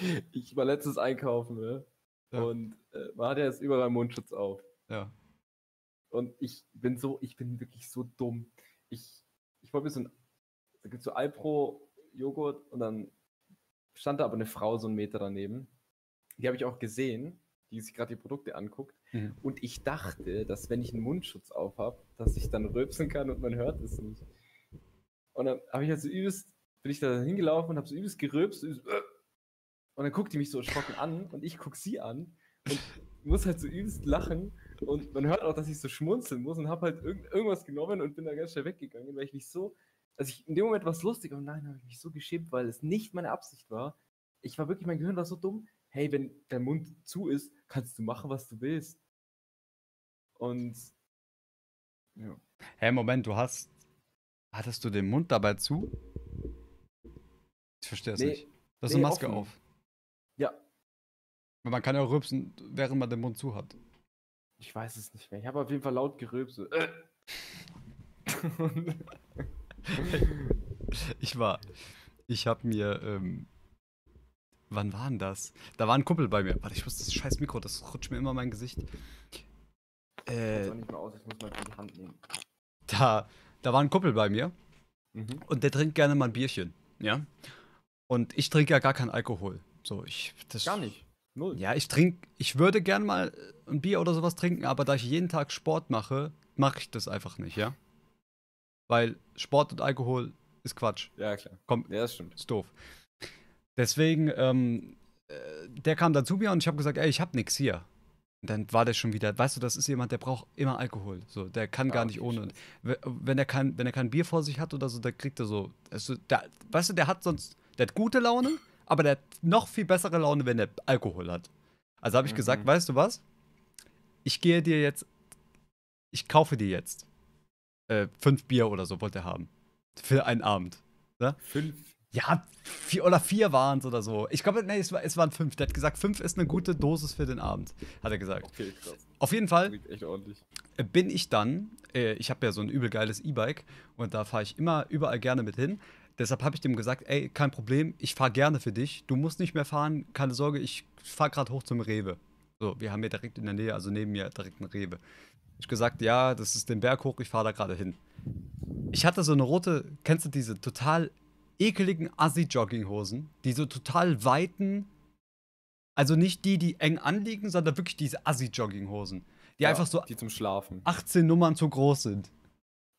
Ich war letztens einkaufen, ne? Ja. Und äh, man hat ja jetzt überall Mundschutz auf. Ja. Und ich bin so, ich bin wirklich so dumm. Ich, ich wollte mir so ein, da gibt es so Alpro-Joghurt und dann stand da aber eine Frau so einen Meter daneben. Die habe ich auch gesehen, die sich gerade die Produkte anguckt. Mhm. Und ich dachte, dass wenn ich einen Mundschutz auf habe, dass ich dann rülpsen kann und man hört es nicht. Und dann habe ich halt so übelst, bin ich da hingelaufen und habe so übelst gerülpst. Übelst, äh. Und dann guckt die mich so erschrocken an und ich gucke sie an und muss halt so übelst lachen. Und man hört auch, dass ich so schmunzeln muss und habe halt irgend, irgendwas genommen und bin da ganz schnell weggegangen, weil ich mich so, also ich in dem Moment war es lustig, aber nein, habe ich mich so geschämt, weil es nicht meine Absicht war. Ich war wirklich, mein Gehirn war so dumm. Hey, wenn dein Mund zu ist, kannst du machen, was du willst. Und ja. Hä, Moment, du hast. Hattest du den Mund dabei zu? Ich verstehe es Nee, nicht. Du hast nee, eine Maske offen. auf. Man kann ja auch rübsen, während man den Mund zu hat. ich weiß es nicht mehr. Ich habe auf jeden Fall laut gerülpst. So, äh. Ich war. Ich habe mir. Ähm, wann war denn das? Da war ein Kumpel bei mir. Warte, ich muss das scheiß Mikro, das rutscht mir immer in mein Gesicht. Ich Äh, auch nicht mehr aus, ich muss mal die Hand nehmen. da, da war ein Kumpel bei mir Mhm. und der trinkt gerne mal ein Bierchen. Ja. Und ich trinke ja gar keinen Alkohol. So, ich. Das, Gar nicht. Null. Ja, ich trinke, ich würde gern mal ein Bier oder sowas trinken, aber da ich jeden Tag Sport mache, mache ich das einfach nicht, ja? Weil Sport und Alkohol ist Quatsch. Ja, klar. Komm, Ja, das stimmt. ist doof. Deswegen, ähm, äh, der kam dann zu mir und ich habe gesagt, ey, ich hab nix hier. Und dann war der schon wieder, weißt du, das ist jemand, der braucht immer Alkohol. So, der kann Ah, gar nicht ohne. Und we- wenn er kein, wenn er kein Bier vor sich hat oder so, der kriegt er so. Also, der, weißt du, der hat sonst, der hat gute Laune, aber der hat noch viel bessere Laune, wenn er Alkohol hat. Also habe ich gesagt, Mhm. weißt du was? Ich gehe dir jetzt, ich kaufe dir jetzt äh, fünf Bier oder so, wollte er haben. Für einen Abend. Fünf. Ja, vier oder vier waren es oder so. Ich glaube, nee, es, war, es waren fünf. Der hat gesagt, fünf ist eine gute Dosis für den Abend, hat er gesagt. Okay, krass. Auf jeden Fall bin ich dann, äh, ich habe ja so ein übel geiles E-Bike und da fahre ich immer überall gerne mit hin. Deshalb habe ich dem gesagt, ey, kein Problem, ich fahre gerne für dich. Du musst nicht mehr fahren, keine Sorge, ich fahre gerade hoch zum Rewe. So, wir haben hier direkt in der Nähe, also neben mir direkt ein Rewe. Ich gesagt, ja, das ist den Berg hoch, ich fahre da gerade hin. Ich hatte so eine rote, kennst du diese total ekeligen Assi-Jogginghosen? Die so total weiten, also nicht die, die eng anliegen, sondern wirklich diese Assi-Jogginghosen. Die Ja, einfach so Die zum Schlafen. 18 Nummern zu groß sind.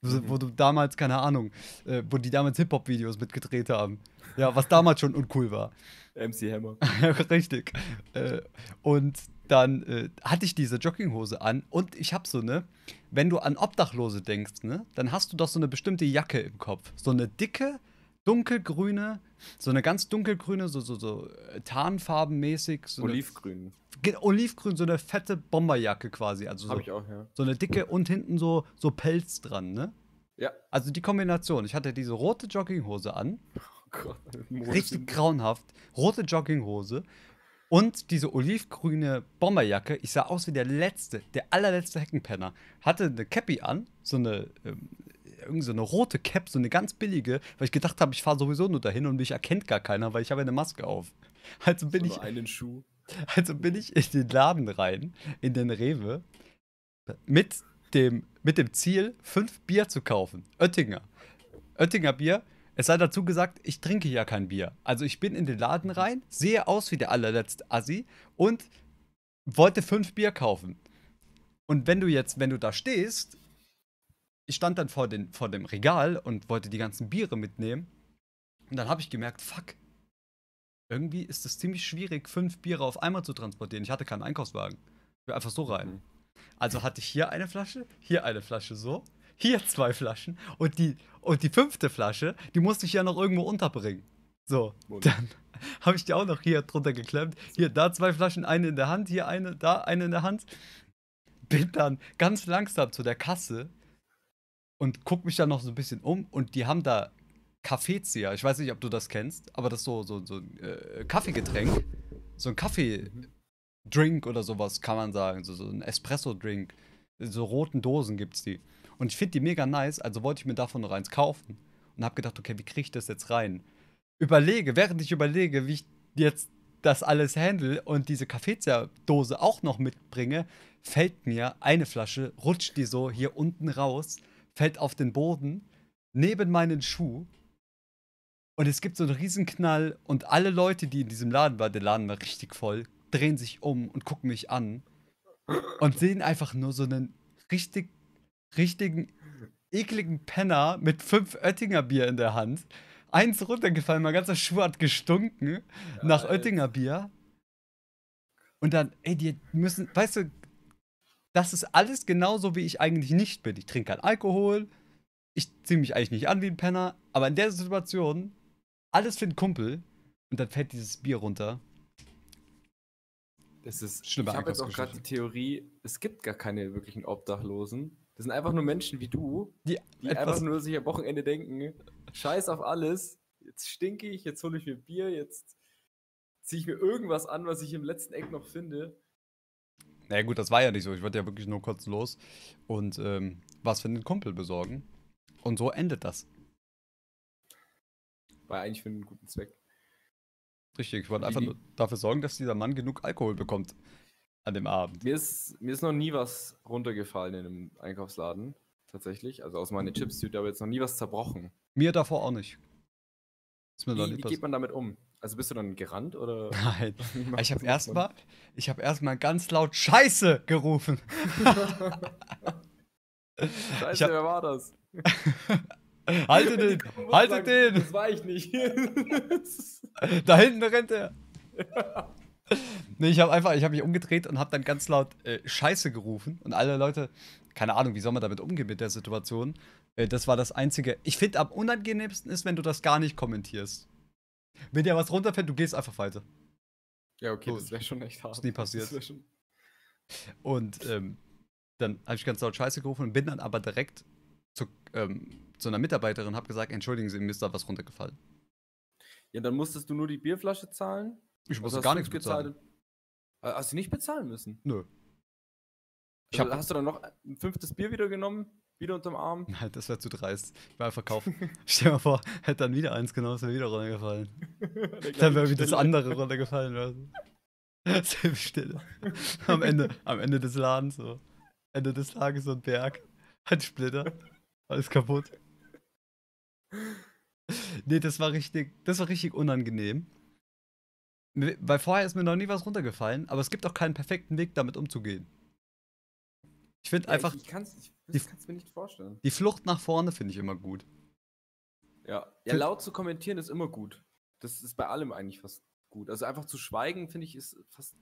Wo, Mhm. wo du damals, keine Ahnung, äh, wo die damals Hip-Hop-Videos mitgedreht haben. Ja, was damals schon uncool war. MC Hammer. Richtig. Äh, und dann äh, hatte ich diese Jogginghose an und ich hab so ne, wenn du an Obdachlose denkst, ne, dann hast du doch so eine bestimmte Jacke im Kopf. So eine dicke, dunkelgrüne, so eine ganz dunkelgrüne, so, so, so äh, tarnfarbenmäßig. So eine- Olivgrün. Ge- Olivgrün, so eine fette Bomberjacke quasi. Also so, Habe ich auch, ja. so eine dicke und hinten so, so Pelz dran, ne? Ja. Also die Kombination. Ich hatte diese rote Jogginghose an, Oh Gott. richtig grauenhaft, rote Jogginghose und diese olivgrüne Bomberjacke. Ich sah aus wie der letzte, der allerletzte Heckenpenner. Hatte eine Cappy an, so eine, ähm, irgend so eine rote Cap, so eine ganz billige, weil ich gedacht habe, ich fahre sowieso nur dahin und mich erkennt gar keiner, weil ich habe eine Maske auf. Also bin Bin ich so einen Schuh. also bin ich in den Laden rein, in den Rewe, mit dem, mit dem Ziel, fünf Bier zu kaufen. Oettinger. Oettinger Bier. Es sei dazu gesagt, ich trinke ja kein Bier. Also ich bin in den Laden rein, sehe aus wie der allerletzte Assi und wollte fünf Bier kaufen. Und wenn du jetzt, wenn du da stehst, ich stand dann vor, den, vor dem Regal und wollte die ganzen Biere mitnehmen. Und dann habe ich gemerkt, fuck, irgendwie ist es ziemlich schwierig, fünf Biere auf einmal zu transportieren. Ich hatte keinen Einkaufswagen. Ich bin einfach so rein. Mhm. Also hatte ich hier eine Flasche, hier eine Flasche so, hier zwei Flaschen und die, und die fünfte Flasche, die musste ich ja noch irgendwo unterbringen. So, dann habe ich die auch noch hier drunter geklemmt. Hier, da zwei Flaschen, eine in der Hand, hier eine, da eine in der Hand. Bin dann ganz langsam zu der Kasse und guck mich dann noch so ein bisschen um und die haben da Kaffeezieher. Ich weiß nicht, ob du das kennst, aber das ist so, so, so ein äh, Kaffeegetränk. So ein Kaffeedrink oder sowas kann man sagen. So, so ein Espresso-Drink. So roten Dosen gibt's die. Und ich finde die mega nice, also wollte ich mir davon noch eins kaufen. Und habe gedacht, okay, wie kriege ich das jetzt rein? Überlege, während ich überlege, wie ich jetzt das alles handle und diese Kaffeezerdose auch noch mitbringe, fällt mir eine Flasche, rutscht die so hier unten raus, fällt auf den Boden, neben meinen Schuh. Und es gibt so einen Riesenknall und alle Leute, die in diesem Laden waren, der Laden war richtig voll, drehen sich um und gucken mich an und sehen einfach nur so einen richtig, richtigen, ekligen Penner mit fünf Oettinger Bier in der Hand. Eins runtergefallen, mein ganzer Schuh hat gestunken nach Alter. Oettinger Bier. Und dann, ey, die müssen, weißt du, das ist alles genauso, wie ich eigentlich nicht bin. Ich trinke keinen Alkohol, ich ziehe mich eigentlich nicht an wie ein Penner, aber in der Situation, alles für den Kumpel und dann fällt dieses Bier runter. Das ist, Schlimme ich habe jetzt auch gerade die. Theorie, es gibt gar keine wirklichen Obdachlosen. Das sind einfach nur Menschen wie du, Die, die einfach nur sich am Wochenende denken, scheiß auf alles, jetzt stinke ich, jetzt hole ich mir Bier, jetzt ziehe ich mir irgendwas an, was ich im letzten Eck noch finde. Naja gut, das war ja nicht so. Ich wollte ja wirklich nur kurz los und ähm, was für einen Kumpel besorgen. Und so endet das. War eigentlich für einen guten Zweck. Richtig, ich wollte einfach nur dafür sorgen, dass dieser Mann genug Alkohol bekommt an dem Abend. Mir ist, mir ist noch nie was runtergefallen in einem Einkaufsladen, tatsächlich. Also aus meiner Chipstüte, aber jetzt noch nie was zerbrochen. Mir davor auch nicht. Ist mir noch Wie, wie geht man damit um? Also bist du dann gerannt oder? Nein. Ich habe erstmal, ich habe erstmal ganz laut Scheiße gerufen. Scheiße, Ich hab- wer war das? Haltet den, haltet den. Das war ich nicht. Da hinten rennt er. Nee, ich habe einfach, ich habe mich umgedreht und habe dann ganz laut äh, Scheiße gerufen und alle Leute, keine Ahnung, wie soll man damit umgehen mit der Situation. Äh, das war das einzige. Ich finde am unangenehmsten ist, wenn du das gar nicht kommentierst. Wenn dir was runterfällt, du gehst einfach weiter. ja, okay, So, das wäre schon echt hart. ist nie passiert. Schon- Und ähm, dann habe ich ganz laut Scheiße gerufen und bin dann aber direkt zu, ähm, zu einer Mitarbeiterin und habe gesagt, entschuldigen Sie, mir ist da was runtergefallen. Ja, dann musstest du nur die Bierflasche zahlen. Ich musste gar nichts bezahlen. Äh, Hast du nicht bezahlen müssen? Nö. Ich Also hab- hast du dann noch ein fünftes Bier wieder genommen? Wieder unterm Arm? Nein, das wäre zu dreist. Ich war verkauft. Stell dir mal vor, hätte dann wieder eins genommen, es wäre wieder runtergefallen. Dann wäre wieder das andere runtergefallen. So. Selbe Stelle. Am Ende, am Ende des Ladens so. Ende des Tages so ein Berg. Ein Splitter. Alles kaputt. Nee, das war richtig, das war richtig unangenehm. Mir- Weil vorher ist mir noch nie was runtergefallen, aber es gibt auch keinen perfekten Weg, damit umzugehen. Ich finde Ja, einfach, Ich, ich kann's, ich, die- das kann's mir nicht vorstellen. die Flucht nach vorne finde ich immer gut. Ja. ja, laut zu kommentieren ist immer gut. Das ist bei allem eigentlich fast gut. Also einfach zu schweigen, finde ich, ist fast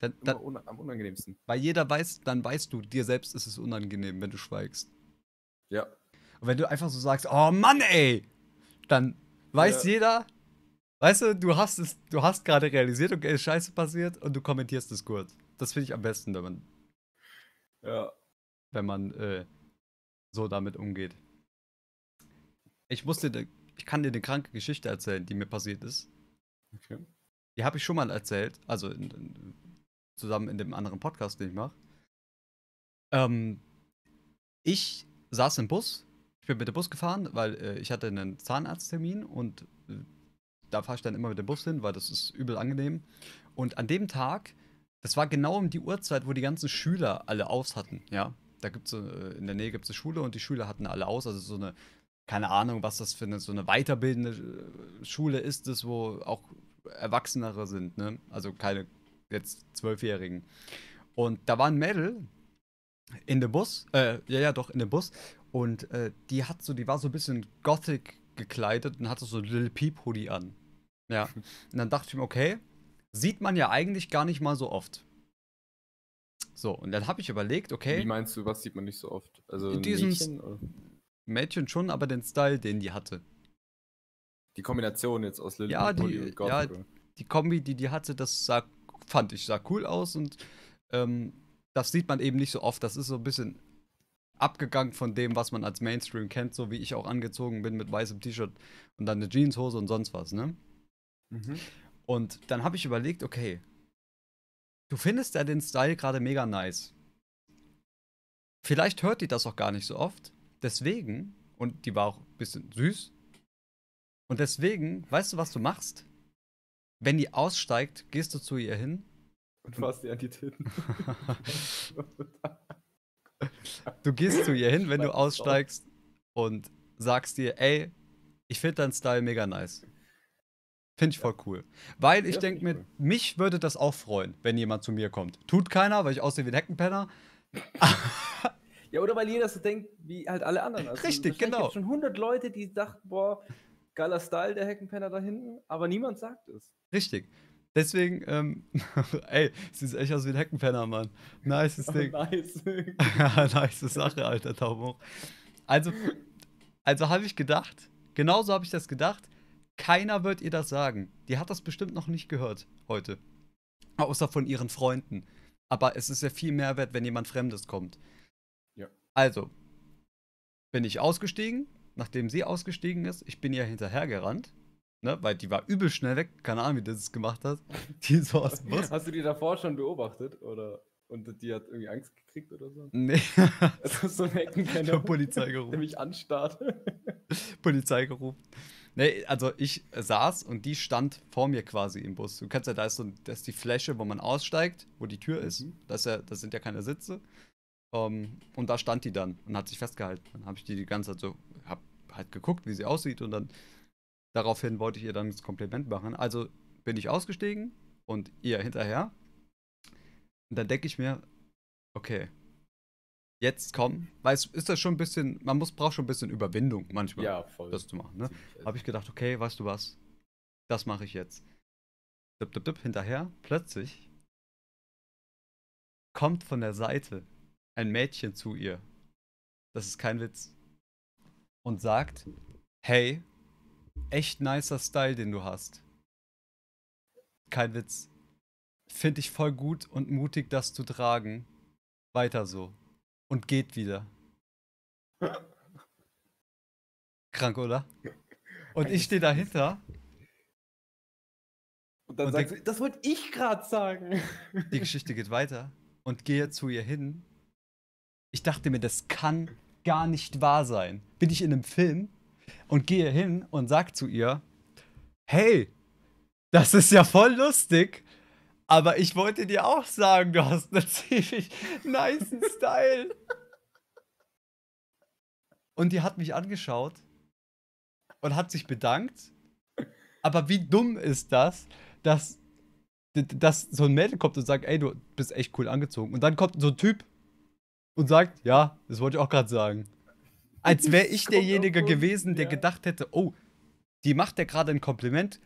Dann, immer dann, una am unangenehmsten. weil jeder weiß, dann weißt du, dir selbst ist es unangenehm, wenn du schweigst. Ja. Und wenn du einfach so sagst, oh Mann, ey, dann weiß Ja. jeder, weißt du, du hast es, du hast gerade realisiert, okay, ist scheiße passiert und du kommentierst es kurz. Das finde ich am besten, wenn man, Ja. Wenn man äh, so damit umgeht. Ich musste, ich kann dir eine kranke Geschichte erzählen, die mir passiert ist. Okay. Die habe ich schon mal erzählt, also in, in, zusammen in dem anderen Podcast, den ich mache. Ähm, ich saß im Bus, ich bin mit dem Bus gefahren, weil äh, ich hatte einen Zahnarzttermin und äh, da fahre ich dann immer mit dem Bus hin, weil das ist übel angenehm. Und an dem Tag, das war genau um die Uhrzeit, wo die ganzen Schüler alle aus hatten, ja. Da gibt's so, äh, in der Nähe gibt es eine Schule und die Schüler hatten alle aus, also so eine, keine Ahnung, was das für eine, so eine weiterbildende äh, Schule ist, das, wo auch Erwachsenere sind, ne? Also keine jetzt Zwölfjährigen. Und da war ein Mädel in dem Bus, äh, ja, ja, doch, in dem Bus. Und äh, die hat so, die war so ein bisschen gothic gekleidet und hatte so ein Lil Peep Hoodie an. Ja. Und dann dachte ich mir, okay, sieht man ja eigentlich gar nicht mal so oft. So, und dann habe ich überlegt, okay. Wie meinst du, was sieht man nicht so oft? Also In diesem Mädchen, oder? Mädchen schon, aber den Style, den die hatte. Die Kombination jetzt aus Lily Ja, und die- Polly und ja? Die Kombi, die die hatte, das sah, fand ich, sah cool aus und ähm, das sieht man eben nicht so oft. Das ist so ein bisschen abgegangen von dem, was man als Mainstream kennt, so wie ich auch angezogen bin mit weißem T-Shirt und dann eine Jeanshose und sonst was, ne? Mhm. Und dann habe ich überlegt, okay, du findest ja den Style gerade mega nice. Vielleicht hört die das auch gar nicht so oft. Deswegen, und die war auch ein bisschen süß. Und deswegen, weißt du, was du machst? wenn die aussteigt, gehst du zu ihr hin. Und fasst dir an die Titten. Du gehst zu ihr hin, wenn du aussteigst und sagst dir, ey, ich finde deinen Style mega nice. Finde ich voll cool. Weil ich Ja, denke mir, ich mich würde das auch freuen, wenn jemand zu mir kommt. Tut keiner, weil ich aussehe wie ein Heckenpenner. Ja, oder weil jeder so denkt, wie halt alle anderen. Also Richtig, genau. gibt's schon 100 Leute, die dachten, boah, geiler Style, der Heckenpenner da hinten, aber niemand sagt es. Richtig. Deswegen, ähm, ey, siehst echt aus wie ein Heckenpenner, Mann. Nices Ding. nice. Nice Sache, Alter, Daumen hoch. Also, also habe ich gedacht, genauso habe ich das gedacht, keiner wird ihr das sagen. Die hat das bestimmt noch nicht gehört heute. Außer von ihren Freunden. Aber es ist ja viel mehr wert, wenn jemand Fremdes kommt. Ja. Also, bin ich ausgestiegen, nachdem sie ausgestiegen ist. Ich bin ihr hinterhergerannt, ne, weil die war übel schnell weg. Keine Ahnung, wie das es gemacht hat. Die ist so aus dem Bus. Hast du die davor schon beobachtet? Oder? Und die hat irgendwie Angst gekriegt oder so? Nee, Also so ein habe Polizei gerufen. der mich anstarrt. Polizei gerufen. Nee, also ich saß und die stand vor mir quasi im Bus. Du kannst ja, da ist so das ist die Fläche, wo man aussteigt, wo die Tür ist. Mhm. Das, ist ja, das sind ja keine Sitze. Ähm, und da stand die dann und hat sich festgehalten. Dann habe ich die die ganze Zeit so, hab halt geguckt, wie sie aussieht und dann daraufhin wollte ich ihr dann das Kompliment machen. Also bin ich ausgestiegen und ihr hinterher. Und dann denke ich mir, okay, jetzt komm, weil es ist das schon ein bisschen, man muss, braucht schon ein bisschen Überwindung manchmal Ja, voll. das zu machen. Ne? Habe ich gedacht, okay, weißt du was? Das mache ich jetzt. Dip, dip, dip, hinterher, plötzlich kommt von der Seite ein Mädchen zu ihr. Das ist kein Witz. Und sagt, hey, echt nicer Style, den du hast. Kein Witz. Finde ich voll gut und mutig, das zu tragen. Weiter so. Und geht wieder. Krank, oder? Und ich stehe dahinter. Und dann Und der- du, das wollte ich gerade sagen. Die Geschichte geht weiter. Und gehe zu ihr hin. Ich dachte mir, das kann gar nicht wahr sein. Bin ich in einem Film und gehe hin und sag zu ihr: Hey, das ist ja voll lustig. Aber ich wollte dir auch sagen, du hast einen ziemlich nice Style. Und die hat mich angeschaut und hat sich bedankt. Aber wie dumm ist das, dass, dass so ein Mädel kommt und sagt, ey, du bist echt cool angezogen. Und dann kommt so ein Typ und sagt, ja, das wollte ich auch gerade sagen. Als wäre ich derjenige gewesen, der ja. gedacht hätte, oh, die macht der gerade ein Kompliment.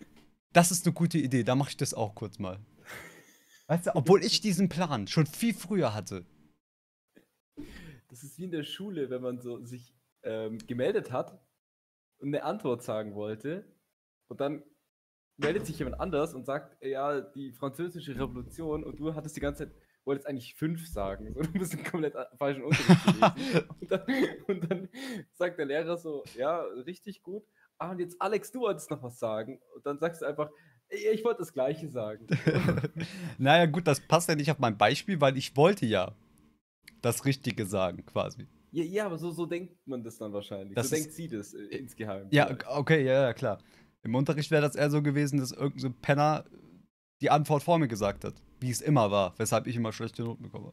Das ist eine gute Idee, da mache ich das auch kurz mal. Weißt du, obwohl ich diesen Plan schon viel früher hatte. Das ist wie in der Schule, wenn man so sich ähm, gemeldet hat und eine Antwort sagen wollte. Und dann meldet sich jemand anders und sagt, ja, die französische Revolution und du hattest die ganze Zeit, wolltest eigentlich fünf sagen. So, du bist im komplett falschen Unterricht gewesen. und, dann, und dann sagt der Lehrer so, ja, richtig gut. Ah, und jetzt Alex, du wolltest noch was sagen. Und dann sagst du einfach, "Ey, ich wollte das Gleiche sagen. naja, gut, das passt ja nicht auf mein Beispiel, weil ich wollte ja das Richtige sagen, quasi. ja, ja, aber so, so denkt man das dann wahrscheinlich. Das so denkt sie das äh, insgeheim. Ja, vielleicht. okay, ja, ja, klar. Im Unterricht wäre das eher so gewesen, dass irgendein so Penner die Antwort vor mir gesagt hat. Wie es immer war, weshalb ich immer schlechte Noten bekomme.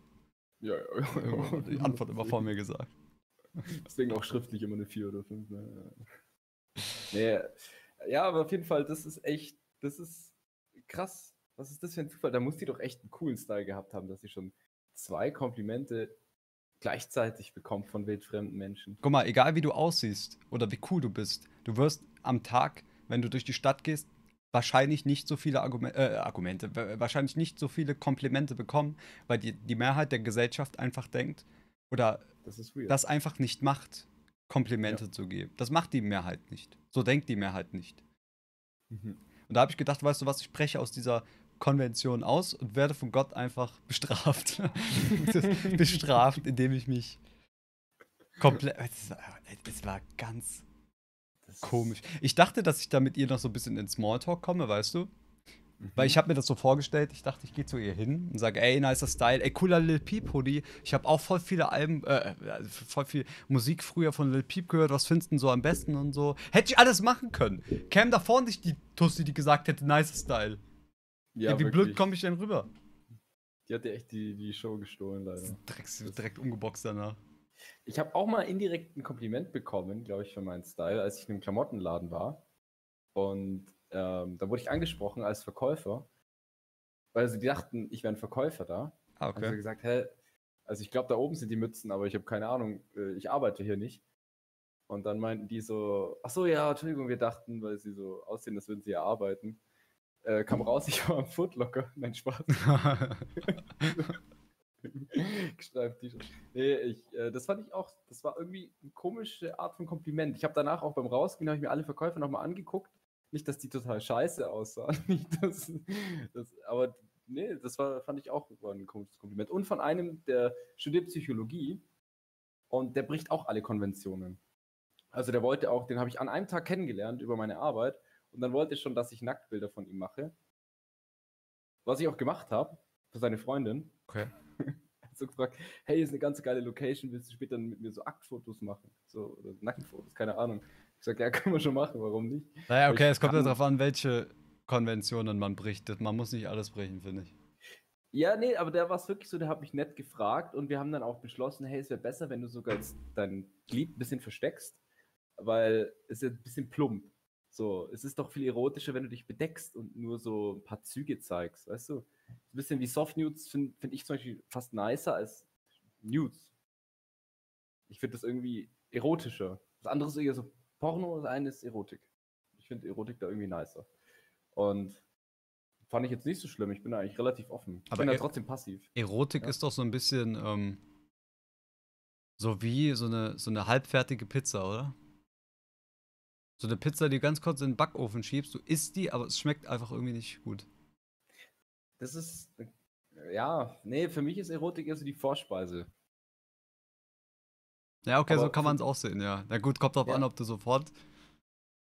Ja, ja. Hat die Antwort immer vor mir gesagt. Deswegen auch schriftlich immer eine 4 oder 5. Ne? Nee, ja, aber auf jeden Fall, das ist echt, das ist krass. Was ist das für ein Zufall? Da muss die doch echt einen coolen Style gehabt haben, dass sie schon zwei Komplimente gleichzeitig bekommt von wildfremden Menschen. Guck mal, egal wie du aussiehst oder wie cool du bist, du wirst am Tag, wenn du durch die Stadt gehst, wahrscheinlich nicht so viele Argumen äh, Argumente, wa- wahrscheinlich nicht so viele Komplimente bekommen, weil die, die Mehrheit der Gesellschaft einfach denkt oder Das das einfach nicht macht, Komplimente zu geben. Das macht die Mehrheit nicht. So denkt die Mehrheit nicht. Mhm. Und da habe ich gedacht, weißt du was, ich spreche aus dieser Konvention aus und werde von Gott einfach bestraft. bestraft, indem ich mich komplett. Es war, es war ganz komisch. Ich dachte, dass ich da mit ihr noch so ein bisschen in Smalltalk komme, weißt du? Mhm. Weil ich habe mir das so vorgestellt, ich dachte, ich gehe zu ihr hin und sage, ey, nicer Style, ey, cooler Lil Peep Hoodie. Ich habe auch voll viele Alben, äh, äh, voll viel Musik früher von Lil Peep gehört, was findest du denn so am besten und so. Hätte ich alles machen können. Käme da vorne nicht die Tussi, die gesagt hätte, nicer Style. Ja, wie wirklich. blöd komme ich denn rüber? Die hat dir echt die, die Show gestohlen, leider. Direkt, direkt umgeboxt danach. Ich habe auch mal indirekt ein Kompliment bekommen, glaube ich, für meinen Style, als ich in einem Klamottenladen war. Und ähm, da wurde ich angesprochen als Verkäufer, weil sie dachten, ich wäre ein Verkäufer da. Ah, Haben sie gesagt, hä, also ich glaube, da oben sind die Mützen, aber ich habe keine Ahnung, äh, ich arbeite hier nicht. Und dann meinten die so, ach so, ja, Entschuldigung, wir dachten, weil sie so aussehen, als würden sie ja arbeiten. Äh, kam raus, ich war am Footlocker. Nein, Spaß. Gestreift T-Shirt. Nee, ich, äh, das fand ich auch, das war irgendwie eine komische Art von Kompliment. Ich habe danach auch beim Rausgehen, habe ich mir alle Verkäufer nochmal angeguckt. Nicht, dass die total scheiße aussahen. Nicht, dass, das, aber nee, das war, fand ich auch ein komisches Kompliment. Und von einem, der studiert Psychologie und der bricht auch alle Konventionen. Also der wollte auch, den habe ich an einem Tag kennengelernt über meine Arbeit und dann wollte er schon, dass ich Nacktbilder von ihm mache. Was ich auch gemacht habe, für seine Freundin. Okay. Hat so gefragt, hey, ist eine ganz geile Location, willst du später mit mir so Aktfotos machen? So, oder Nacktfotos, keine Ahnung. Ich sag, ja, können wir schon machen, warum nicht? Naja, okay, ich es kommt ja darauf an, welche Konventionen man bricht. Man muss nicht alles brechen, finde ich. Ja, nee, aber der war es wirklich so, der hat mich nett gefragt und wir haben dann auch beschlossen, hey, es wäre besser, wenn du sogar jetzt dein Glied ein bisschen versteckst, weil es ist ein bisschen plump. So, es ist doch viel erotischer, wenn du dich bedeckst und nur so ein paar Züge zeigst, weißt du? Ein bisschen wie Soft Nudes finde find ich zum Beispiel fast nicer als Nudes. Ich finde das irgendwie erotischer. Das andere ist eher so Porno, das eine ist Erotik. Ich finde Erotik da irgendwie nicer. Und fand ich jetzt nicht so schlimm. Ich bin da eigentlich relativ offen. Ich Aber bin da er- trotzdem passiv. Erotik Ja. ist doch so ein bisschen ähm, so wie so eine, so eine halbfertige Pizza, oder? So eine Pizza, die du ganz kurz in den Backofen schiebst, du isst die, aber es schmeckt einfach irgendwie nicht gut. Das ist, äh, ja, nee, für mich ist Erotik eher so die Vorspeise. Ja, okay, so Aber kann man es auch sehen, ja. Na gut, kommt drauf Ja. an, ob du sofort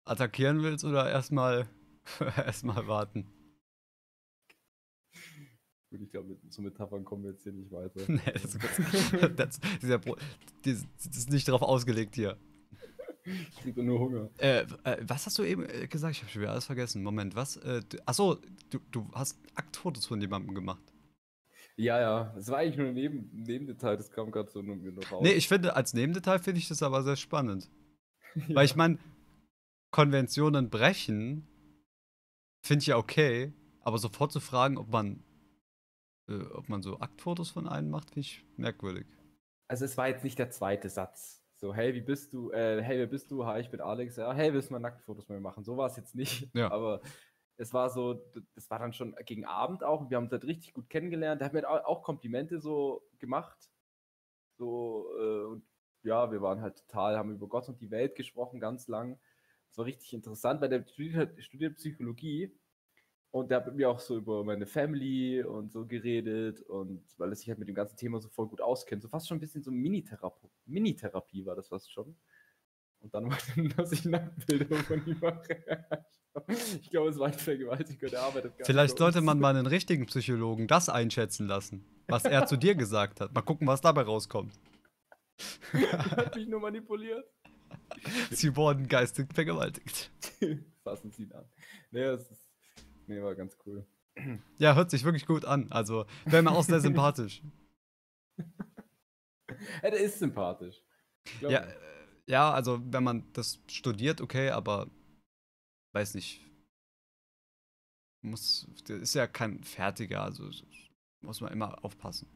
attackieren willst oder erstmal erstmal warten. Gut, ich glaube, mit so Metaphern kommen wir jetzt hier nicht weiter. nee, das, das, das, dieser Pro, das, das ist nicht darauf ausgelegt hier. Ich kriege nur Hunger. Äh, äh, was hast du eben äh, gesagt? Ich habe schon wieder alles vergessen. Moment, was? Äh, achso, du, du hast Aktfotos von jemandem gemacht. Ja, ja, es war eigentlich nur ein Neben Nebendetail, das kam gerade so nur mir noch raus. Nee, ich finde, als Nebendetail finde ich das aber sehr spannend. ja. Weil ich meine, Konventionen brechen finde ich ja okay, aber sofort zu fragen, ob man, äh, ob man so Aktfotos von einem macht, finde ich merkwürdig. Also es war jetzt nicht der zweite Satz. So, hey, wie bist du? Äh, hey, wer bist du? Hi, ich bin Alex. Ja, hey, willst du mal Nacktfotos mit mir machen? So war es jetzt nicht. Ja. Aber es war so, das war dann schon gegen Abend auch. Wir haben uns halt richtig gut kennengelernt. Der hat mir au- auch Komplimente so gemacht. So, äh, und ja, wir waren halt total, haben über Gott und die Welt gesprochen, ganz lang. Das war richtig interessant, weil der studiert, studiert Psychologie und der hat mit mir auch so über meine Family und so geredet und weil er sich halt mit dem ganzen Thema so voll gut auskennt. So fast schon ein bisschen so Mini-Therapie Mini-Therapie war das fast schon. Und dann wollte er, dass ich Nacktbilder von ihm mache. Ich glaube, es war ein Vergewaltiger, der arbeitet gar Vielleicht sollte man mal einen richtigen Psychologen das einschätzen lassen, was er zu dir gesagt hat. Mal gucken, was dabei rauskommt. Hat mich nur manipuliert. Sie wurden geistig vergewaltigt. Fassen Sie ihn an. Nee, das ist, nee, war ganz cool. Ja, hört sich wirklich gut an. Also, wäre mir auch sehr sympathisch. Ja, der ist sympathisch. Ja, äh, ja, also wenn man das studiert, okay, aber weiß nicht. Muss, der ist ja kein Fertiger, also muss man immer aufpassen.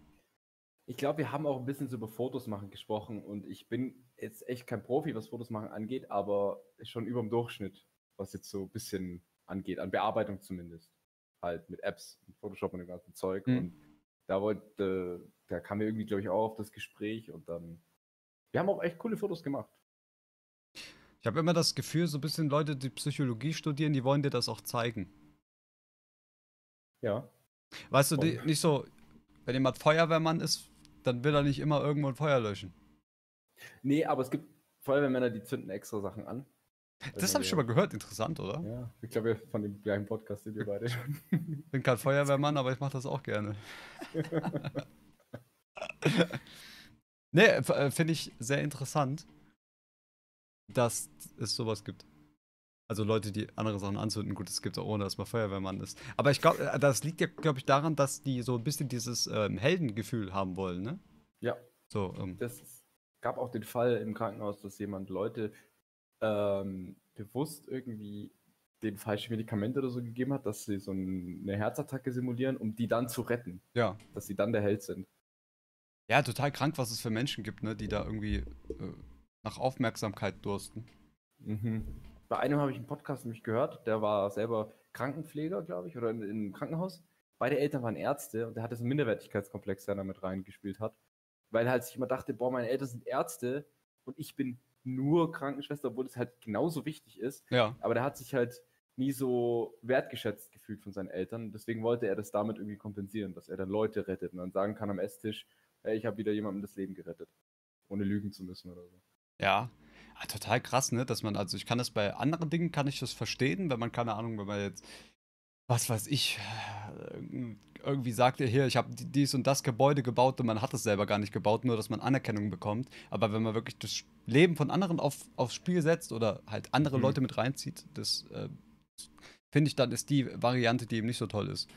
Ich glaube, wir haben auch ein bisschen so über Fotos machen gesprochen und ich bin jetzt echt kein Profi, was Fotos machen angeht, aber schon über dem Durchschnitt, was jetzt so ein bisschen angeht, an Bearbeitung zumindest. Halt mit Apps, mit Photoshop und dem ganzen Zeug. Mhm. Und da wollte, da kam mir irgendwie, glaube ich, auch auf das Gespräch und dann. Wir haben auch echt coole Fotos gemacht. Ich habe immer das Gefühl, so ein bisschen Leute, die Psychologie studieren, die wollen dir das auch zeigen. Ja. Weißt du, die, nicht so, wenn jemand Feuerwehrmann ist, dann will er nicht immer irgendwo ein Feuer löschen. Nee, aber es gibt Feuerwehrmänner, die zünden extra Sachen an. Das habe ich schon mal gehört, interessant, oder? Ja, ich glaube, von dem gleichen Podcast sind wir beide schon. Bin kein Feuerwehrmann, aber ich mache das auch gerne. nee, äh, finde ich sehr interessant, dass es sowas gibt. Also Leute, die andere Sachen anzünden, gut, das gibt es auch ohne, dass man Feuerwehrmann ist. Aber ich glaube, das liegt ja, glaube ich, daran, dass die so ein bisschen dieses ähm, Heldengefühl haben wollen, ne? Ja. So, ähm, Das gab auch den Fall im Krankenhaus, dass jemand Leute ähm, bewusst irgendwie den falschen Medikamente oder so gegeben hat, dass sie so ein- eine Herzattacke simulieren, um die dann zu retten, ja. dass sie dann der Held sind. Ja, total krank, was es für Menschen gibt, ne, die da irgendwie äh, nach Aufmerksamkeit dursten. Mhm. Bei einem habe ich einen Podcast nämlich gehört, der war selber Krankenpfleger, glaube ich, oder in, in einem Krankenhaus. Beide Eltern waren Ärzte und der hatte so einen Minderwertigkeitskomplex, der da mit reingespielt hat. Weil er halt sich immer dachte, boah, meine Eltern sind Ärzte und ich bin nur Krankenschwester, obwohl es halt genauso wichtig ist. Ja. Aber der hat sich halt nie so wertgeschätzt gefühlt von seinen Eltern. Deswegen wollte er das damit irgendwie kompensieren, dass er dann Leute rettet und dann sagen kann am Esstisch, hey, ich habe wieder jemandem das Leben gerettet. Ohne lügen zu müssen oder so. Ja. Ah, total krass, ne? Dass man, also ich kann das bei anderen Dingen, kann ich das verstehen, wenn man, keine Ahnung, wenn man jetzt, was weiß ich, irgendwie sagt, ja, hier, ich habe dies und das Gebäude gebaut und man hat es selber gar nicht gebaut, nur dass man Anerkennung bekommt. Aber wenn man wirklich das Leben von anderen auf, aufs Spiel setzt oder halt andere Mhm. Leute mit reinzieht, das äh, finde ich, dann ist die Variante, die eben nicht so toll ist.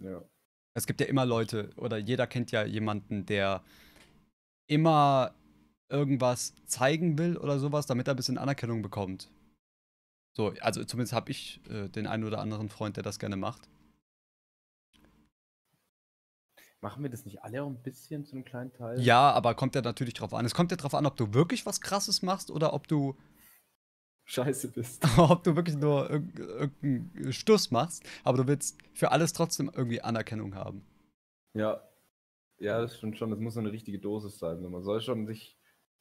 Ja. Es gibt ja immer Leute, oder jeder kennt ja jemanden, der immer irgendwas zeigen will oder sowas, damit er ein bisschen Anerkennung bekommt. So, also zumindest habe ich äh, den einen oder anderen Freund, der das gerne macht. Machen wir das nicht alle auch ein bisschen zu einem kleinen Teil? Ja, aber kommt ja natürlich drauf an. Es kommt ja drauf an, ob du wirklich was Krasses machst oder ob du, Scheiße bist. ob du wirklich nur irg- irgendeinen Stuss machst, aber du willst für alles trotzdem irgendwie Anerkennung haben. Ja. Ja, das stimmt schon. Das muss so eine richtige Dosis sein. Man soll schon sich,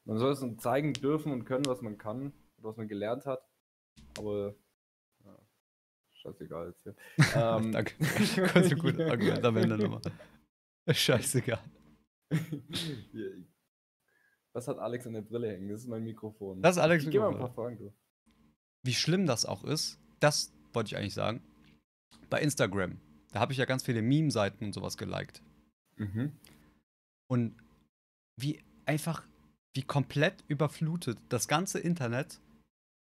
man soll es zeigen dürfen und können, was man kann und was man gelernt hat. Aber ja, scheißegal jetzt hier. Ähm, Danke. Ganz gut Argument am Ende nochmal. Scheißegal. Was hat Alex in der Brille hängen? Das ist mein Mikrofon. Das ist Alex' Ich geh mal ein paar Fragen durch. wie schlimm das auch ist, das wollte ich eigentlich sagen. Bei Instagram, da habe ich ja ganz viele Meme-Seiten und sowas geliked. Mhm. Und wie einfach, wie komplett überflutet das ganze Internet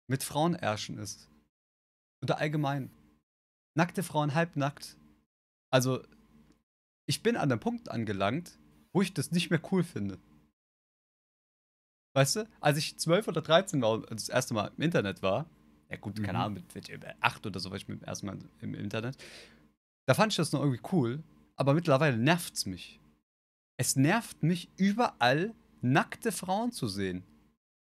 mit Frauenärschen ist. Oder allgemein. Nackte Frauen halbnackt. Also, ich bin an dem Punkt angelangt, wo ich das nicht mehr cool finde. Weißt du, als ich 12 oder 13 war und das erste Mal im Internet war, ja gut, keine Mhm. Ahnung, mit, mit 8 oder so war ich mit dem ersten Mal im Internet, da fand ich das noch irgendwie cool, aber mittlerweile nervt's mich. Es nervt mich überall, nackte Frauen zu sehen.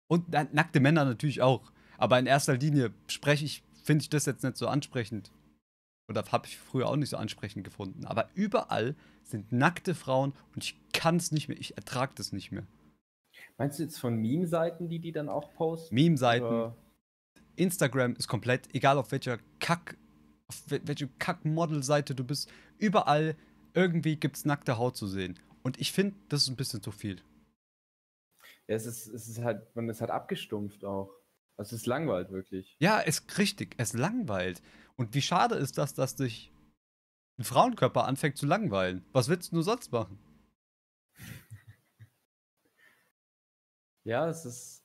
Und na, nackte Männer natürlich auch. Aber in erster Linie spreche ich, finde ich das jetzt nicht so ansprechend. Oder habe ich früher auch nicht so ansprechend gefunden. Aber überall sind nackte Frauen und ich kann es nicht mehr, ich ertrage das nicht mehr. Meinst du jetzt von Meme-Seiten, die die dann auch posten? Meme-Seiten, Instagram ist komplett, egal auf welcher Kack, auf wel- welche Kack-Model-Seite du bist, überall irgendwie gibt es nackte Haut zu sehen. Und ich finde, das ist ein bisschen zu viel. Ja, es ist, es ist halt, man ist halt abgestumpft auch. Also es ist langweilt wirklich. Ja, es richtig, es langweilt. Und wie schade ist das, dass dich ein Frauenkörper anfängt zu langweilen? Was willst du nur sonst machen? Ja, es ist.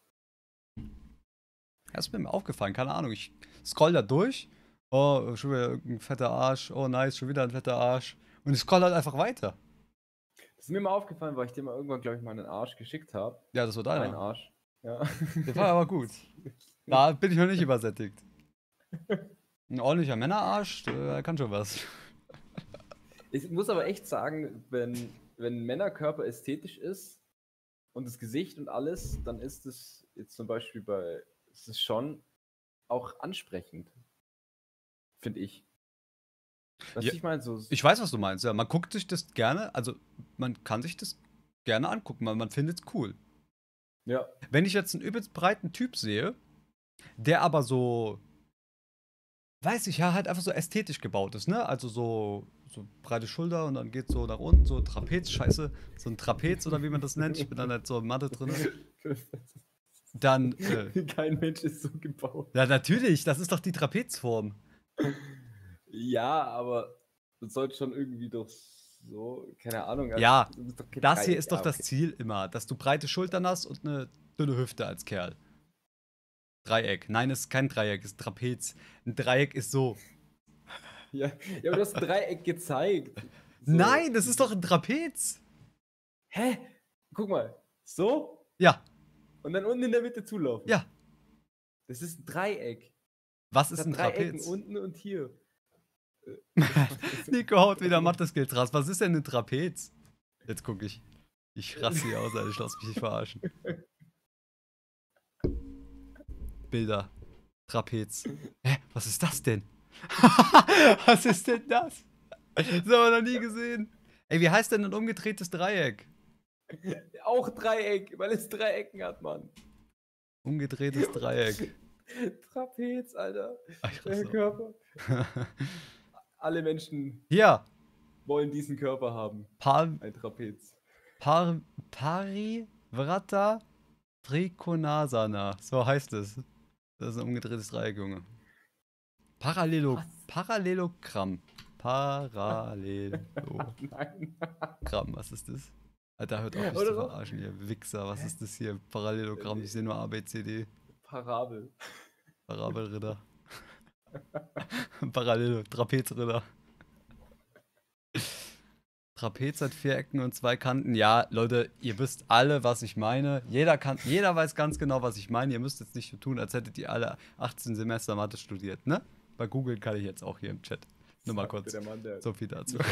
Das ist mir aufgefallen, keine Ahnung. Ich scroll da durch. Oh, schon wieder ein fetter Arsch. Oh, nice, schon wieder ein fetter Arsch. Und ich scroll halt einfach weiter. Das ist mir mal aufgefallen, weil ich dir mal irgendwann, glaube ich, mal einen Arsch geschickt habe. Ja, das war Ein deiner. Arsch. Ja. Der war aber gut. Da bin ich noch nicht übersättigt. Ein ordentlicher Männerarsch, der kann schon was. Ich muss aber echt sagen, wenn, wenn ein Männerkörper ästhetisch ist und das Gesicht und alles, dann ist es jetzt zum Beispiel bei, ist es schon auch ansprechend. Finde ich. Was Ja, ich meine, so. Ich weiß, was du meinst. Ja, man guckt sich das gerne, also man kann sich das gerne angucken, weil man findet es cool. ja, Wenn ich jetzt einen übelst breiten Typ sehe, der aber so, weiß ich, ja, halt einfach so ästhetisch gebaut ist, ne? Also so, so breite Schulter und dann geht so nach unten, so Trapez, scheiße, so ein Trapez oder wie man das nennt. Ich bin da nicht so in Mathe drin. Dann, äh, Kein Mensch ist so gebaut. ja, natürlich, das ist doch die Trapezform. Ja, aber das sollte schon irgendwie doch so, keine Ahnung. also Ja, Das hier ist doch Ja, das okay. Ziel immer, dass du breite Schultern hast und eine dünne Hüfte als Kerl. Dreieck. Nein, es ist kein Dreieck, es ist Trapez. Ein Dreieck ist so. Ja, ja aber du hast ein Dreieck gezeigt. So. Nein, das ist doch ein Trapez. Hä? Guck mal. So? Ja, Und dann unten in der Mitte zulaufen. ja. Das ist ein Dreieck. Was ist ein Trapez? unten und hier. Nico haut wieder Mathe-Skills raus. Was ist denn ein Trapez? Jetzt gucke ich. Ich raste hier aus, Alter. Ich lass mich nicht verarschen. Bilder. Trapez. Hä? Was ist das denn? was ist denn das? Das haben wir noch nie gesehen. Ey, wie heißt denn ein umgedrehtes Dreieck? Auch Dreieck, weil es drei Ecken hat, Mann. Umgedrehtes Dreieck. Trapez, Alter. Ich Der Körper. Alle Menschen Hier. wollen diesen Körper haben. Par, Ein Trapez. par, Parivrata Trikonasana. So heißt es. Das ist ein umgedrehtes Dreieck, Junge. Parallelo? Parallelogramm. Parallelogramm. Nein. Was ist das? Alter, hört auf mich Oder zu verarschen, ihr Wichser. Was ist das hier? Parallelogramm. Ich sehe nur A, B, C, D. Parabel. Parabelritter. Parallelo, Trapezritter. Trapez hat vier Ecken und zwei Kanten. Ja, Leute, ihr wisst alle, was ich meine. Jeder, kann, jeder weiß ganz genau, was ich meine. Ihr müsst jetzt nicht so tun, als hättet ihr alle 18 Semester Mathe studiert, ne? Bei Google kann ich jetzt auch hier im Chat. Nur mal kurz. Mann, So viel dazu.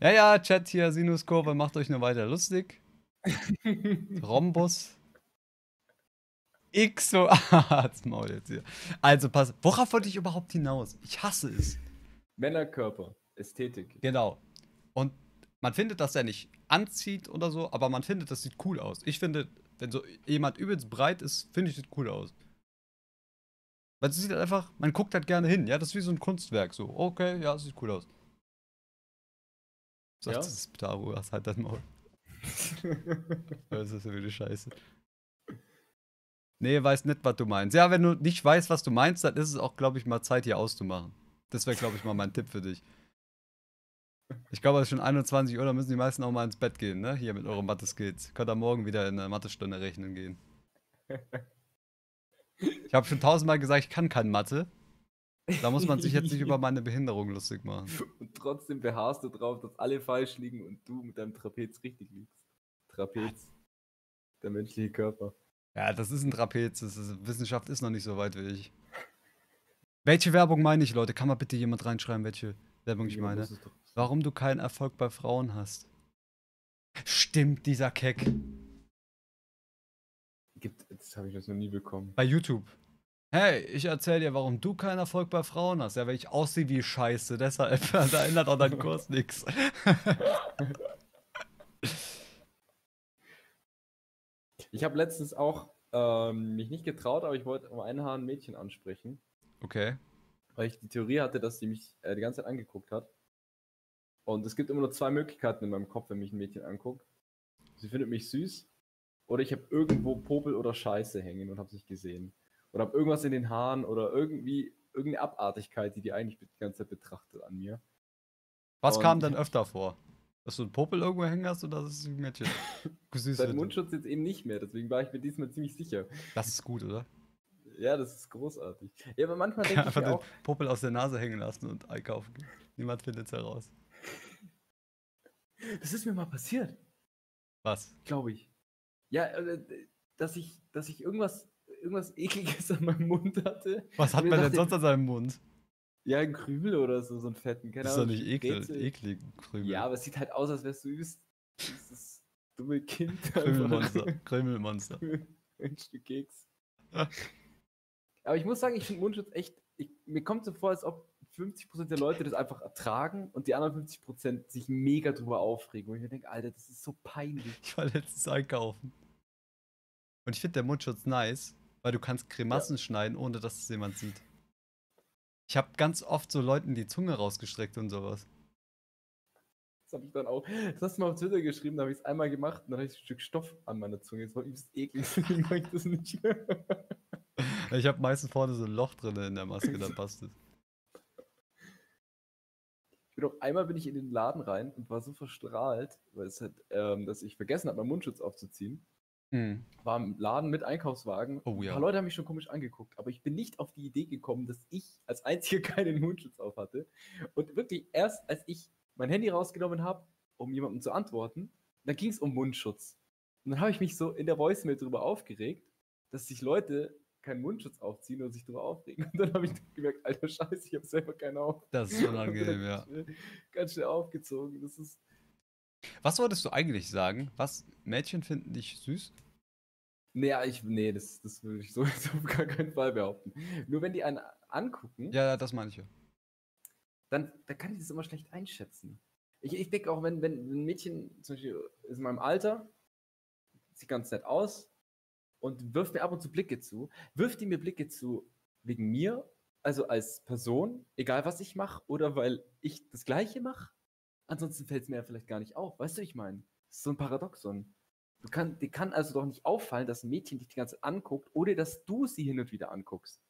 Ja, ja, Chat hier, Sinuskurve, macht euch nur weiter lustig. Rhombus. X so. Ah, das Maul jetzt hier. Also, pass. Worauf wollte ich überhaupt hinaus? Ich hasse es. Männerkörper. Ästhetik. Genau. Und man findet, dass er nicht anzieht oder so, aber man findet, das sieht cool aus. Ich finde, wenn so jemand übelst breit ist, finde ich, sieht cool aus. Weil es sieht halt einfach, man guckt halt gerne hin, ja, das ist wie so ein Kunstwerk, so, okay, ja, es sieht cool aus. Sagt Ja? das Ptaro, hast halt dein Maul. Das ist ja wieder scheiße. Nee, weiß nicht, was du meinst. Ja, wenn du nicht weißt, was du meinst, dann ist es auch, glaube ich, mal Zeit, hier auszumachen. Das wäre, glaube ich, mal mein Tipp für dich. Ich glaube, es ist schon 21 Uhr, da müssen die meisten auch mal ins Bett gehen, ne? Hier mit euren Mathe-Skills. Könnt ihr morgen wieder in der Mathestunde rechnen gehen. Ich habe schon tausendmal gesagt, ich kann kein Mathe. Da muss man sich jetzt nicht über meine Behinderung lustig machen. Und trotzdem beharrst du drauf, dass alle falsch liegen und du mit deinem Trapez richtig liegst. Trapez. Der menschliche Körper. Ja, das ist ein Trapez. Das ist, Wissenschaft ist noch nicht so weit wie ich. Welche Werbung meine ich, Leute? Kann mal bitte jemand reinschreiben, welche Werbung ich meine? Warum du keinen Erfolg bei Frauen hast. Stimmt, dieser Keck. Gibt, das habe ich das noch nie bekommen. Bei YouTube. Hey, ich erzähl dir, warum du keinen Erfolg bei Frauen hast. Ja, weil ich aussehe wie Scheiße. Deshalb, da ändert auch dein Kurs nichts. Ich habe letztens auch ähm, mich nicht getraut, aber ich wollte um einen Haar ein Mädchen ansprechen, Okay. weil ich die Theorie hatte, dass sie mich äh, die ganze Zeit angeguckt hat. Und es gibt immer nur zwei Möglichkeiten in meinem Kopf, wenn mich ein Mädchen anguckt. Sie findet mich süß oder ich habe irgendwo Popel oder Scheiße hängen und habe es nicht gesehen. Oder habe irgendwas in den Haaren oder irgendwie irgendeine Abartigkeit, die die eigentlich die ganze Zeit betrachtet an mir. Was Und kam hab- öfter vor? Dass du einen Popel irgendwo hängen hast oder dass es ein Mädchen süß Seit findet? Mundschutz jetzt eben nicht mehr, deswegen war ich mir diesmal ziemlich sicher. Das ist gut, oder? Ja, das ist großartig. Ja, aber manchmal denke ich Einfach mir den auch, Popel aus der Nase hängen lassen und einkaufen. Niemand findet es heraus. das ist mir mal passiert. Was? glaube ich. Ja, äh, dass ich, dass ich irgendwas, irgendwas ekliges an meinem Mund hatte. Was hat man denn dachte- sonst an seinem Mund? Ja, ein Krümel oder so, so einen fetten. Keine Das ist doch nicht Rätsel. eklig. Krümel. Ja, aber es sieht halt aus, als wärst du übelst dieses dumme Kind. Krümelmonster. Krümelmonster. ein Stück Keks. aber ich muss sagen, ich finde Mundschutz echt, ich, mir kommt so vor, als ob 50% der Leute das einfach ertragen und die anderen 50% sich mega drüber aufregen. Und ich mir denke, Alter, das ist so peinlich. Ich war letztens einkaufen. Und ich finde der Mundschutz nice, weil du kannst Grimassen schneiden, ohne dass es jemand sieht. Ich habe ganz oft so Leuten die Zunge rausgestreckt und sowas. Das habe ich dann auch. Das hast du mal auf Twitter geschrieben, da habe ich es einmal gemacht und dann hatte ich ein Stück Stoff an meiner Zunge. Das war übelst eklig, deswegen mache ich das nicht. Ich habe meistens vorne so ein Loch drin in der Maske, dann passt es. Ich bin auch einmal bin ich in den Laden rein und war so verstrahlt, weil es halt, ähm, dass ich vergessen habe, meinen Mundschutz aufzuziehen. Hm. war im Laden mit Einkaufswagen. Oh Ein ja. paar Leute haben mich schon komisch angeguckt, aber ich bin nicht auf die Idee gekommen, dass ich als einziger keinen Mundschutz auf hatte. Und wirklich erst, als ich mein Handy rausgenommen habe, um jemandem zu antworten, da ging es um Mundschutz. Und dann habe ich mich so in der Voicemail darüber aufgeregt, dass sich Leute keinen Mundschutz aufziehen und sich darüber aufregen. Und dann habe ich gemerkt, alter Scheiße, ich habe selber keinen auf. Das ist unangenehm, ja. Ganz schnell- Ganz schnell aufgezogen. Das ist Was wolltest du eigentlich sagen? Was? Mädchen finden dich süß? Nee, ich, nee das, das würde ich so jetzt auf gar keinen Fall behaupten. Nur wenn die einen angucken, Ja, ja, das meine ich ja. dann, dann kann ich das immer schlecht einschätzen. Ich, ich denke auch, wenn, wenn ein Mädchen zum Beispiel ist in meinem Alter, sieht ganz nett aus und wirft mir ab und zu Blicke zu, wirft die mir Blicke zu wegen mir, also als Person, egal was ich mache, oder weil ich das Gleiche mache, ansonsten fällt es mir ja vielleicht gar nicht auf. Weißt du, wie ich meine? Das ist so ein Paradoxon. Du kann, dir kann also doch nicht auffallen, dass ein Mädchen dich die ganze Zeit anguckt, ohne dass du sie hin und wieder anguckst.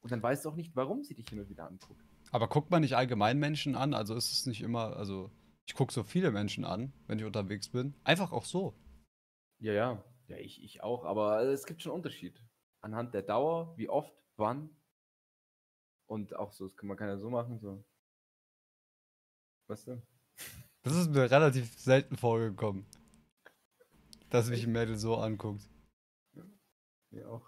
Und dann weißt du auch nicht, warum sie dich hin und wieder anguckt. Aber guckt man nicht allgemein Menschen an? Also ist es nicht immer, also ich gucke so viele Menschen an, wenn ich unterwegs bin. Einfach auch so. Ja, ja. Ja, ich, ich auch, aber es gibt schon Unterschied. Anhand der Dauer, wie oft, wann. Und auch so, das kann man ja so machen, so. Weißt du? Das ist mir relativ selten vorgekommen. Dass mich ein Mädel so anguckt. Ja, auch.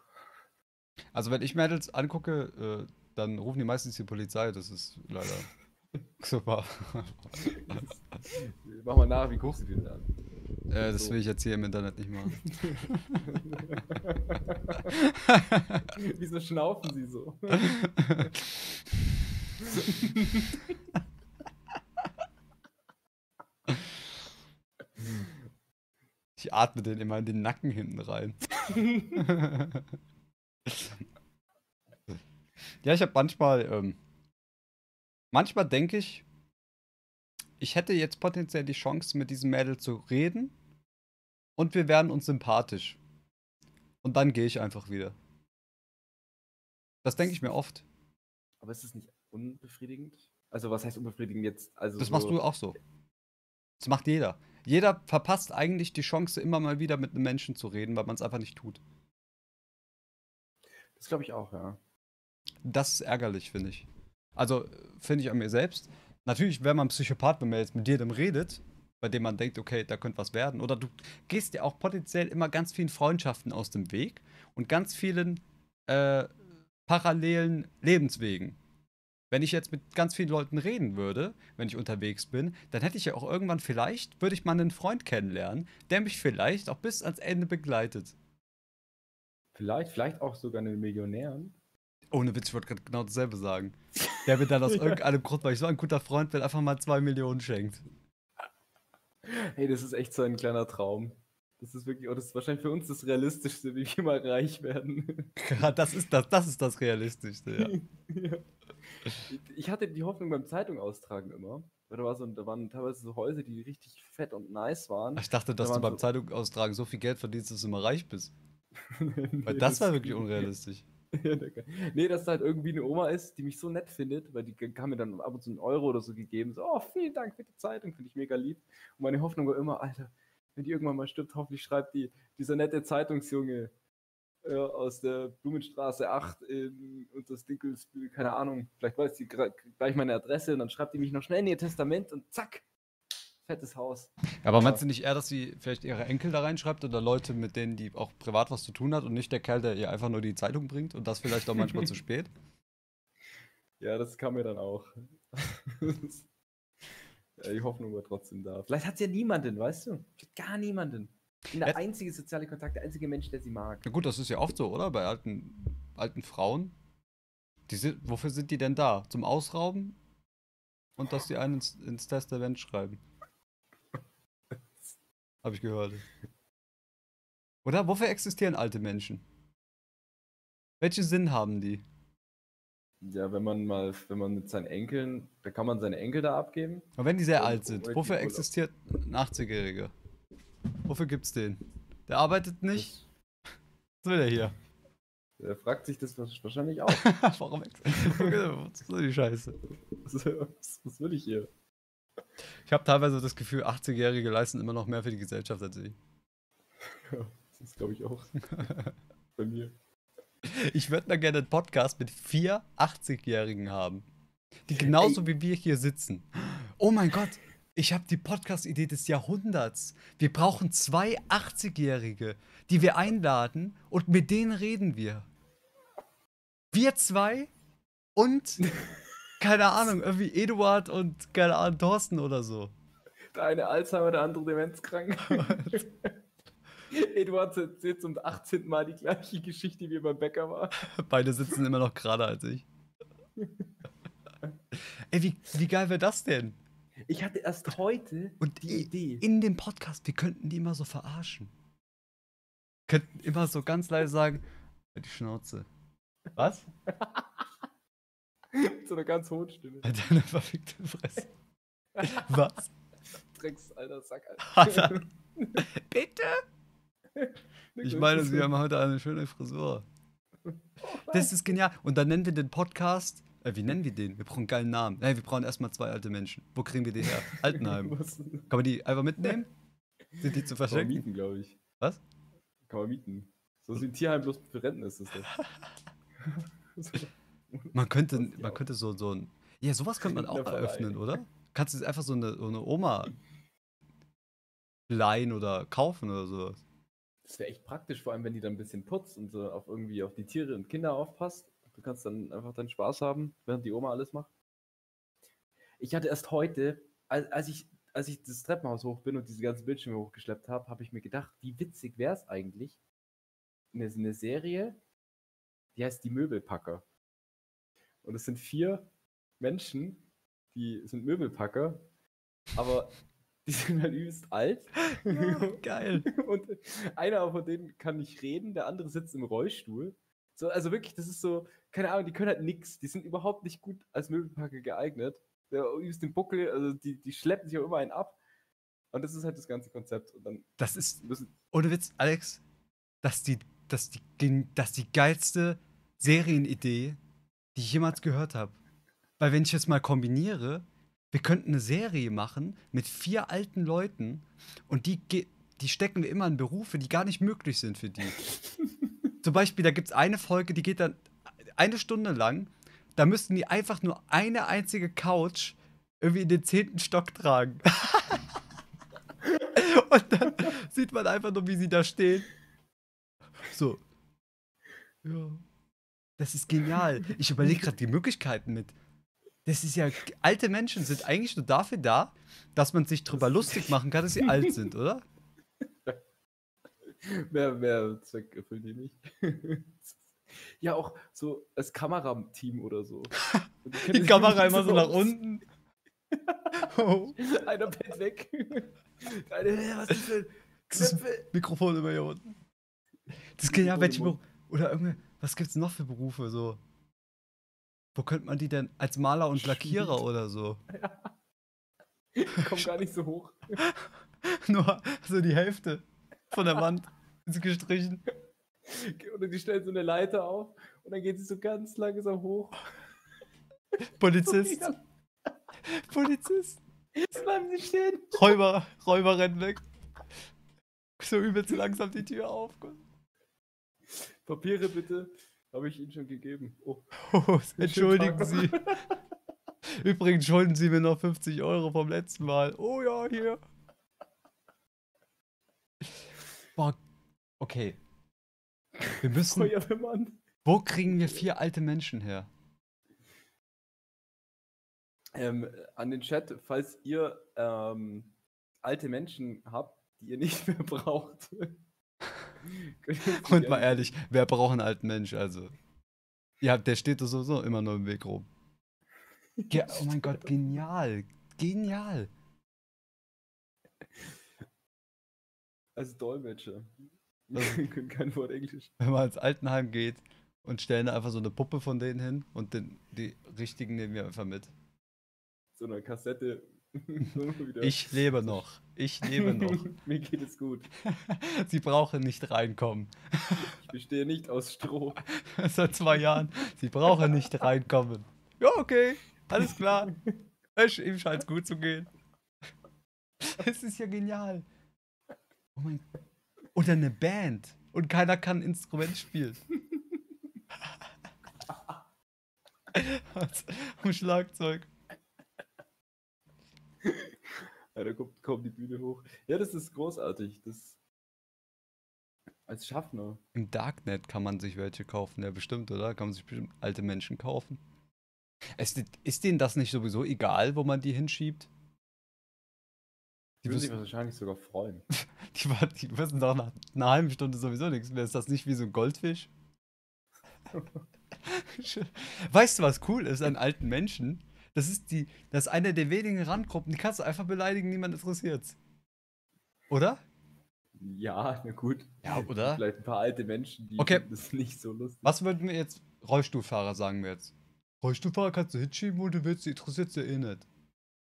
Also wenn ich Mädels angucke, äh, dann rufen die meistens die Polizei. Das ist leider super. Mach mal nach, wie guckst du dir das an? äh, das will ich jetzt hier im Internet nicht machen. Wieso schnaufen sie so? Ich atme den immer in den Nacken hinten rein. ja, ich habe manchmal, ähm, manchmal denke ich, ich hätte jetzt potenziell die Chance, mit diesem Mädel zu reden und wir wären uns sympathisch. Und dann gehe ich einfach wieder. Das denke ich mir oft. Aber ist es nicht unbefriedigend? Also, was heißt unbefriedigend jetzt? Also Das so, machst du auch so. Das macht jeder. Jeder verpasst eigentlich die Chance, immer mal wieder mit einem Menschen zu reden, weil man es einfach nicht tut. Das glaube ich auch, ja. Das ist ärgerlich, finde ich. Also, finde ich an mir selbst. Natürlich wäre man Psychopath, wenn man jetzt mit jedem redet, bei dem man denkt, okay, da könnte was werden. Oder du gehst dir auch potenziell immer ganz vielen Freundschaften aus dem Weg und ganz vielen äh, parallelen Lebenswegen. Wenn ich jetzt mit ganz vielen Leuten reden würde, wenn ich unterwegs bin, dann hätte ich ja auch irgendwann vielleicht, würde ich mal einen Freund kennenlernen, der mich vielleicht auch bis ans Ende begleitet. Vielleicht, vielleicht auch sogar einen Millionären. Ohne Witz, ich wollte gerade genau dasselbe sagen. Der mir dann aus Ja. irgendeinem Grund, weil ich so ein guter Freund bin, einfach mal zwei Millionen schenkt. Hey, das ist echt so ein kleiner Traum. Das ist wirklich, oh, das ist wahrscheinlich für uns das Realistischste, wie wir mal reich werden. Das ist das, das ist das Realistischste, ja. Ja. Ich- hatte die Hoffnung beim Zeitung austragen immer. Weil Da, war so, da waren teilweise so Häuser, die richtig fett und nice waren. Ich dachte, dass Da du beim so- Zeitung austragen so viel Geld verdienst, dass du immer reich bist. Weil Nee, das war wirklich unrealistisch. Ja, nee, dass da halt irgendwie eine Oma ist, die mich so nett findet, weil die kam mir dann ab und zu einen Euro oder so gegeben. So, oh, vielen Dank für die Zeitung, finde ich mega lieb. Und meine Hoffnung war immer, Alter, wenn die irgendwann mal stirbt, hoffentlich schreibt die, dieser nette Zeitungsjunge äh, aus der Blumenstraße 8 in, und das Dinkelsbühl, keine Ahnung, vielleicht weiß die gra- gleich meine Adresse und dann schreibt die mich noch schnell in ihr Testament und zack, fettes Haus. Aber meinst du nicht eher, dass sie vielleicht ihre Enkel da reinschreibt oder Leute, mit denen die auch privat was zu tun hat und nicht der Kerl, der ihr einfach nur die Zeitung bringt und das vielleicht auch manchmal zu spät? Ja, das kam mir dann auch. ja, die Hoffnung war trotzdem da. Vielleicht hat sie ja niemanden, weißt du? Gar niemanden. Ich bin der Jetzt- einzige soziale Kontakt, der einzige Mensch, der sie mag. Na gut, das ist ja oft so, oder? Bei alten, alten Frauen. Die sind, wofür sind die denn da? Zum Ausrauben? Und dass die einen ins, ins Testament schreiben. Habe ich gehört. Oder? Wofür existieren alte Menschen? Welchen Sinn haben die? Ja, wenn man mal, wenn man mit seinen Enkeln, da kann man seine Enkel da abgeben. Und wenn die sehr Und- alt sind, wofür existiert ein 80-Jähriger? Wofür gibt's den? Der arbeitet nicht? Was will der hier? Das, er fragt sich das wahrscheinlich auch. Warum Was soll die Scheiße? was, was will ich hier? Ich habe teilweise das Gefühl, 80-Jährige leisten immer noch mehr für die Gesellschaft als ich. Das glaube ich auch. Bei mir. Ich würde mal gerne einen Podcast mit vier 80-Jährigen haben. Die genauso wie wir hier sitzen. Oh mein Gott, ich habe die Podcast-Idee des Jahrhunderts. Wir brauchen zwei 80-Jährige, die wir einladen und mit denen reden wir. Wir zwei und, keine Ahnung, irgendwie Eduard und, keine Ahnung, Thorsten oder so. Der eine Alzheimer, der andere demenzkrank. Eduard erzählt zum 18. Mal die gleiche Geschichte, wie er beim Bäcker war. Beide sitzen immer noch gerade als ich. Ey, wie, wie geil wäre das denn? Ich hatte erst heute Und die Idee. in dem Podcast, wir könnten die immer so verarschen. Könnten immer so ganz leise sagen, "Halt die Schnauze. Was? Mit so einer ganz hohen Stimme. Halt Deine verfickte Fresse. Was? Drecks, alter Sack, Alter. Alter. Bitte? Ich meine, Sie haben heute eine schöne Frisur. Das ist genial. Und dann nennen wir den Podcast. Äh, wie nennen wir den? Wir brauchen einen geilen Namen. Hey, wir brauchen erstmal zwei alte Menschen. Wo kriegen wir die her? Altenheim. Kann man die einfach mitnehmen? Sind die zu Kann man verschenken? mieten, glaube ich. Was? Kann man mieten. So wie ein Tierheim bloß für Renten ist das. Man könnte, man auch. könnte so, so ein. Ja, sowas könnte man auch eröffnen, oder? Kannst du jetzt einfach so eine, so eine Oma leihen oder kaufen oder sowas? Das wäre echt praktisch, vor allem wenn die dann ein bisschen putzt und so auf irgendwie auf die Tiere und Kinder aufpasst. Du kannst dann einfach deinen Spaß haben, während die Oma alles macht. Ich hatte erst heute, als, als ich als ich das Treppenhaus hoch bin und diese ganzen Bildschirme hochgeschleppt habe, habe ich mir gedacht, wie witzig wäre es eigentlich, eine, eine Serie, die heißt Die Möbelpacker. Und es sind vier Menschen, die sind Möbelpacker, aber die sind halt übelst alt. Ja, geil. Und einer von denen kann nicht reden, der andere sitzt im Rollstuhl. So, also wirklich, das ist so, keine Ahnung, die können halt nix. Die sind überhaupt nicht gut als Möbelpacker geeignet. Der übst den Buckel, also die, die schleppen sich auch immer einen ab. Und das ist halt das ganze Konzept. Und dann Das ist, müssen. ohne Witz, Alex, das ist die, das ist die, gen- das ist die geilste Serienidee, die ich jemals gehört habe. Weil wenn ich jetzt mal kombiniere, wir könnten eine Serie machen mit vier alten Leuten und die, die stecken wir immer in Berufe, die gar nicht möglich sind für die. Zum Beispiel, da gibt es eine Folge, die geht dann eine Stunde lang. Da müssten die einfach nur eine einzige Couch irgendwie in den zehnten Stock tragen. Und dann sieht man einfach nur, wie sie da stehen. So. Ja. Das ist genial. Ich überlege gerade die Möglichkeiten mit. Das ist ja. Alte Menschen sind eigentlich nur dafür da, dass man sich drüber lustig machen kann, dass sie alt sind, oder? Mehr, mehr Zweck erfüllen die nicht. ja, auch so als Kamerateam oder so. Die Kamera immer so nach unten. Oh, Einer pennt weg. Der eine, "Hä, was ist denn? Das. Mikrofon immer hier unten. Das genial, Mikrofon welche im Berufe. Oder irgendwie, was gibt's noch für Berufe so? Wo könnte man die denn als Maler und Lackierer Schmied. oder so? Kommt gar nicht so hoch. Nur so die Hälfte von der Wand gestrichen. Und die stellen so eine Leiter auf und dann geht sie so ganz langsam hoch. Polizist. Polizist. Jetzt bleiben sie stehen. Räuber, Räuber rennen weg. So übelst langsam die Tür auf. Papiere bitte. Habe ich Ihnen schon gegeben. Oh, Oh, entschuldigen. Sie. Übrigens schulden Sie mir noch 50 Euro vom letzten Mal. Oh ja, hier. Boah, okay. Wir müssen. Feuerwehrmann. Wo kriegen wir vier alte Menschen her? Ähm, an den Chat, falls ihr ähm, alte Menschen habt, die ihr nicht mehr braucht. Und mal ehrlich, wer braucht einen alten Mensch? Also. Ja, der steht doch sowieso immer nur im Weg rum. Ge oh mein Gott, genial. Genial. Als Dolmetscher. Also- Wir können kein Wort Englisch. Wenn man ins Altenheim geht und stellen einfach so eine Puppe von denen hin und den, die richtigen nehmen wir einfach mit. So eine Kassette. Ich lebe noch. Ich lebe noch. Mir geht es gut. Sie brauchen nicht reinkommen. Ich bestehe nicht aus Stroh. Seit zwei Jahren. Sie brauchen nicht reinkommen. Ja, okay. Alles klar. Es- Ihm scheint es gut zu gehen. Es ist ja genial. Oh mein Oder eine Band. Und keiner kann ein Instrument spielen. Am Schlagzeug. Ja, da kommt kaum die Bühne hoch. Ja, das ist großartig. Das als Schaffner. Im Darknet kann man sich welche kaufen, ja bestimmt, oder? Kann man sich bestimmt alte Menschen kaufen. Ist, ist denen das nicht sowieso egal, wo man die hinschiebt? Die würden sich wahrscheinlich sogar freuen. die, die wissen doch nach einer halben Stunde sowieso nichts mehr. Ist das nicht wie so ein Goldfisch? weißt du, was cool ist an alten Menschen? Das ist die, das ist eine der wenigen Randgruppen, die kannst du einfach beleidigen, niemand interessiert's. Oder? Ja, na gut. Ja, oder? Vielleicht ein paar alte Menschen, die okay. das nicht so lustig. Was würden wir jetzt, Rollstuhlfahrer sagen wir jetzt? Rollstuhlfahrer kannst du hinschieben, wo du willst, die interessiert ja eh nicht.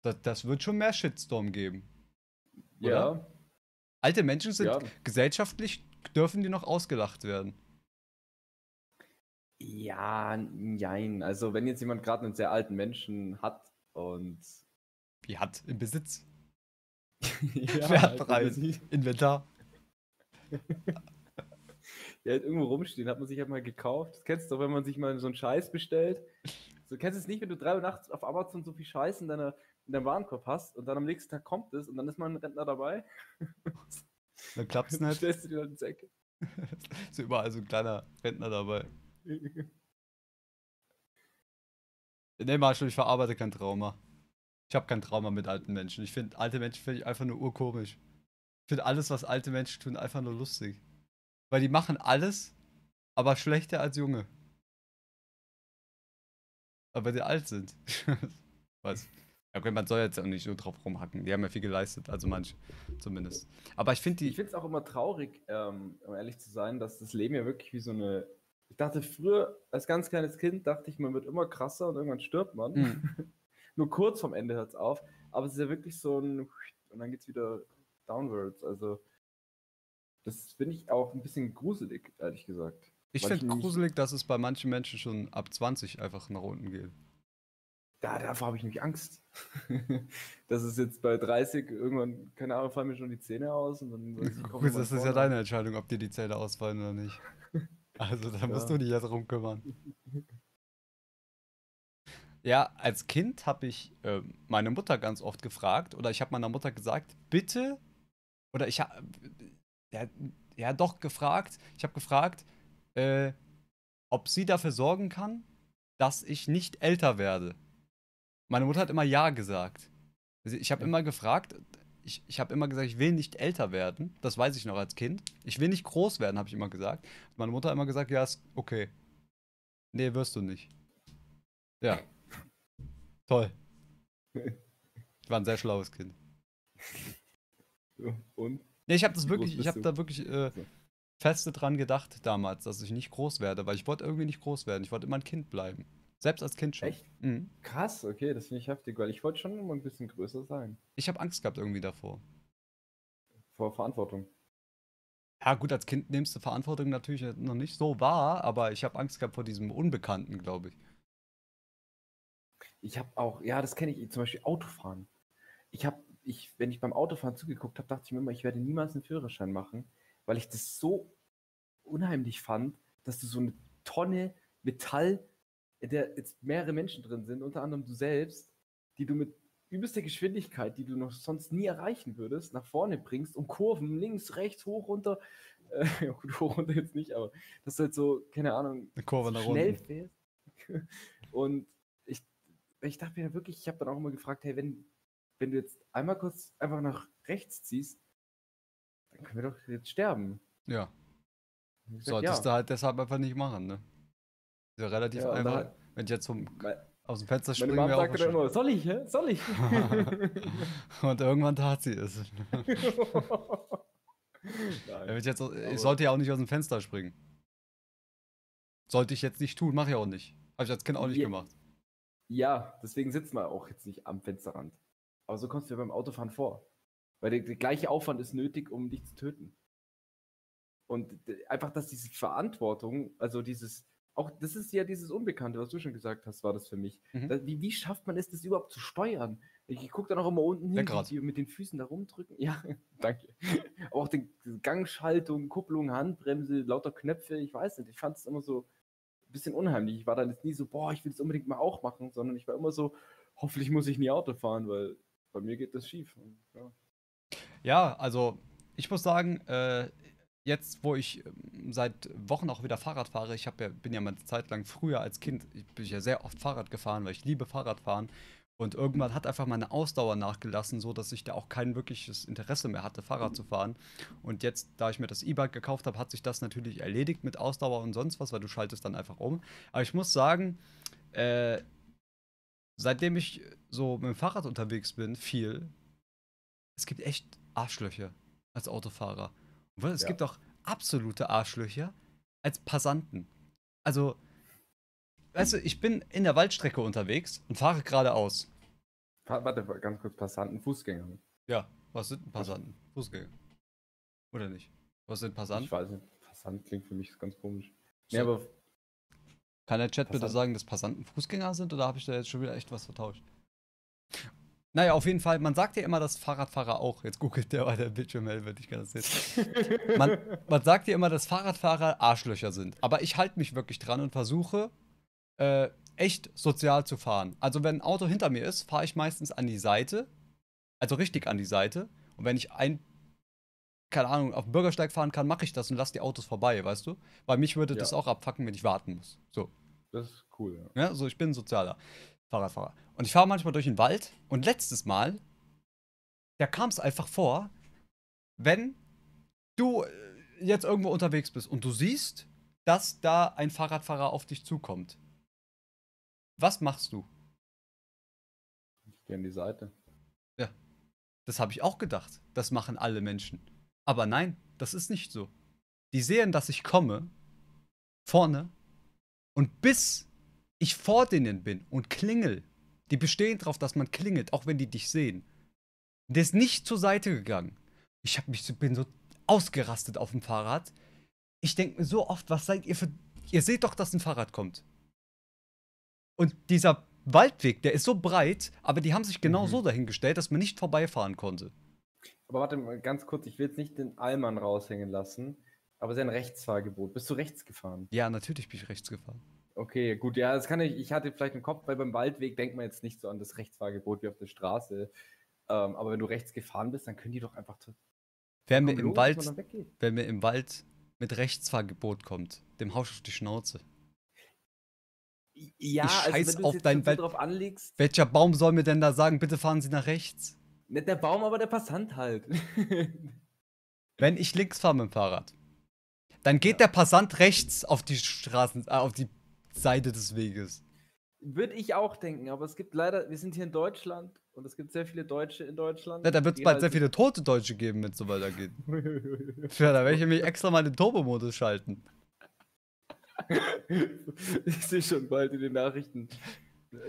Das, das wird schon mehr Shitstorm geben. Oder? Ja. Alte Menschen sind ja. gesellschaftlich, dürfen die noch ausgelacht werden. Ja, nein. Also wenn jetzt jemand gerade einen sehr alten Menschen hat und. Wie hat? Im Besitz? ja, Wertpreis. halt Inventar. Der hat irgendwo rumstehen, hat man sich halt mal gekauft. Das kennst du doch, wenn man sich mal so einen Scheiß bestellt. So kennst du es nicht, wenn du drei Uhr nachts auf Amazon so viel Scheiß in, deiner, in deinem Warenkorb hast und dann am nächsten Tag kommt es und dann ist mal ein Rentner dabei. Dann klappt es nicht. Stellst du dir halt ins Ecke. ist überall so ein kleiner Rentner dabei. Nee, Marshall, ich verarbeite kein Trauma. Ich habe kein Trauma mit alten Menschen. Ich finde alte Menschen finde ich einfach nur urkomisch. Ich finde alles, was alte Menschen tun, einfach nur lustig. Weil die machen alles, aber schlechter als Junge. Aber die alt sind. Was? Okay, man soll jetzt auch nicht nur drauf rumhacken. Die haben ja viel geleistet, also manche zumindest. Aber ich finde die. Ich finde es auch immer traurig, ähm, um ehrlich zu sein, dass das Leben ja wirklich wie so eine ich dachte früher, als ganz kleines Kind, dachte ich, man wird immer krasser und irgendwann stirbt man. Mhm. Nur kurz vom Ende hört es auf. Aber es ist ja wirklich so ein. Und dann geht es wieder downwards. Also, das finde ich auch ein bisschen gruselig, ehrlich gesagt. Ich finde gruselig, dass es bei manchen Menschen schon ab 20 einfach nach unten geht. Ja, davor habe ich nämlich Angst. das ist jetzt bei 30 irgendwann, keine Ahnung, fallen mir schon die Zähne aus und dann. Ich, Gut, das ist ja deine Entscheidung, ob dir die Zähne ausfallen oder nicht. Also da musst ja. du dich ja drum kümmern. Ja, als Kind habe ich äh, meine Mutter ganz oft gefragt oder ich habe meiner Mutter gesagt, bitte, oder ich habe, ja, ja, doch gefragt, ich habe gefragt, äh, ob sie dafür sorgen kann, dass ich nicht älter werde. Meine Mutter hat immer Ja gesagt. Also ich habe immer gefragt, ich, ich habe immer gesagt, ich will nicht älter werden. Das weiß ich noch als Kind. Ich will nicht groß werden, habe ich immer gesagt. Meine Mutter hat immer gesagt, ja, ist okay. Nee, wirst du nicht. Ja. Toll. Ich war ein sehr schlaues Kind. Und? Nee, ich habe das wirklich, ich habe da wirklich äh, feste dran gedacht damals, dass ich nicht groß werde, weil ich wollte irgendwie nicht groß werden. Ich wollte immer ein Kind bleiben. Selbst als Kind schon. Echt? Mhm. Krass, okay, das finde ich heftig, weil ich wollte schon immer ein bisschen größer sein. Ich habe Angst gehabt irgendwie davor. Vor Verantwortung. Ja, gut, als Kind nimmst du Verantwortung natürlich noch nicht so wahr, aber ich habe Angst gehabt vor diesem Unbekannten, glaube ich. Ich habe auch, ja, das kenne ich, zum Beispiel Autofahren. Ich habe, ich, wenn ich beim Autofahren zugeguckt habe, dachte ich mir immer, ich werde niemals einen Führerschein machen, weil ich das so unheimlich fand, dass du so eine Tonne Metall in der jetzt mehrere Menschen drin sind, unter anderem du selbst, die du mit übelster Geschwindigkeit, die du noch sonst nie erreichen würdest, nach vorne bringst, um Kurven links, rechts, hoch, runter, äh, ja, gut, hoch, runter jetzt nicht, aber dass du halt so, keine Ahnung, Eine Kurve nach schnell fährst. Und ich, ich dachte mir wirklich, ich habe dann auch immer gefragt, hey, wenn, wenn du jetzt einmal kurz einfach nach rechts ziehst, dann können wir doch jetzt sterben. Ja. Gesagt, Solltest ja. du halt deshalb einfach nicht machen, ne? Ist ja relativ ja, einfach. Dann, wenn ich jetzt vom, aus dem Fenster springe. Meine Mom sagte dann immer, soll ich, hä? Soll ich? und irgendwann tat sie es. Ich, jetzt, ich sollte ja auch nicht aus dem Fenster springen. Sollte ich jetzt nicht tun, mache ich auch nicht. Habe ich als Kind auch nicht ja, gemacht. Ja, deswegen sitzt man auch jetzt nicht am Fensterrand. Aber so kommst du ja beim Autofahren vor. Weil der, der gleiche Aufwand ist nötig, um dich zu töten. Und einfach, dass diese Verantwortung, also dieses, auch das ist ja dieses Unbekannte, was du schon gesagt hast, war das für mich. Mhm. Da, wie, wie schafft man es, das überhaupt zu steuern? Ich, gucke dann auch immer unten hin, wie die mit den Füßen da rumdrücken. Ja, danke. Aber auch die die Gangschaltung, Kupplung, Handbremse, lauter Knöpfe, ich weiß nicht. Ich fand es immer so ein bisschen unheimlich. Ich war dann jetzt nie so, boah, ich will es unbedingt mal auch machen, sondern ich war immer so, hoffentlich muss ich nie Auto fahren, weil bei mir geht das schief. Und, ja. Ja, also ich muss sagen, äh, jetzt, wo ich ähm, seit Wochen auch wieder Fahrrad fahre, ich ja, bin ja mal eine Zeit lang früher als Kind, ich bin ja sehr oft Fahrrad gefahren, weil ich liebe Fahrradfahren. Und irgendwann hat einfach meine Ausdauer nachgelassen, so dass ich da auch kein wirkliches Interesse mehr hatte, Fahrrad zu fahren. Und jetzt, da ich mir das E-Bike gekauft habe, hat sich das natürlich erledigt mit Ausdauer und sonst was, weil du schaltest dann einfach um. Aber ich muss sagen, äh, seitdem ich so mit dem Fahrrad unterwegs bin, viel, es gibt echt Arschlöcher als Autofahrer. Es Ja. gibt auch absolute Arschlöcher als Passanten. Also, weißt du, ich bin in der Waldstrecke unterwegs und fahre geradeaus. Warte, ganz kurz, Passanten, Fußgänger. Ja, was sind denn Passanten? Fußgänger. Oder nicht? Was sind Passanten? Ich weiß nicht, Passant klingt für mich ganz komisch. So. Nee, aber Kann der Chat bitte Passanten. sagen, dass Passanten Fußgänger sind oder habe ich da jetzt schon wieder echt was vertauscht? Naja, auf jeden Fall, man sagt ja immer, dass Fahrradfahrer auch, jetzt googelt der bei der Bildschirm, wenn ich kann das sehen. Man, man sagt ja immer, dass Fahrradfahrer Arschlöcher sind. Aber ich halte mich wirklich dran und versuche, äh, echt sozial zu fahren. Also, wenn ein Auto hinter mir ist, fahre ich meistens an die Seite. Also richtig an die Seite. Und wenn ich ein, keine Ahnung, auf dem Bürgersteig fahren kann, mache ich das und lasse die Autos vorbei, weißt du? Weil mich würde Ja. das auch abfacken, wenn ich warten muss. So. das ist cool, ja. Ja, so ich bin ein sozialer Fahrradfahrer. Und ich fahre manchmal durch den Wald und letztes Mal, da kam es einfach vor, wenn du äh, jetzt irgendwo unterwegs bist und du siehst, dass da ein Fahrradfahrer auf dich zukommt. Was machst du? Ich gehe an die Seite. Das habe ich auch gedacht. Das machen alle Menschen. Aber nein, das ist nicht so. Die sehen, dass ich komme, vorne, und bis ich vor denen bin und klingel, die bestehen darauf, dass man klingelt, auch wenn die dich sehen. Der ist nicht zur Seite gegangen. Ich hab mich bin so ausgerastet auf dem Fahrrad. Ich denke mir so oft, was seid ihr für. Ihr seht doch, dass ein Fahrrad kommt. Und dieser Waldweg, der ist so breit, aber die haben sich genau Mhm. so dahingestellt, dass man nicht vorbeifahren konnte. Aber warte mal ganz kurz, ich will jetzt nicht den Allmann raushängen lassen, aber es ist ja ein Rechtsfahrgebot. Bist du rechts gefahren? Ja, natürlich bin ich rechts gefahren. Okay, gut, ja, das kann ich, ich hatte vielleicht im Kopf, weil beim Waldweg denkt man jetzt nicht so an das Rechtsfahrgebot wie auf der Straße. Ähm, aber wenn du rechts gefahren bist, dann können die doch einfach Wer mir, im Wald, wer mir im Wald mit Rechtsfahrgebot kommt, dem haust du auf die Schnauze. Ja, Ich scheiß also wenn du auf dein Wald- drauf anlegst, Welcher Baum soll mir denn da sagen, bitte fahren Sie nach rechts? nicht der Baum, aber der Passant halt. Wenn ich links fahre mit dem Fahrrad, dann geht Ja. der Passant rechts auf die Straßen, äh, auf die Seite des Weges. Würde ich auch denken, aber es gibt leider, wir sind hier in Deutschland und es gibt sehr viele Deutsche in Deutschland. Ja, da wird es bald halt- sehr viele tote Deutsche geben, wenn es so weitergeht. Ja, da werde ich nämlich extra mal den Turbo-Modus schalten. ich sehe schon bald in den Nachrichten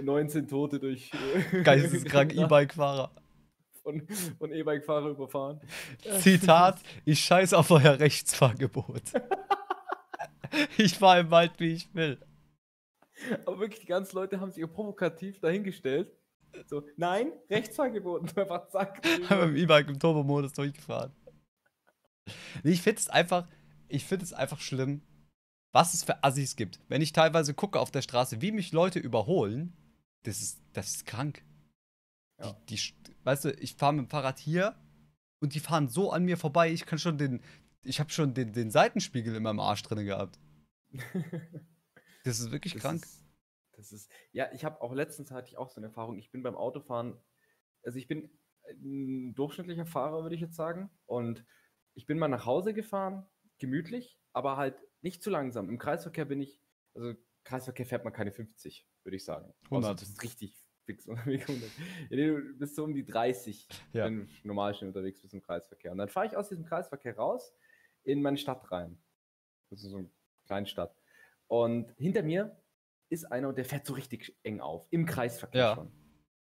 19 Tote durch äh, Geisteskrank E-Bike-Fahrer. von, von E-Bike-Fahrer überfahren. Zitat, ich scheiß auf euer Rechtsfahrgebot. ich fahre im Wald, wie ich will. Aber wirklich, die ganzen Leute haben sich auch provokativ dahingestellt. So, nein, Rechtsfahrgebot. Und einfach zack. mit dem E-Bike im Turbo-Modus durchgefahren. Ich finde es einfach, ich finde es einfach schlimm, was es für Assis gibt. Wenn ich teilweise gucke auf der Straße, wie mich Leute überholen, das ist, das ist krank. Ja. Die, die, weißt du, ich fahre mit dem Fahrrad hier und die fahren so an mir vorbei, ich kann schon den, ich habe schon den, den Seitenspiegel in meinem Arsch drin gehabt. Das ist wirklich Das krank. Ist, das ist, ja, ich habe auch letztens hatte ich auch so eine Erfahrung. Ich bin beim Autofahren, also ich bin ein durchschnittlicher Fahrer, würde ich jetzt sagen. Und ich bin mal nach Hause gefahren, gemütlich, aber halt nicht zu langsam. Im Kreisverkehr bin ich, also Kreisverkehr fährt man keine 50, würde ich sagen. Außer 100. Du bist richtig fix unterwegs. 100. Ja, nee, du bist so um die 30, Ja. wenn du normal schnell unterwegs bist im Kreisverkehr. Und dann fahre ich aus diesem Kreisverkehr raus in meine Stadt rein. Das ist so eine kleine Stadt. Und hinter mir ist einer und der fährt so richtig eng auf. Im Kreisverkehr Ja. schon.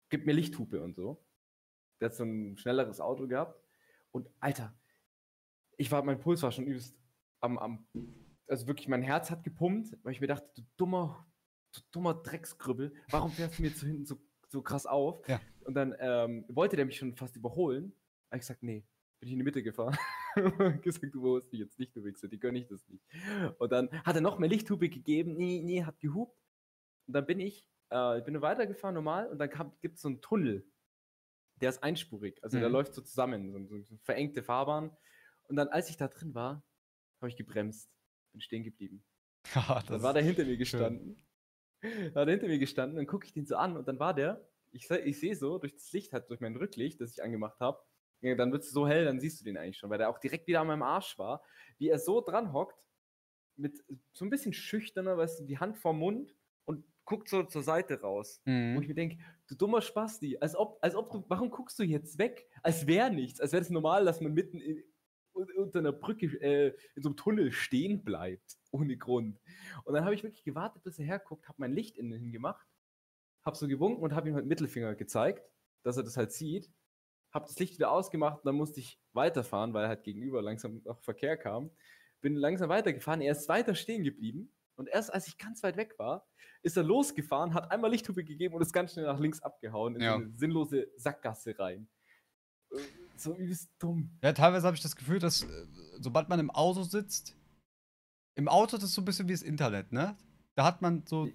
Gibt mir Lichthupe und so. Der hat so ein schnelleres Auto gehabt. Und Alter, ich war, mein Puls war schon übelst am, am also wirklich, mein Herz hat gepumpt, weil ich mir dachte, du dummer, du dummer Drecksgrübbel, warum fährst du mir so hinten so, so krass auf? Ja. Und dann ähm, wollte der mich schon fast überholen. Habe ich gesagt, nee, bin ich in die Mitte gefahren. gesagt, du überholst mich jetzt nicht, du Wichser, die gönne ich das nicht. Und dann hat er noch mehr Lichthupe gegeben, nee, nee, hat gehupt. Und dann bin ich, äh, ich bin weitergefahren normal und dann gibt es so einen Tunnel, der ist einspurig, also der Mhm. läuft so zusammen, so, so, so verengte Fahrbahn. Und dann, als ich da drin war, habe ich gebremst, bin stehen geblieben. Haha, Dann war der hinter mir schön. gestanden. War der hinter mir gestanden, dann gucke ich den so an und dann war der, ich, ich sehe so durch das Licht, halt durch mein Rücklicht, das ich angemacht habe, dann wird es so hell, dann siehst du den eigentlich schon, weil der auch direkt wieder an meinem Arsch war, wie er so dran hockt, mit so ein bisschen schüchterner, weißt du, die Hand vorm Mund und guckt so zur Seite raus. Wo ich Mhm. mir denke, du dummer Spasti, als ob, als ob du, warum guckst du jetzt weg? Als wäre nichts, als wäre es normal, dass man mitten in, un- unter einer Brücke, äh, in so einem Tunnel stehen bleibt, ohne Grund. Und dann habe ich wirklich gewartet, bis er herguckt, habe mein Licht innen hingemacht, habe so gewunken und habe ihm halt Mittelfinger gezeigt, dass er das halt sieht, habe das Licht wieder ausgemacht und dann musste ich weiterfahren, weil halt gegenüber langsam noch Verkehr kam. Bin langsam weitergefahren, er ist weiter stehen geblieben und erst als ich ganz weit weg war, ist er losgefahren, hat einmal Lichthupe gegeben und ist ganz schnell nach links abgehauen in Ja. eine sinnlose Sackgasse rein. Äh, So übelst dumm. Ja, teilweise habe ich das Gefühl, dass äh, sobald man im Auto sitzt, im Auto das ist so ein bisschen wie das Internet, ne? Da hat man so,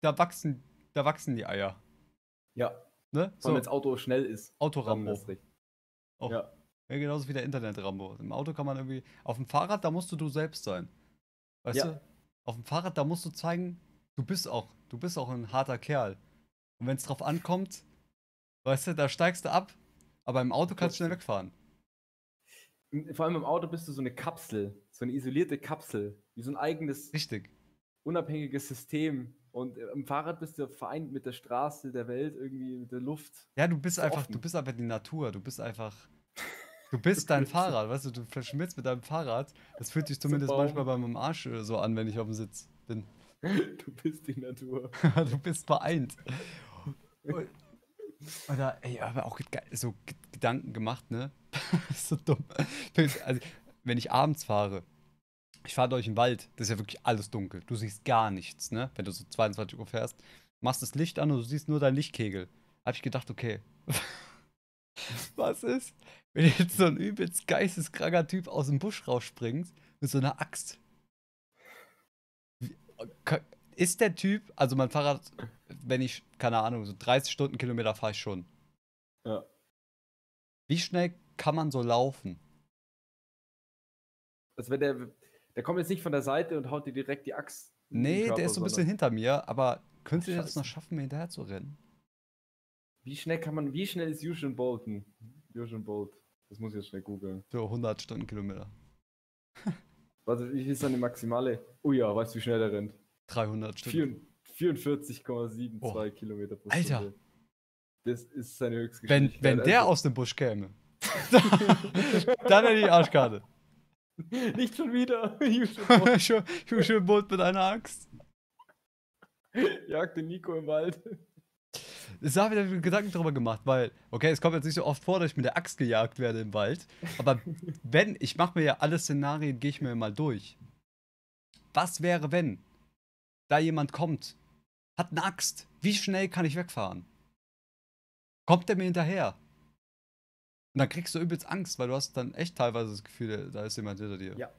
da wachsen, da wachsen die Eier, Ja, ne? So, wenn das Auto schnell ist. Autorambo. Auch. Ja. Ja, genauso wie der Internet-Rambo. Im Auto kann man irgendwie, auf dem Fahrrad, da musst du du selbst sein. Weißt Ja. du? Auf dem Fahrrad, da musst du zeigen, du bist auch, du bist auch ein harter Kerl. Und wenn es drauf ankommt, weißt du, da steigst du ab, aber im Auto kannst du schnell wegfahren. M- Vor allem im Auto bist du so eine Kapsel, so eine isolierte Kapsel, wie so ein eigenes, Richtig. unabhängiges System. Und äh, im Fahrrad bist du vereint mit der Straße, der Welt, irgendwie mit der Luft. Ja, du bist So einfach, offen. du bist einfach die Natur. Du bist einfach. Du bist dein Fahrrad, weißt du, du verschmilzt mit deinem Fahrrad. Das fühlt sich zumindest manchmal bei meinem Arsch äh, so an, wenn ich auf dem Sitz bin. Du bist die Natur. du bist vereint. Oder, ey, aber auch so Gedanken gemacht, ne? so dumm. Also, wenn ich abends fahre, ich fahre durch den Wald, das ist ja wirklich alles dunkel. Du siehst gar nichts, ne? Wenn du so 22 Uhr fährst, machst das Licht an und du siehst nur deinen Lichtkegel. Hab ich gedacht, okay. Was ist, wenn jetzt so ein übelst geisteskranker Typ aus dem Busch rausspringt mit so einer Axt? Ka- Ist der Typ, also mein Fahrrad, wenn ich, keine Ahnung, so 30 Stundenkilometer fahre ich schon. Ja. Wie schnell kann man so laufen? Also wenn der, der kommt jetzt nicht von der Seite und haut dir direkt die Axt. Nee, der Körper, ist so ein bisschen hinter mir, aber könnte der das noch schaffen, mir hinterher zu rennen? Wie schnell kann man, wie schnell ist Usain Bolton? Usain Bolt. Das muss ich jetzt schnell googeln. So 100 Stundenkilometer. Warte, wie ist seine maximale? Oh ja, weißt du, wie schnell der rennt? 300 Stunden. 44,72 Kilometer pro Alter. Stunde. Das ist seine Wenn, Höchstgeschwindigkeit. wenn der also- aus dem Busch käme, dann hätte ich die Arschkarte. Nicht schon wieder. Usain Bolt mit einer Axt. jagt den Nico im Wald. Ich habe wieder Gedanken darüber gemacht, weil, okay, es kommt jetzt nicht so oft vor, dass ich mit der Axt gejagt werde im Wald. Aber wenn, ich mache mir ja alle Szenarien, gehe ich mir mal durch. Was wäre, wenn da jemand kommt, hat eine Axt, wie schnell kann ich wegfahren? Kommt der mir hinterher? Und dann kriegst du übelst Angst, weil du hast dann echt teilweise das Gefühl, da ist jemand hinter dir. Ja.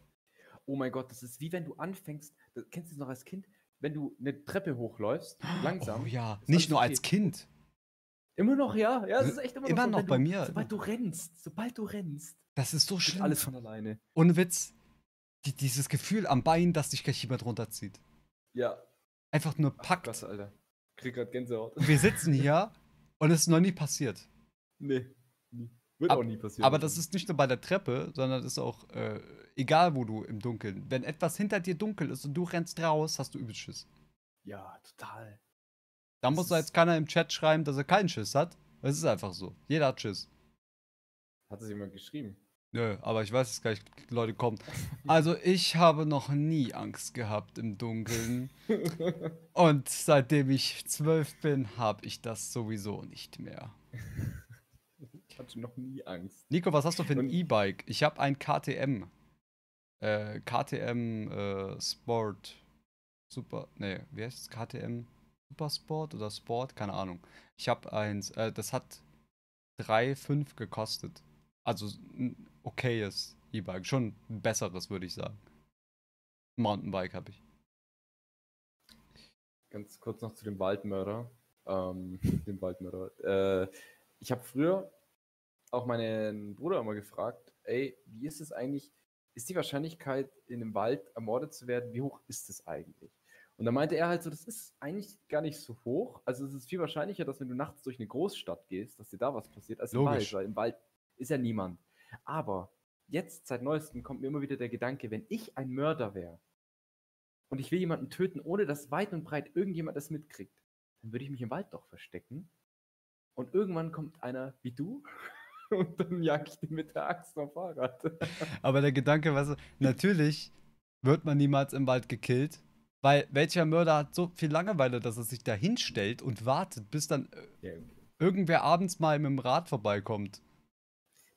Oh mein Gott, das ist wie wenn du anfängst, das, kennst du das noch als Kind? Wenn du eine Treppe hochläufst, langsam. Oh ja, nicht nur okay. als Kind. Immer noch, ja. Ja, es ist echt immer noch, Immer so, noch bei du, mir. Sobald du rennst, sobald du rennst, Das ist so schlimm. alles von alleine. Ohne Witz. Die, dieses Gefühl am Bein, dass dich gleich jemand runterzieht. Ja. Einfach nur Ach, packt. krass, Alter. Krieg grad Gänsehaut. Wir sitzen hier und es ist noch nie passiert. Nee. Wird Ab- auch nie passieren. Aber das ist nicht nur bei der Treppe, sondern das ist auch äh, egal, wo du im Dunkeln. Wenn etwas hinter dir dunkel ist und du rennst raus, hast du übel Schiss. Ja, total. Da Das muss da jetzt keiner im Chat schreiben, dass er keinen Schiss hat. Es ist einfach so. Jeder hat Schiss. Hat es jemand geschrieben? Nö, aber ich weiß, dass gleich Leute kommen. Also ich habe noch nie Angst gehabt im Dunkeln. Und seitdem ich zwölf bin, habe ich das sowieso nicht mehr. Ich hatte noch nie Angst. Nico, was hast du für ein E-Bike? Ich habe ein KTM. äh, KTM äh, Sport Super, nee, wie heißt es? KTM Supersport oder Sport? Keine Ahnung. Ich habe eins, äh, das hat 3,5 gekostet. Also ein okayes E-Bike. Schon ein besseres, würde ich sagen. Mountainbike habe ich. Ganz kurz noch zu dem Waldmörder. Ähm, dem Waldmörder. Äh, ich habe früher auch meinen Bruder immer gefragt, ey, wie ist es eigentlich, ist die Wahrscheinlichkeit, in einem Wald ermordet zu werden, wie hoch ist es eigentlich? Und da meinte er halt so, das ist eigentlich gar nicht so hoch. Also es ist viel wahrscheinlicher, dass wenn du nachts durch eine Großstadt gehst, dass dir da was passiert, als im Logisch. Wald, weil im Wald ist ja niemand. Aber jetzt, seit neuestem, kommt mir immer wieder der Gedanke, wenn ich ein Mörder wäre und ich will jemanden töten, ohne dass weit und breit irgendjemand das mitkriegt, dann würde ich mich im Wald doch verstecken. Und irgendwann kommt einer wie du und dann jag ich den mit der Axt am Fahrrad. Aber der Gedanke, was natürlich wird man niemals im Wald gekillt, weil welcher Mörder hat so viel Langeweile, dass er sich da hinstellt und wartet, bis dann äh, Ja, irgendwer abends mal mit dem Rad vorbeikommt.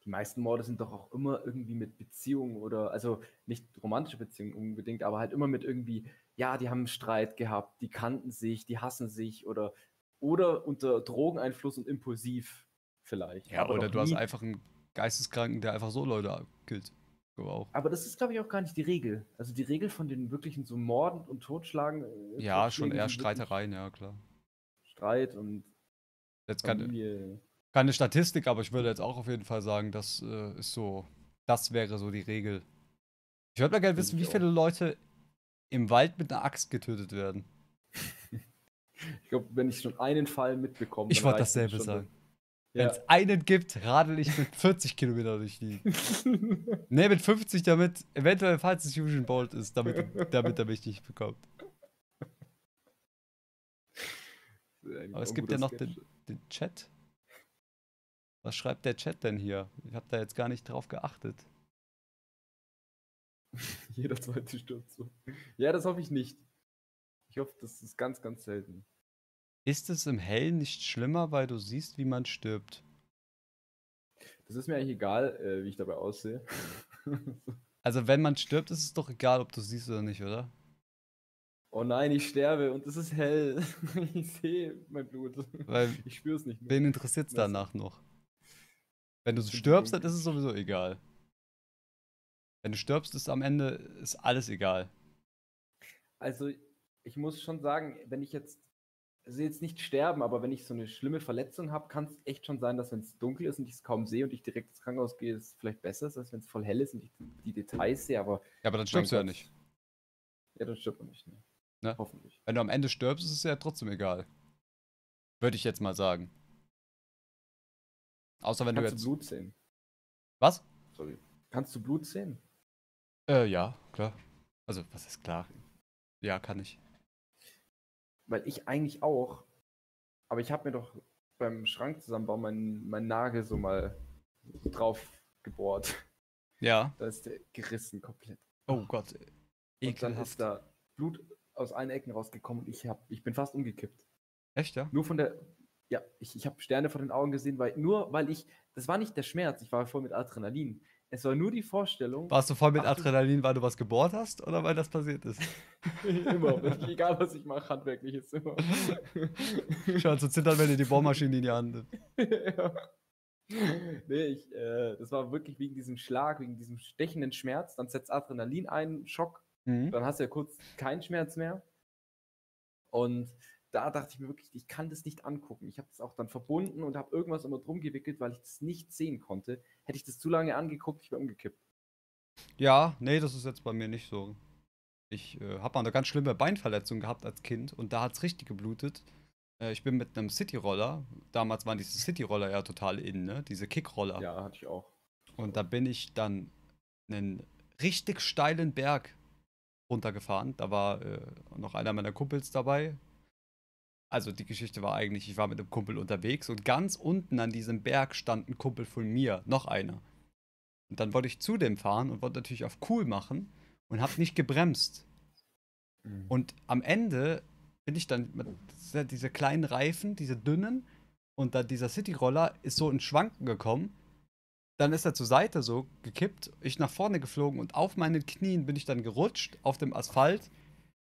die meisten Morde sind doch auch immer irgendwie mit Beziehungen oder, also nicht romantische Beziehungen unbedingt, aber halt immer mit irgendwie, ja, die haben einen Streit gehabt, die kannten sich, die hassen sich oder, oder unter Drogeneinfluss und impulsiv vielleicht. Ja, aber oder du hast nie- einfach einen Geisteskranken, der einfach so Leute killt. Auch. Aber das ist, glaube ich, auch gar nicht die Regel. Also die Regel von den wirklichen so Morden und Totschlagen. äh, Ja, schon eher Streitereien, ja klar. Streit und Jetzt keine, keine Statistik, aber ich würde jetzt auch auf jeden Fall sagen, das äh, ist so, das wäre so die Regel. Ich würde mal gerne wissen, wie viele Leute im Wald mit einer Axt getötet werden. Ich glaube, wenn ich schon einen Fall mitbekomme. Ich wollte dasselbe sagen. Wenn Ja. es einen gibt, radel ich mit 40 Kilometer durch die. Ne, mit 50, damit, eventuell, falls es Fusion Bolt ist, damit, damit er mich nicht bekommt. Aber es gibt ja noch den, den Chat. Was schreibt der Chat denn hier? Ich habe da jetzt gar nicht drauf geachtet. Jeder zweite stirbt so. Ja, das hoffe ich nicht. Ich hoffe, das ist ganz, ganz selten. Ist es im Hellen nicht schlimmer, weil du siehst, wie man stirbt? Das ist mir eigentlich egal, äh, wie ich dabei aussehe. Also, wenn man stirbt, ist es doch egal, ob du siehst oder nicht, oder? oh nein, ich sterbe und es ist hell. ich sehe mein Blut. Weil Ich spüre es nicht mehr. wen interessiert es danach noch? Wenn du stirbst, dann ist es sowieso egal. Wenn du stirbst, ist am Ende ist alles egal. Also, ich muss schon sagen, wenn ich jetzt, also jetzt nicht sterben, aber wenn ich so eine schlimme Verletzung habe, kann es echt schon sein, dass wenn es dunkel ist und ich es kaum sehe und ich direkt ins Krankenhaus gehe, es vielleicht besser ist, als wenn es voll hell ist und ich die Details sehe, aber Ja, aber dann stirbst du ja nicht. ja, dann stirbt man nicht. Ne? Ne? Hoffentlich. Wenn du am Ende stirbst, ist es ja trotzdem egal. Würde ich jetzt mal sagen. Außer wenn du Kannst jetzt. du Blut sehen? Was? Sorry. Kannst du Blut sehen? Äh, ja, klar. Also, was ist klar? Ja, kann ich. Weil ich eigentlich auch, aber ich habe mir doch beim Schrank zusammenbauen meinen mein Nagel so mal drauf gebohrt. Ja. Da ist der gerissen komplett. Oh Gott. Und dann Ekelhaft. ist da Blut aus allen Ecken rausgekommen und ich, hab, ich bin fast umgekippt. Echt, ja? Nur von der, ja, ich, ich habe Sterne vor den Augen gesehen, weil nur weil ich, das war nicht der Schmerz, ich war voll mit Adrenalin. Es war nur die Vorstellung, Warst du voll mit Adrenalin, weil du was gebohrt hast oder weil das passiert ist? immer, egal was ich mache, handwerklich ist immer. Schon zu zittern, wenn ihr die Bohrmaschine in die Hand nimmt. ja. Nee, ich, äh, das war wirklich wegen diesem Schlag, wegen diesem stechenden Schmerz. Dann setzt Adrenalin ein, Schock, Mhm. dann hast du ja kurz keinen Schmerz mehr. Und da dachte ich mir wirklich, ich kann das nicht angucken. Ich habe das auch dann verbunden und habe irgendwas immer drum gewickelt, weil ich das nicht sehen konnte. Hätte ich das zu lange angeguckt, ich wäre umgekippt. Ja, nee, das ist jetzt bei mir nicht so. Ich äh, habe mal eine ganz schlimme Beinverletzung gehabt als Kind und da hat es richtig geblutet. Äh, ich bin mit einem Cityroller, damals waren diese Cityroller ja total in, ne? Diese Kickroller. Ja, hatte ich auch. Und da bin ich dann einen richtig steilen Berg runtergefahren. Da war äh, noch einer meiner Kumpels dabei. Also die Geschichte war eigentlich, ich war mit einem Kumpel unterwegs und ganz unten an diesem Berg stand ein Kumpel von mir, noch einer. Und dann wollte ich zu dem fahren und wollte natürlich auf cool machen und habe nicht gebremst. Mhm. Und am Ende bin ich dann mit diese kleinen Reifen, diese dünnen, und dann dieser Cityroller ist so in Schwanken gekommen. dann ist er zur Seite so gekippt, ich nach vorne geflogen und auf meinen Knien bin ich dann gerutscht auf dem Asphalt.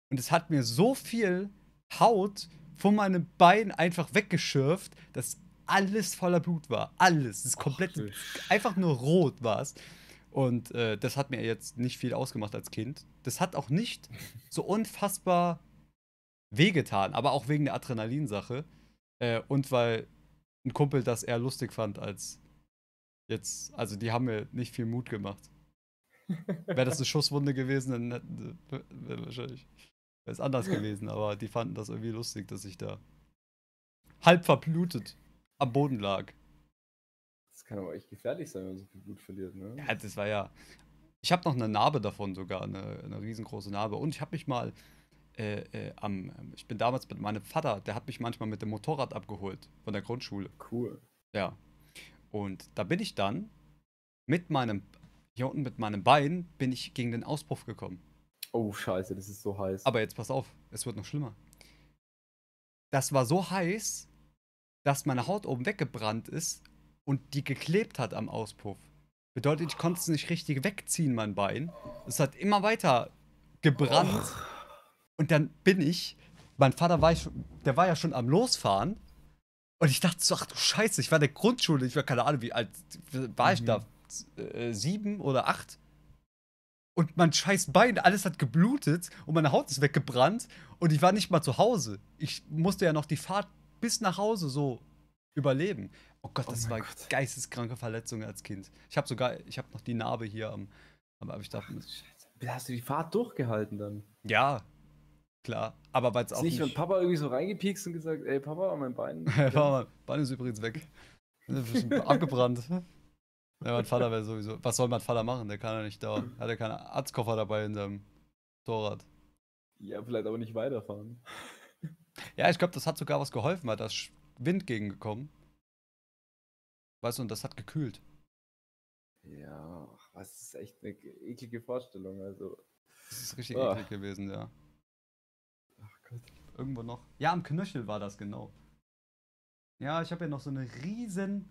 Und es hat mir so viel Haut von meinem Bein einfach weggeschürft, dass alles voller Blut war. Alles. Das ist komplett. Ach, einfach nur rot war es. Und äh, das hat mir jetzt nicht viel ausgemacht als Kind. Das hat auch nicht so unfassbar wehgetan, aber auch wegen der Adrenalinsache. Äh, und weil ein Kumpel das eher lustig fand als jetzt. Also, die haben mir nicht viel Mut gemacht. Wäre das eine Schusswunde gewesen, dann hätten sie wär wahrscheinlich wäre es anders gewesen, aber die fanden das irgendwie lustig, dass ich da halb verblutet am Boden lag. Das kann aber echt gefährlich sein, wenn man so viel Blut verliert, ne? Ja, das war ja. Ich habe noch eine Narbe davon sogar, eine, eine riesengroße Narbe. Und ich habe mich mal äh, äh, am. Ich bin damals mit meinem Vater, der hat mich manchmal mit dem Motorrad abgeholt von der Grundschule. Cool. Ja. Und da bin ich dann mit meinem. Hier unten mit meinem Bein bin ich gegen den Auspuff gekommen. Oh, scheiße, das ist so heiß. Aber jetzt pass auf, es wird noch schlimmer. Das war so heiß, dass meine Haut oben weggebrannt ist und die geklebt hat am Auspuff. Bedeutet, ich konnte es nicht richtig wegziehen, mein Bein. Es hat immer weiter gebrannt. Und dann bin ich, mein Vater war, ich, der war ja schon am Losfahren. Und ich dachte so, ach du Scheiße, ich war in der Grundschule, ich war keine Ahnung, wie alt war ich Mhm. da? Äh, sieben oder acht? Und mein scheiß Bein, alles hat geblutet und meine Haut ist weggebrannt und ich war nicht mal zu Hause. Ich musste ja noch die Fahrt bis nach Hause so überleben. Oh Gott, Oh das mein war Gott. geisteskranke Verletzung als Kind. Ich habe sogar, ich habe noch die Narbe hier am, aber ich dachte, Scheiße. Hast du die Fahrt durchgehalten dann? ja, klar, aber weil es auch nicht nicht. von Papa irgendwie so reingepiekst und gesagt, ey Papa, mein Bein. Mein Bein ist übrigens weg. Abgebrannt. Ja, mein Vater wäre sowieso. Was soll mein Vater machen? Der kann ja nicht da. Hat ja keinen Arztkoffer dabei in seinem Motorrad. ja, vielleicht aber nicht weiterfahren. Ja, ich glaube, das hat sogar was geholfen, weil da ist Wind gegengekommen. Weißt du, und das hat gekühlt. Ja, das ist echt eine eklige Vorstellung. Also, Das ist richtig Ah. eklig gewesen, ja. ach Gott. Irgendwo noch. Ja, am Knöchel war das genau. Ja, ich habe ja noch so eine riesen,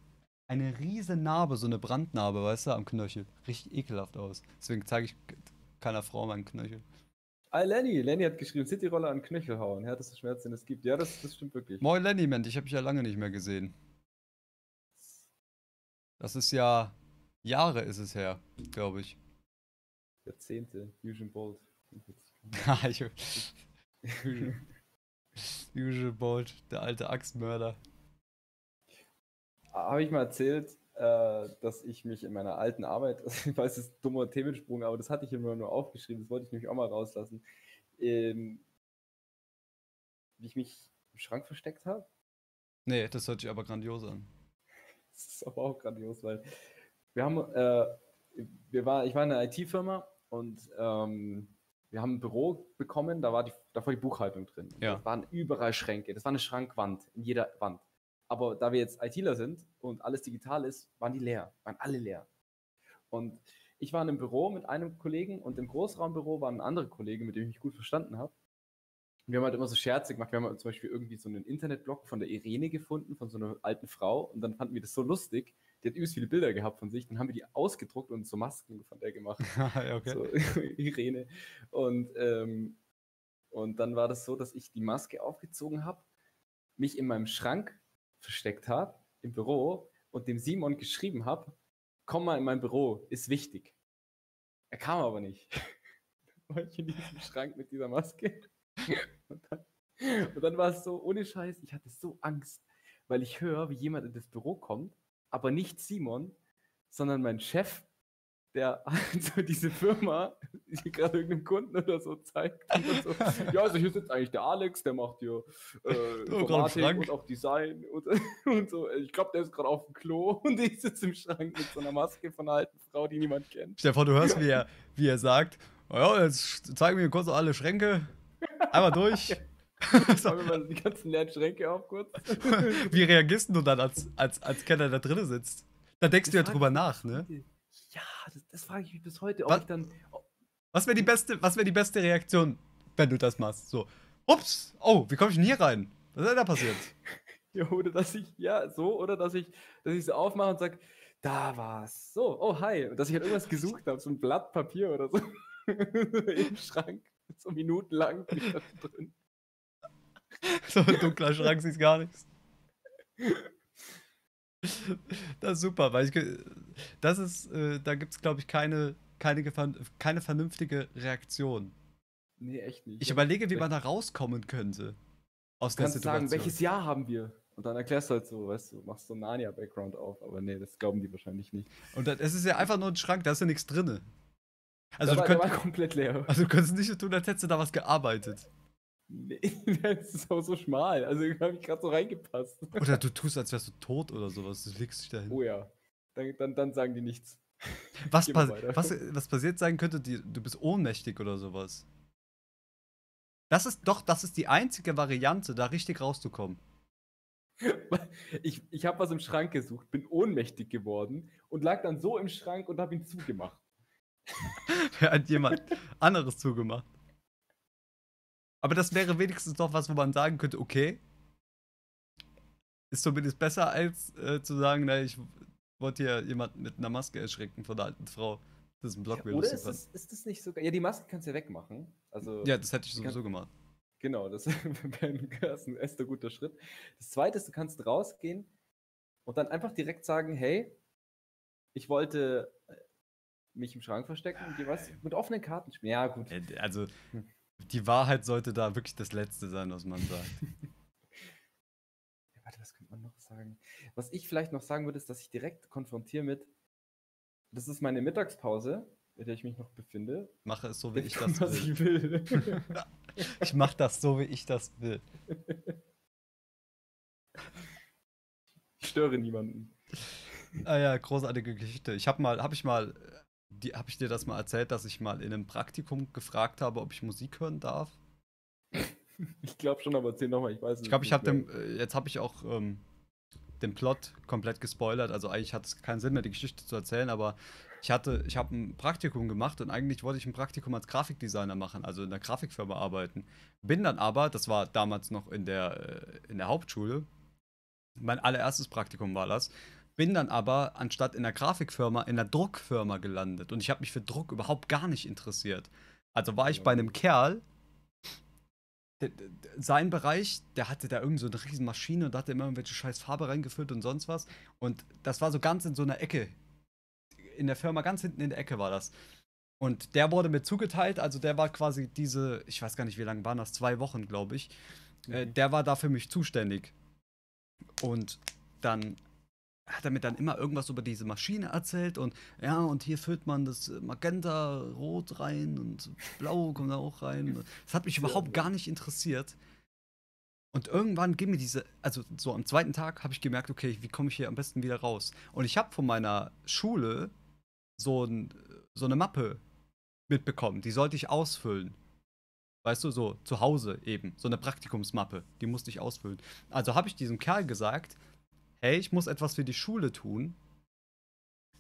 eine riesen Narbe, so eine Brandnarbe, weißt du, am Knöchel. Richtig ekelhaft aus. Deswegen zeige ich keiner Frau meinen Knöchel. Ah, Lenny. Lenny hat geschrieben, Cityroller an Knöchel hauen. Härtester Schmerz, den es gibt. Ja, das, das stimmt wirklich. Moin Lenny, Mensch, ich habe dich ja lange nicht mehr gesehen. Das ist ja Jahre ist es her, glaube ich. Jahrzehnte. Fusion Bolt. Ich- Usual Bolt, der alte Axtmörder. Habe ich mal erzählt, äh, dass ich mich in meiner alten Arbeit, ich weiß, das ist ein dummer Themensprung, aber das hatte ich immer nur aufgeschrieben, das wollte ich nämlich auch mal rauslassen, ähm, wie ich mich im Schrank versteckt habe. Nee, das hört sich aber grandios an. Das ist aber auch grandios, weil wir haben, äh, wir war, ich war in einer IT-Firma und ähm, wir haben ein Büro bekommen, da war die, da war die Buchhaltung drin. Ja. Da waren überall Schränke, das war eine Schrankwand in jeder Wand. Aber da wir jetzt ITler sind und alles digital ist, waren die leer, waren alle leer. Und ich war in einem Büro mit einem Kollegen und im Großraumbüro war ein anderer Kollege, mit dem ich mich gut verstanden habe. Wir haben halt immer so Scherze gemacht. Wir haben halt zum Beispiel irgendwie so einen Internetblog von der Irene gefunden, von so einer alten Frau. Und dann fanden wir das so lustig. Die hat übelst viele Bilder gehabt von sich. Dann haben wir die ausgedruckt und so Masken von der gemacht. ja, okay. So, Irene. Und, ähm, und dann war das so, dass ich die Maske aufgezogen habe, mich in meinem Schrank versteckt habe, im Büro und dem Simon geschrieben habe, komm mal in mein Büro, ist wichtig. Er kam aber nicht. Dann war ich in diesem Schrank mit dieser Maske. Und dann, und dann war es so, ohne Scheiß, ich hatte so Angst, weil ich höre, wie jemand in das Büro kommt, aber nicht Simon, sondern mein Chef, der so diese Firma, die gerade irgendeinem Kunden oder so zeigt. So, ja, also hier sitzt eigentlich der Alex, der macht hier äh, gerade im Informatik und auch Design und, und so. Ich glaube, der ist gerade auf dem Klo und ich sitze im Schrank mit so einer Maske von einer alten Frau, die niemand kennt. Vor, du hörst, wie er, wie er sagt, "Oh ja, jetzt zeigen wir kurz alle Schränke. Einmal durch. so, Machen wir mal die ganzen leeren Schränke auf kurz. wie reagierst du dann als, als, als Kenner da drinnen sitzt? Da denkst du ja Das drüber nach, ne? Ja, das, frage ich mich bis heute, ob Was? ich dann. Was wäre die, beste- was die beste Reaktion, wenn du das machst? So, ups, oh, wie komme ich denn hier rein? Was ist denn da passiert? Ja, oder dass ich, ja, so, oder dass ich, dass ich so aufmache und sage, Da war's. So, oh hi. Und dass ich halt irgendwas gesucht habe, so ein Blatt Papier oder so. Im Schrank. So minutenlang bin ich da drin. So ein dunkler Schrank siehst gar nichts. Das ist super, weil ich, das ist, äh, da gibt es, glaube ich, keine, keine, keine vernünftige Reaktion. Nee, echt nicht. Ich überlege, wie man da rauskommen könnte. Aus Du der kannst Situation. sagen, welches Jahr haben wir? Und dann erklärst du halt so, weißt du, machst so einen Narnia-Background auf. Aber nee, das glauben die wahrscheinlich nicht. Und es ist ja einfach nur ein Schrank, da ist ja nichts drin. Also, du könnt, komplett leer. also du könntest nicht so tun, als hättest du da was gearbeitet. Nee, das ist auch so schmal. Also da habe ich gerade so reingepasst. Oder du tust, als wärst du tot oder sowas. Du legst dich dahin. Oh ja. Dann, dann, dann sagen die nichts. was, geh mal pa weiter. was, was passiert sein könnte, die, du bist ohnmächtig oder sowas. Das ist doch, das ist die einzige Variante, da richtig rauszukommen. Ich, ich habe was im Schrank gesucht, bin ohnmächtig geworden und lag dann so im Schrank und habe ihn zugemacht. Wer hat jemand anderes zugemacht? Aber das wäre wenigstens doch was, wo man sagen könnte, okay. Ist zumindest besser, als äh, zu sagen, na, ich wollte hier jemanden mit einer Maske erschrecken von der alten Frau. Das ist ein Block Oder ist das, ist das nicht sogar. Ja, die Maske kannst du ja wegmachen. Also, Ja, das hätte ich Kann- sowieso gemacht. genau, das ist ein erster guter Schritt. Das zweite ist, du kannst rausgehen und dann einfach direkt sagen: Hey, ich wollte äh, mich im Schrank verstecken und dir was mit offenen Karten spielen. Ja, gut. Äh, Also, Hm. die Wahrheit sollte da wirklich das Letzte sein, was man sagt. Ja, warte, was könnte man noch sagen? Was ich vielleicht noch sagen würde, ist, dass ich direkt konfrontiere mit, das ist meine Mittagspause, in der ich mich noch befinde. Mache es so, wie ich kommt, das will. ich will. Ich mache das so, wie ich das will. ich störe niemanden. Ah ja, großartige Geschichte. Ich habe mal, habe ich mal, die, habe ich dir das mal erzählt, dass ich mal in einem Praktikum gefragt habe, ob ich Musik hören darf? Ich glaube schon, aber erzähl nochmal, ich weiß es Ich glaube, ich nicht habe jetzt habe ich auch ähm, den Plot komplett gespoilert. Also eigentlich hat es keinen Sinn mehr, die Geschichte zu erzählen, aber ich hatte, ich habe ein Praktikum gemacht und eigentlich wollte ich ein Praktikum als Grafikdesigner machen, also in der Grafikfirma arbeiten. Bin dann aber, das war damals noch in der, äh, in der Hauptschule, mein allererstes Praktikum war das, bin dann aber anstatt in der Grafikfirma in der Druckfirma gelandet und ich habe mich für Druck überhaupt gar nicht interessiert. Also war ich bei einem Kerl, sein Bereich, der hatte da irgend so eine riesen Maschine und da hat er immer irgendwelche scheiß Farbe reingefüllt und sonst was. Und das war so ganz in so einer Ecke. In der Firma ganz hinten in der Ecke war das. Und der wurde mir zugeteilt, also der war quasi diese, ich weiß gar nicht, wie lange waren das, zwei Wochen, glaube ich. Äh, Mhm. der war da für mich zuständig. Und dann hat er mir dann immer irgendwas über diese Maschine erzählt und ja, und hier füllt man das Magenta rot rein und blau kommt da auch rein. Das hat mich überhaupt gar nicht interessiert. Und irgendwann ging mir diese, also so am zweiten Tag habe ich gemerkt, okay, wie komme ich hier am besten wieder raus? Und ich habe von meiner Schule so, ein, so eine Mappe mitbekommen, die sollte ich ausfüllen. Weißt du, so zu Hause eben, so eine Praktikumsmappe, die musste ich ausfüllen. Also habe ich diesem Kerl gesagt, hey, ich muss etwas für die Schule tun.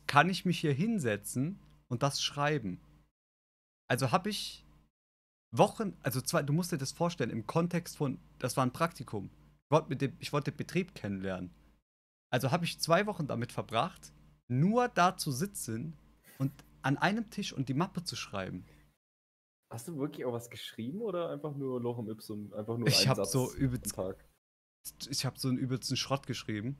Kann ich mich hier hinsetzen und das schreiben? Also habe ich Wochen, also zwei, du musst dir das vorstellen, im Kontext von, das war ein Praktikum. Ich wollte, dem, ich wollte den Betrieb kennenlernen. Also habe ich zwei Wochen damit verbracht, nur da zu sitzen und an einem Tisch und die Mappe zu schreiben. Hast du wirklich auch was geschrieben oder einfach nur Lochem Ipsum? Einfach nur Ich einen hab Satz so am übelst- Tag. ich habe so einen übelsten Schrott geschrieben.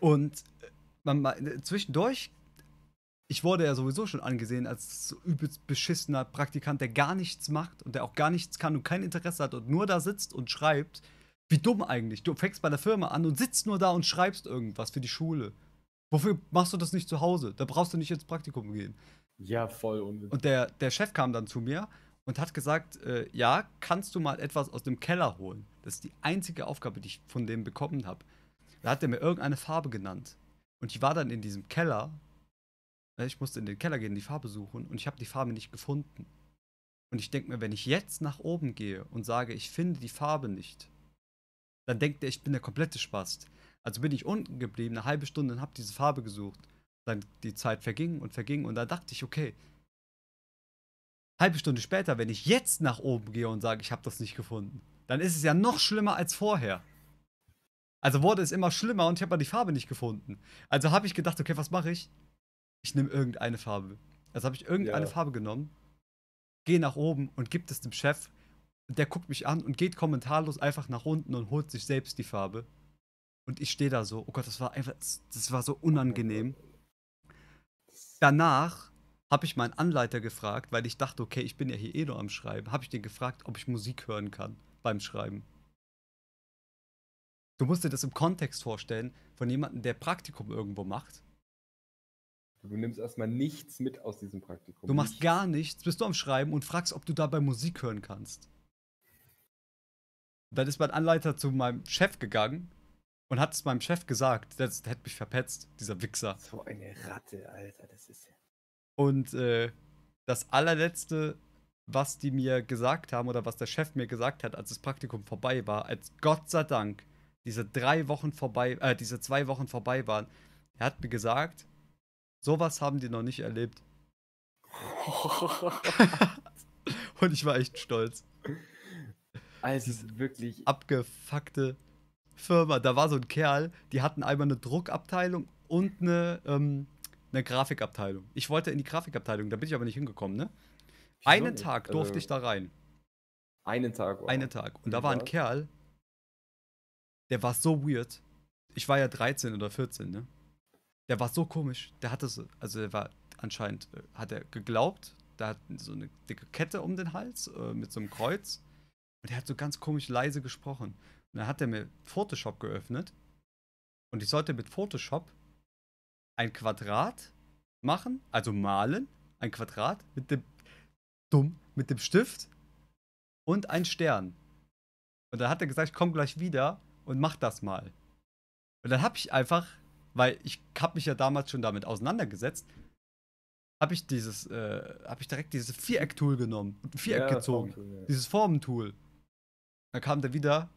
Und äh, man, man, zwischendurch, ich wurde ja sowieso schon angesehen als so übelst beschissener Praktikant, der gar nichts macht und der auch gar nichts kann und kein Interesse hat und nur da sitzt und schreibt. Wie dumm eigentlich. Du fängst bei der Firma an und sitzt nur da und schreibst irgendwas für die Schule. Wofür machst du das nicht zu Hause? Da brauchst du nicht ins Praktikum gehen. Ja, voll unnötig. Und der, der Chef kam dann zu mir und hat gesagt, äh, ja, kannst du mal etwas aus dem Keller holen? Das ist die einzige Aufgabe, die ich von dem bekommen habe. Da hat er mir irgendeine Farbe genannt. Und ich war dann in diesem Keller. Äh, Ich musste in den Keller gehen, die Farbe suchen und ich habe die Farbe nicht gefunden. Und ich denke mir, wenn ich jetzt nach oben gehe und sage, ich finde die Farbe nicht, dann denkt er, ich bin der komplette Spast. Also bin ich unten geblieben, eine halbe Stunde und habe diese Farbe gesucht. Dann die Zeit verging und verging und da dachte ich, okay, halbe Stunde später, wenn ich jetzt nach oben gehe und sage, ich habe das nicht gefunden, dann ist es ja noch schlimmer als vorher. Also wurde es immer schlimmer und ich habe mal die Farbe nicht gefunden. Also habe ich gedacht, okay, was mache ich? Ich nehme irgendeine Farbe. Also habe ich irgendeine Ja. Farbe genommen, gehe nach oben und gibt es dem Chef. Und der guckt mich an und geht kommentarlos einfach nach unten und holt sich selbst die Farbe. Und ich stehe da so, oh Gott, das war einfach, das war so unangenehm. Danach habe ich meinen Anleiter gefragt, weil ich dachte, okay, ich bin ja hier eh nur am Schreiben, habe ich den gefragt, ob ich Musik hören kann beim Schreiben. Du musst dir das im Kontext vorstellen von jemandem, der Praktikum irgendwo macht. Du nimmst erstmal nichts mit aus diesem Praktikum. Du machst Nichts. gar nichts, bist du am Schreiben und fragst, ob du dabei Musik hören kannst. Dann ist mein Anleiter zu meinem Chef gegangen und hat es meinem Chef gesagt. Der, der hätte mich verpetzt, dieser Wichser. So eine Ratte, Alter, das ist ja. Und äh, das allerletzte, was die mir gesagt haben oder was der Chef mir gesagt hat, als das Praktikum vorbei war, als Gott sei Dank diese drei Wochen vorbei, äh, diese zwei Wochen vorbei waren, er hat mir gesagt, sowas haben die noch nicht erlebt. Und ich war echt stolz. Also wirklich. Abgefuckte Firma. Da war so ein Kerl, die hatten einmal eine Druckabteilung und eine, ähm, eine Grafikabteilung. Ich wollte in die Grafikabteilung, da bin ich aber nicht hingekommen, ne? Wieso Einen? Tag durfte Also, ich da rein. Einen Tag. wow. Einen Tag. Und da war ein? Kerl, der war so weird. Ich war ja 13 oder 14, ne? Der war so komisch. Der hatte so, also er war anscheinend, äh, hat er geglaubt, der hat so eine dicke Kette um den Hals äh, mit so einem Kreuz. Und der hat so ganz komisch leise gesprochen. Und dann hat er mir Photoshop geöffnet. Und ich sollte mit Photoshop ein Quadrat machen, also malen, ein Quadrat mit dem dumm, mit dem Stift und ein Stern. Und dann hat er gesagt, ich komme gleich wieder und mach das mal. Und dann habe ich einfach, weil ich habe mich ja damals schon damit auseinandergesetzt, habe ich dieses, äh, habe ich direkt dieses Viereck-Tool genommen Viereck Ja, gezogen. Formtool, ja. Dieses Formentool. Dann kam der wieder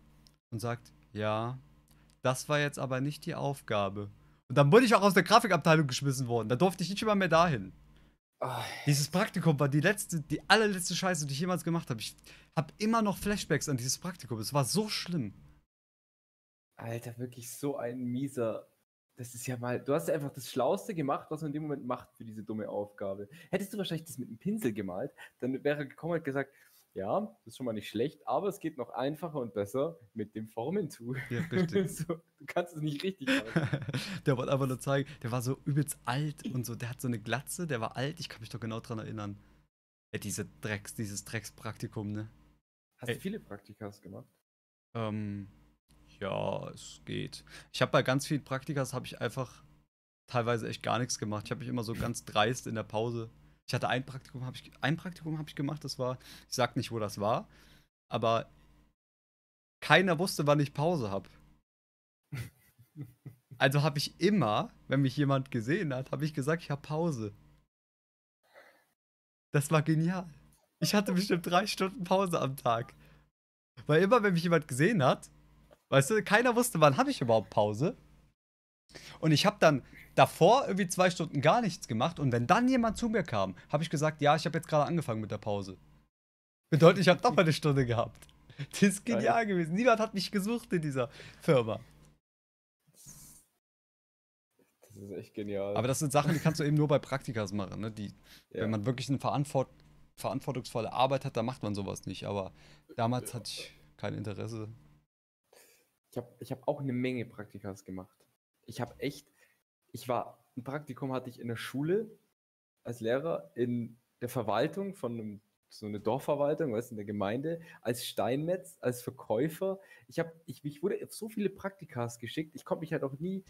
und sagt, ja, das war jetzt aber nicht die Aufgabe. Und dann wurde ich auch aus der Grafikabteilung geschmissen worden. Da durfte ich nicht immer mehr dahin. Ah, Dieses Praktikum war die letzte, die allerletzte Scheiße, die ich jemals gemacht habe. Ich habe immer noch Flashbacks an dieses Praktikum. Es war so schlimm. Alter, wirklich so ein mieser. Das ist ja mal. Du hast ja einfach das Schlauste gemacht, was man in dem Moment macht für diese dumme Aufgabe. Hättest du wahrscheinlich das mit einem Pinsel gemalt, dann wäre er gekommen und gesagt: Ja, das ist schon mal nicht schlecht, aber es geht noch einfacher und besser mit dem Formentool. Ja, richtig. so, du kannst es nicht richtig machen. der wollte einfach nur zeigen, der war so übelst alt und so. Der hat so eine Glatze, der war alt. Ich kann mich doch genau dran erinnern. Ja, diese Drecks, dieses Dreckspraktikum, ne? Hast Ey. du viele Praktikas gemacht? Ähm, ja, es geht. Ich habe bei ganz vielen Praktikas habe ich einfach teilweise echt gar nichts gemacht. Ich habe mich immer so ganz dreist in der Pause. Ich hatte ein Praktikum, habe ich ein Praktikum habe ich gemacht. Das war, ich sag nicht, wo das war, aber keiner wusste, wann ich Pause habe. Also habe ich immer, wenn mich jemand gesehen hat, habe ich gesagt, ich habe Pause. Das war genial. Ich hatte bestimmt drei Stunden Pause am Tag. Weil immer, wenn mich jemand gesehen hat, weißt du, keiner wusste, wann habe ich überhaupt Pause. Und ich habe dann davor irgendwie zwei Stunden gar nichts gemacht. Und wenn dann jemand zu mir kam, habe ich gesagt, ja, ich habe jetzt gerade angefangen mit der Pause. Bedeutet, ich habe noch mal eine Stunde gehabt. Das ist genial gewesen. Niemand hat mich gesucht in dieser Firma. Das ist echt genial. Aber das sind Sachen, die kannst du eben nur bei Praktikas machen. Ne? Die, ja. Wenn man wirklich eine verantwort verantwortungsvolle Arbeit hat, dann macht man sowas nicht. Aber damals hatte ich kein Interesse. Ich habe ich hab auch eine Menge Praktikas gemacht. Ich habe echt, ich war, ein Praktikum hatte ich in der Schule als Lehrer in der Verwaltung von einem, so eine Dorfverwaltung, weißt du, in der Gemeinde, als Steinmetz, als Verkäufer. Ich habe, ich, ich wurde auf so viele Praktikas geschickt, ich konnte mich halt auch nie,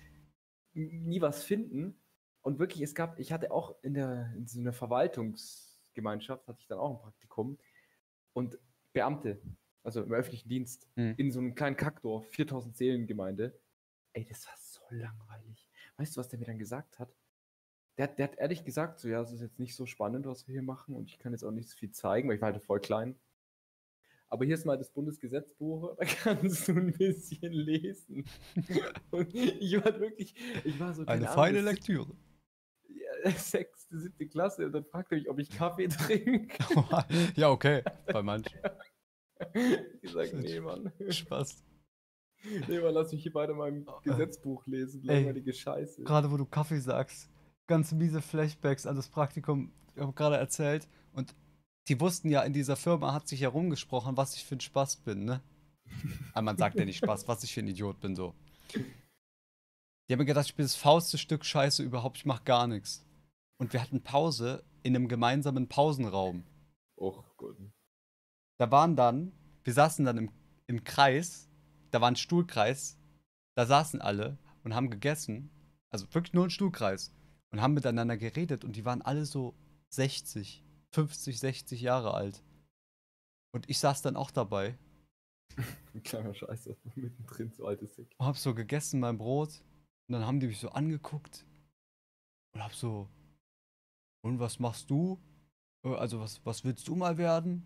nie was finden. Und wirklich, es gab, ich hatte auch in der, in so einer Verwaltungsgemeinschaft, hatte ich dann auch ein Praktikum. Und Beamte, also im öffentlichen Dienst, Mhm. in so einem kleinen Kackdorf, 4000 Seelengemeinde. Ey, das war so langweilig. Weißt du, was der mir dann gesagt hat? Der, hat- der hat ehrlich gesagt, so, ja, es ist jetzt nicht so spannend, was wir hier machen und ich kann jetzt auch nicht so viel zeigen, weil ich war halt voll klein. Aber hier ist mal das Bundesgesetzbuch, da kannst du ein bisschen lesen. Und ich war wirklich, ich war so, Eine keine feine Ahnung, Lektüre. ja, sechste, siebte Klasse und dann fragt er mich, ob ich Kaffee trinke. ja, okay. Bei manchen. Ich sag, nee, Mann. Spaß. Nee, mal lass mich hier beide mal im Gesetzbuch lesen. Langweilige Scheiße. Gerade wo du Kaffee sagst, ganz miese Flashbacks an das Praktikum, ich habe gerade erzählt. Und die wussten ja, in dieser Firma hat sich herumgesprochen, was ich für ein Spaß bin, ne? Aber man sagt ja nicht Spaß, was ich für ein Idiot bin, so. Die haben mir gedacht, ich bin das faulste Stück Scheiße überhaupt, ich mach gar nichts. Und wir hatten Pause in einem gemeinsamen Pausenraum. Och Gott. Da waren dann, wir saßen dann im, im Kreis, da war ein Stuhlkreis, da saßen alle und haben gegessen, also wirklich nur ein Stuhlkreis, und haben miteinander geredet und die waren alle so 60, 50, 60 Jahre alt. Und ich saß dann auch dabei Ein kleiner Scheiße. Mittendrin, so altes Sick. und hab so gegessen mein Brot und dann haben die mich so angeguckt und hab so, und was machst du? Äh, Also was, was willst du mal werden?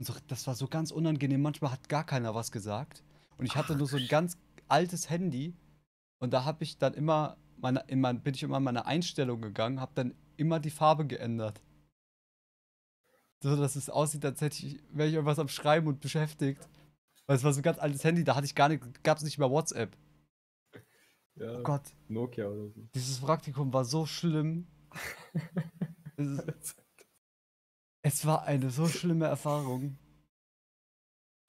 So, das war so ganz unangenehm. Manchmal hat gar keiner was gesagt. Und ich hatte Ach, nur so ein ganz altes Handy und da habe ich dann immer meine, in mein, bin ich immer in meine Einstellung gegangen, habe dann immer die Farbe geändert. So, dass es aussieht, als hätte ich, wäre ich irgendwas am Schreiben und beschäftigt. Weil es war so ein ganz altes Handy, da hatte ich gar nicht, gab es nicht mehr WhatsApp. Ja, Oh Gott, Nokia oder so. dieses Praktikum war so schlimm. es, ist, es war eine so schlimme Erfahrung.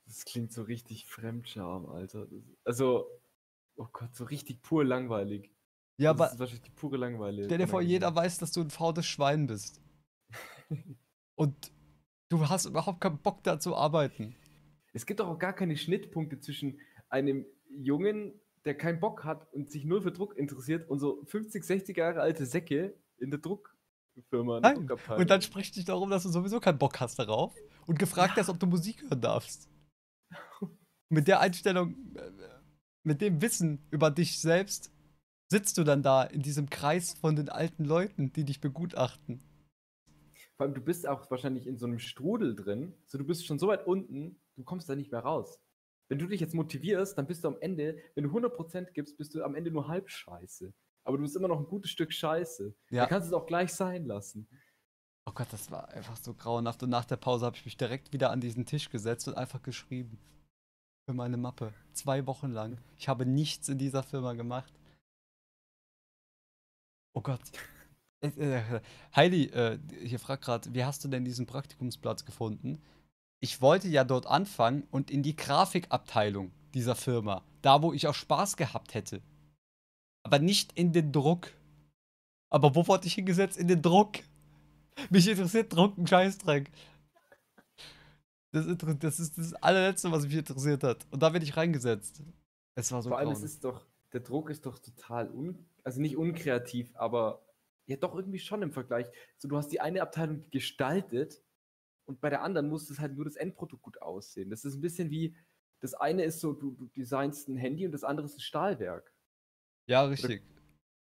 Das klingt so richtig Fremdscham, Alter. Das, also, oh Gott, so richtig pur langweilig. Ja, das aber ist wahrscheinlich die pure Langweile. stell dir vor, jeder weiß, dass du ein faules Schwein bist. Und du hast überhaupt keinen Bock da zu arbeiten. Es gibt doch auch gar keine Schnittpunkte zwischen einem Jungen, der keinen Bock hat und sich nur für Druck interessiert und so 50, 60 Jahre alte Säcke in der Druckfirma. Der Nein. Und dann spricht dich darum, dass du sowieso keinen Bock hast darauf und gefragt hast, ob du Musik hören darfst. Mit der Einstellung, äh, mit dem Wissen über dich selbst, sitzt du dann da in diesem Kreis von den alten Leuten, die dich begutachten. Vor allem, du bist auch wahrscheinlich in so einem Strudel drin. So, du bist schon so weit unten, du kommst da nicht mehr raus. Wenn du dich jetzt motivierst, dann bist du am Ende, wenn du 100% gibst, bist du am Ende nur halb scheiße. Aber du bist immer noch ein gutes Stück scheiße. Ja. Da kannst du es auch gleich sein lassen. Oh Gott, das war einfach so grauenhaft. Und nach der Pause habe ich mich direkt wieder an diesen Tisch gesetzt und einfach geschrieben. Für meine Mappe. Zwei Wochen lang. Ich habe nichts in dieser Firma gemacht. Oh Gott. Äh, äh, Heidi, äh, hier fragt gerade, wie hast du denn diesen Praktikumsplatz gefunden? Ich wollte ja dort anfangen und in die Grafikabteilung dieser Firma. Da, wo ich auch Spaß gehabt hätte. Aber nicht in den Druck. Aber wo wurde ich hingesetzt? In den Druck. Mich interessiert Druck ein Scheißdreck. Das, das ist das allerletzte, was mich interessiert hat. Und da bin ich reingesetzt. Es war so Vor allem, es ist doch, der Druck ist doch total un, also nicht unkreativ, aber ja doch irgendwie schon im Vergleich. So, du hast die eine Abteilung gestaltet und bei der anderen muss es halt nur das Endprodukt gut aussehen. Das ist ein bisschen wie, das eine ist so, du, du designst ein Handy und das andere ist ein Stahlwerk. Ja, richtig.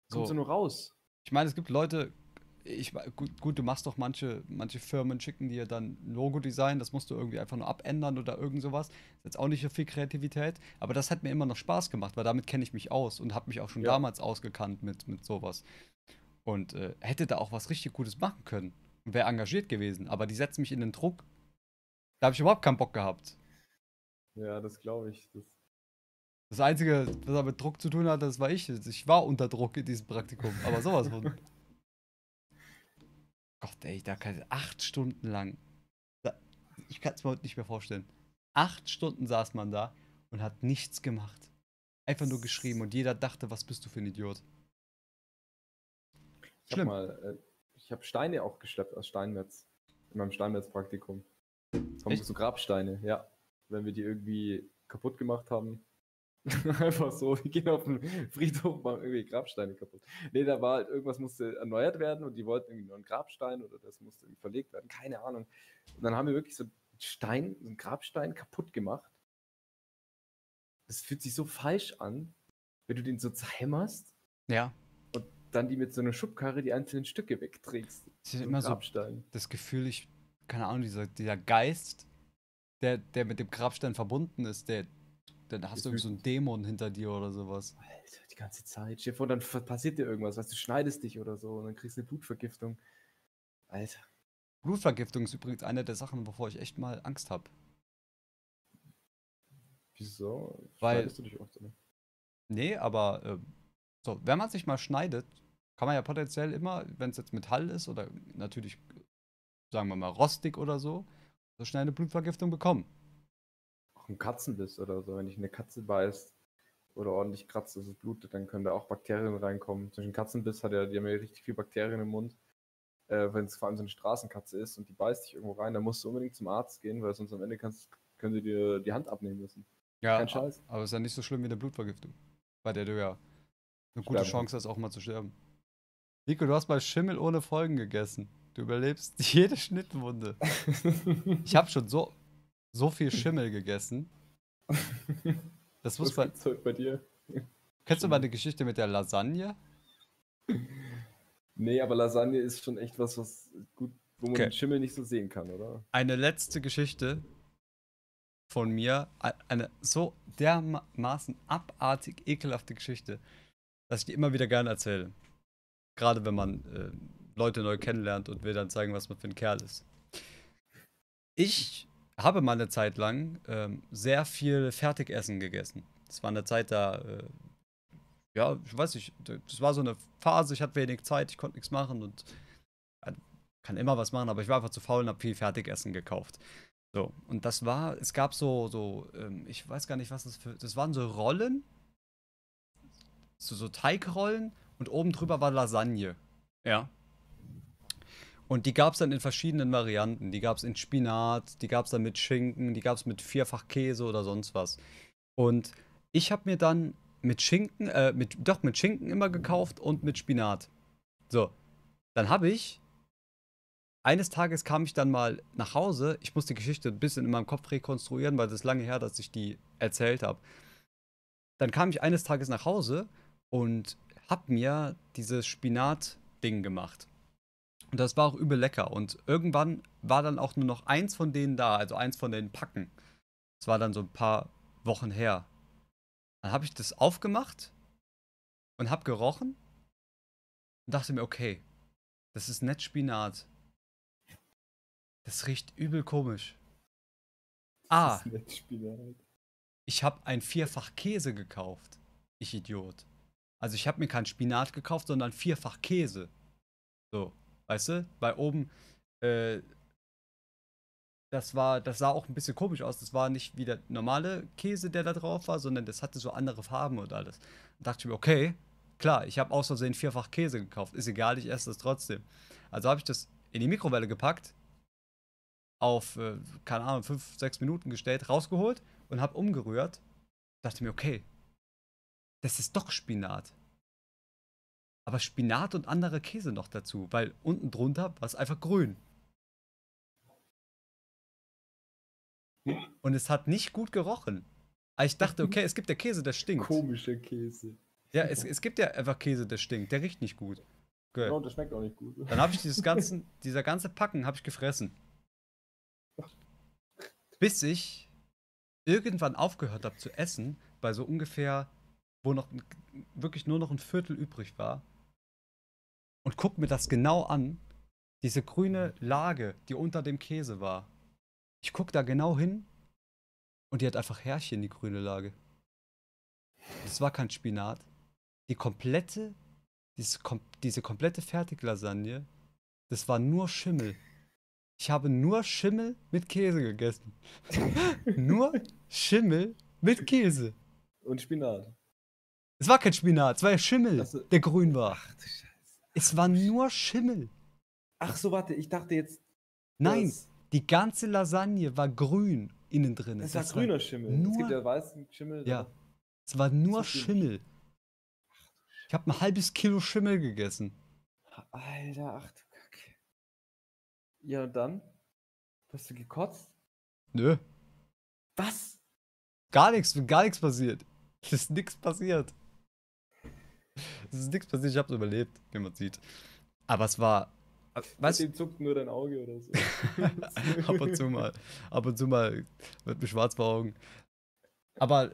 Kommst So. du nur raus. Ich meine, es gibt Leute, ich, gut, gut, du machst doch manche, manche Firmen schicken dir dann Logo-Design, das musst du irgendwie einfach nur abändern oder irgend sowas. Ist jetzt auch nicht so viel Kreativität, aber das hat mir immer noch Spaß gemacht, weil damit kenne ich mich aus und habe mich auch schon Ja. damals ausgekannt mit, mit sowas. Und äh, hätte da auch was richtig Gutes machen können und wäre engagiert gewesen, aber die setzen mich in den Druck. Da habe ich überhaupt keinen Bock gehabt. Ja, das glaube ich. Das, Das Einzige, was er mit Druck zu tun hatte, das war ich. Ich war unter Druck in diesem Praktikum, aber sowas von. Gott, ey, da kann ich acht Stunden lang. Ich kann es mir heute nicht mehr vorstellen. Acht Stunden saß man da und hat nichts gemacht. Einfach nur geschrieben und jeder dachte, was bist du für ein Idiot. ich habe Schlimm. mal, äh, ich habe Steine auch geschleppt aus Steinmetz. In meinem Steinmetz-Praktikum. Echt? So Grabsteine, ja. Wenn wir die irgendwie kaputt gemacht haben. Einfach so, wir gehen auf den Friedhof, machen irgendwie Grabsteine kaputt. Nee, da war halt, irgendwas musste erneuert werden und die wollten irgendwie nur einen Grabstein oder das musste irgendwie verlegt werden, keine Ahnung. Und dann haben wir wirklich so einen Stein, so einen Grabstein kaputt gemacht. Das fühlt sich so falsch an, wenn du den so zerhämmerst Ja. und dann die mit so einer Schubkarre die einzelnen Stücke wegträgst. Ist So immer so Grabstein. das Gefühl, ich, keine Ahnung, dieser, dieser Geist, der, der mit dem Grabstein verbunden ist, der, dann hast du irgendwie so einen Dämon hinter dir oder sowas. Alter, die ganze Zeit. Dir vor, dann passiert dir irgendwas, weißt du, schneidest dich oder so und dann kriegst du eine Blutvergiftung. Alter. Blutvergiftung ist übrigens eine der Sachen, wovor ich echt mal Angst habe. Wieso? Weil- Schneidest du dich oft, oder? Nee, aber äh, so, wenn man sich mal schneidet, kann man ja potenziell immer, wenn es jetzt Metall ist oder natürlich, sagen wir mal, rostig oder so, so schnell eine Blutvergiftung bekommen. Auch ein Katzenbiss oder so. Wenn dich eine Katze beißt oder ordentlich kratzt, dass es blutet, dann können da auch Bakterien reinkommen. Ein Katzenbiss hat ja, die haben ja richtig viel Bakterien im Mund. Äh, wenn es vor allem so eine Straßenkatze ist und die beißt dich irgendwo rein, dann musst du unbedingt zum Arzt gehen, weil sonst am Ende kannst, können sie dir die Hand abnehmen müssen. Ja, Kein Scheiß. aber ist ja nicht so schlimm wie eine Blutvergiftung, bei der du ja eine gute Sterben Chance hast, auch mal zu sterben. Nico, du hast mal Schimmel ohne Folgen gegessen. Du überlebst jede Schnittwunde. Ich habe schon so, so viel Schimmel gegessen. Das muss man. gibt's heute bei dir? Kennst du mal die Geschichte mit der Lasagne? Nee, aber Lasagne ist schon echt was, was gut, wo man Okay. den Schimmel nicht so sehen kann, oder? Eine letzte Geschichte von mir. Eine so dermaßen abartig ekelhafte Geschichte, dass ich die immer wieder gerne erzähle. Gerade wenn man äh, Leute neu kennenlernt und will dann zeigen, was man für ein Kerl ist. Ich habe mal eine Zeit lang ähm, sehr viel Fertigessen gegessen. Das war eine Zeit da, äh, ja, ich weiß nicht, das war so eine Phase, ich hatte wenig Zeit, ich konnte nichts machen und äh, kann immer was machen, aber ich war einfach zu faul und habe viel Fertigessen gekauft. So, und das war, es gab so, so, ähm, ich weiß gar nicht, was das für, das waren so Rollen, so, so Teigrollen und oben drüber war Lasagne. Ja. Und die gab es dann in verschiedenen Varianten. Die gab es in Spinat, die gab es dann mit Schinken, die gab es mit Vierfachkäse oder sonst was. Und ich habe mir dann mit Schinken, äh, mit, doch mit Schinken immer gekauft und mit Spinat. So, dann habe ich, eines Tages kam ich dann mal nach Hause. Ich muss die Geschichte ein bisschen in meinem Kopf rekonstruieren, weil das ist lange her, dass ich die erzählt habe. Dann kam ich eines Tages nach Hause und habe mir dieses Spinat-Ding gemacht. Und das war auch übel lecker. Und irgendwann war dann auch nur noch eins von denen da, also eins von den Packen. Das war dann so ein paar Wochen her. Dann habe ich das aufgemacht und habe gerochen und dachte mir, okay, das ist nett Spinat. Das riecht übel komisch. Ah, ich habe ein Vierfach Käse gekauft. Ich Idiot. Also ich habe mir kein Spinat gekauft, sondern Vierfach Käse. So, weißt du? Weil oben, äh, das war, das sah auch ein bisschen komisch aus. Das war nicht wie der normale Käse, der da drauf war, sondern das hatte so andere Farben und alles. Und dachte ich mir, okay, klar, ich habe aus Versehen Vierfach Käse gekauft. Ist egal, ich esse das trotzdem. Also habe ich das in die Mikrowelle gepackt, auf, äh, keine Ahnung, fünf, sechs Minuten gestellt, rausgeholt und habe umgerührt. Dachte mir, okay, das ist doch Spinat. Aber Spinat und andere Käse noch dazu, weil unten drunter war es einfach grün. Und es hat nicht gut gerochen. Aber ich dachte, okay, es gibt ja Käse, der stinkt. Komischer Käse. Ja, es, es gibt ja einfach Käse, der stinkt. Der riecht nicht gut. Okay. Und das schmeckt auch nicht gut. Dann habe ich dieses ganzen, dieser ganze Packen habe ich gefressen. Bis ich irgendwann aufgehört habe zu essen, bei so ungefähr, wo noch wirklich nur noch ein Viertel übrig war. Und guck mir das genau an. Diese grüne Lage, die unter dem Käse war. Ich guck da genau hin und die hat einfach Härchen, die grüne Lage. Das war kein Spinat. Die komplette diese, kom diese komplette Fertiglasagne, das war nur Schimmel. Ich habe nur Schimmel mit Käse gegessen. nur Schimmel mit Käse. Und Spinat. Es war kein Spinat, es war ja Schimmel, Ach so. der grün war. Ach du Scheiße. Es war nur Schimmel. Ach so, warte, ich dachte jetzt. Nein, die ganze Lasagne war grün innen drin. Das war grüner Schimmel. nur- Es gibt ja weißen Schimmel. Ja. Es war nur So viel. Schimmel. Ich habe ein halbes Kilo Schimmel gegessen. Alter, ach du Kacke. Ja, und dann? Hast du gekotzt? Nö, Was? Gar nichts, gar nichts passiert. Es ist nichts passiert. Es ist nichts passiert, ich hab's überlebt, wie man sieht. Aber es war. Weißt du, Dem zuckt nur dein Auge oder so. ab und zu mal. Ab und zu mal wird mir schwarz vor Augen. Aber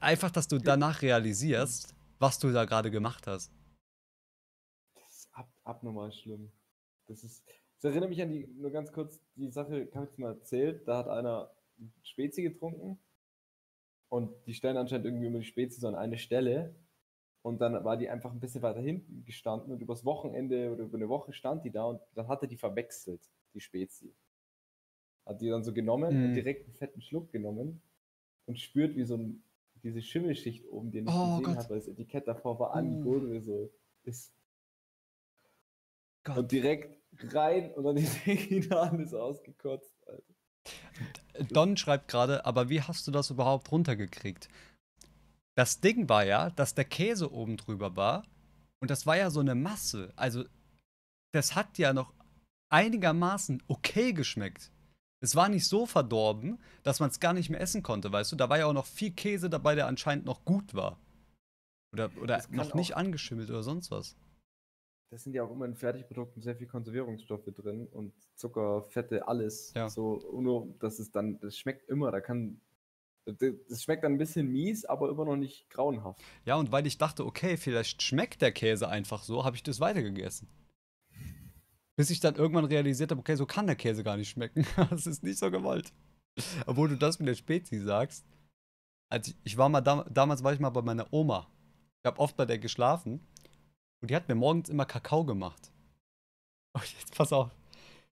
einfach, dass du danach realisierst, was du da gerade gemacht hast. Das ist ab, abnormal schlimm. Das ist. Das erinnert mich an die, nur ganz kurz, die Sache, habe ich jetzt mal erzählt, da hat einer Spezi getrunken Und die stellen anscheinend irgendwie immer die Spezies an eine Stelle. Und dann war die einfach ein bisschen weiter hinten gestanden und übers Wochenende oder über eine Woche stand die da und dann hat er die verwechselt, die Spezies. Hat die dann so genommen und Mhm. direkt einen fetten Schluck genommen und spürt, wie so ein, diese Schimmelschicht oben, die er nicht Oh gesehen Gott. hat, weil das Etikett davor war, Uh. an die Gurgel so ist. Gott. Und direkt rein und dann ist Regina alles ausgekotzt, Alter. Don schreibt gerade, aber wie hast du das überhaupt runtergekriegt? Das Ding war ja, dass der Käse oben drüber war und das war ja so eine Masse. Also, das hat ja noch einigermaßen okay geschmeckt. Es war nicht so verdorben, dass man es gar nicht mehr essen konnte, weißt du? Da war ja auch noch viel Käse dabei, der anscheinend noch gut war. Oder, oder noch nicht angeschimmelt oder sonst was. Das sind ja auch immer in Fertigprodukten sehr viel Konservierungsstoffe drin und Zucker, Fette, alles. Ja. So, nur, dass es dann, das schmeckt immer, da kann, das schmeckt dann ein bisschen mies, aber immer noch nicht grauenhaft. Ja, und weil ich dachte, okay, vielleicht schmeckt der Käse einfach so, habe ich das weitergegessen. Bis ich dann irgendwann realisiert habe, okay, so kann der Käse gar nicht schmecken. Das ist nicht so gewollt. Obwohl du das mit der Spezi sagst. Als ich, ich war mal dam damals war ich mal bei meiner Oma. Ich habe oft bei der geschlafen und die hat mir morgens immer Kakao gemacht. Oh, jetzt pass auf.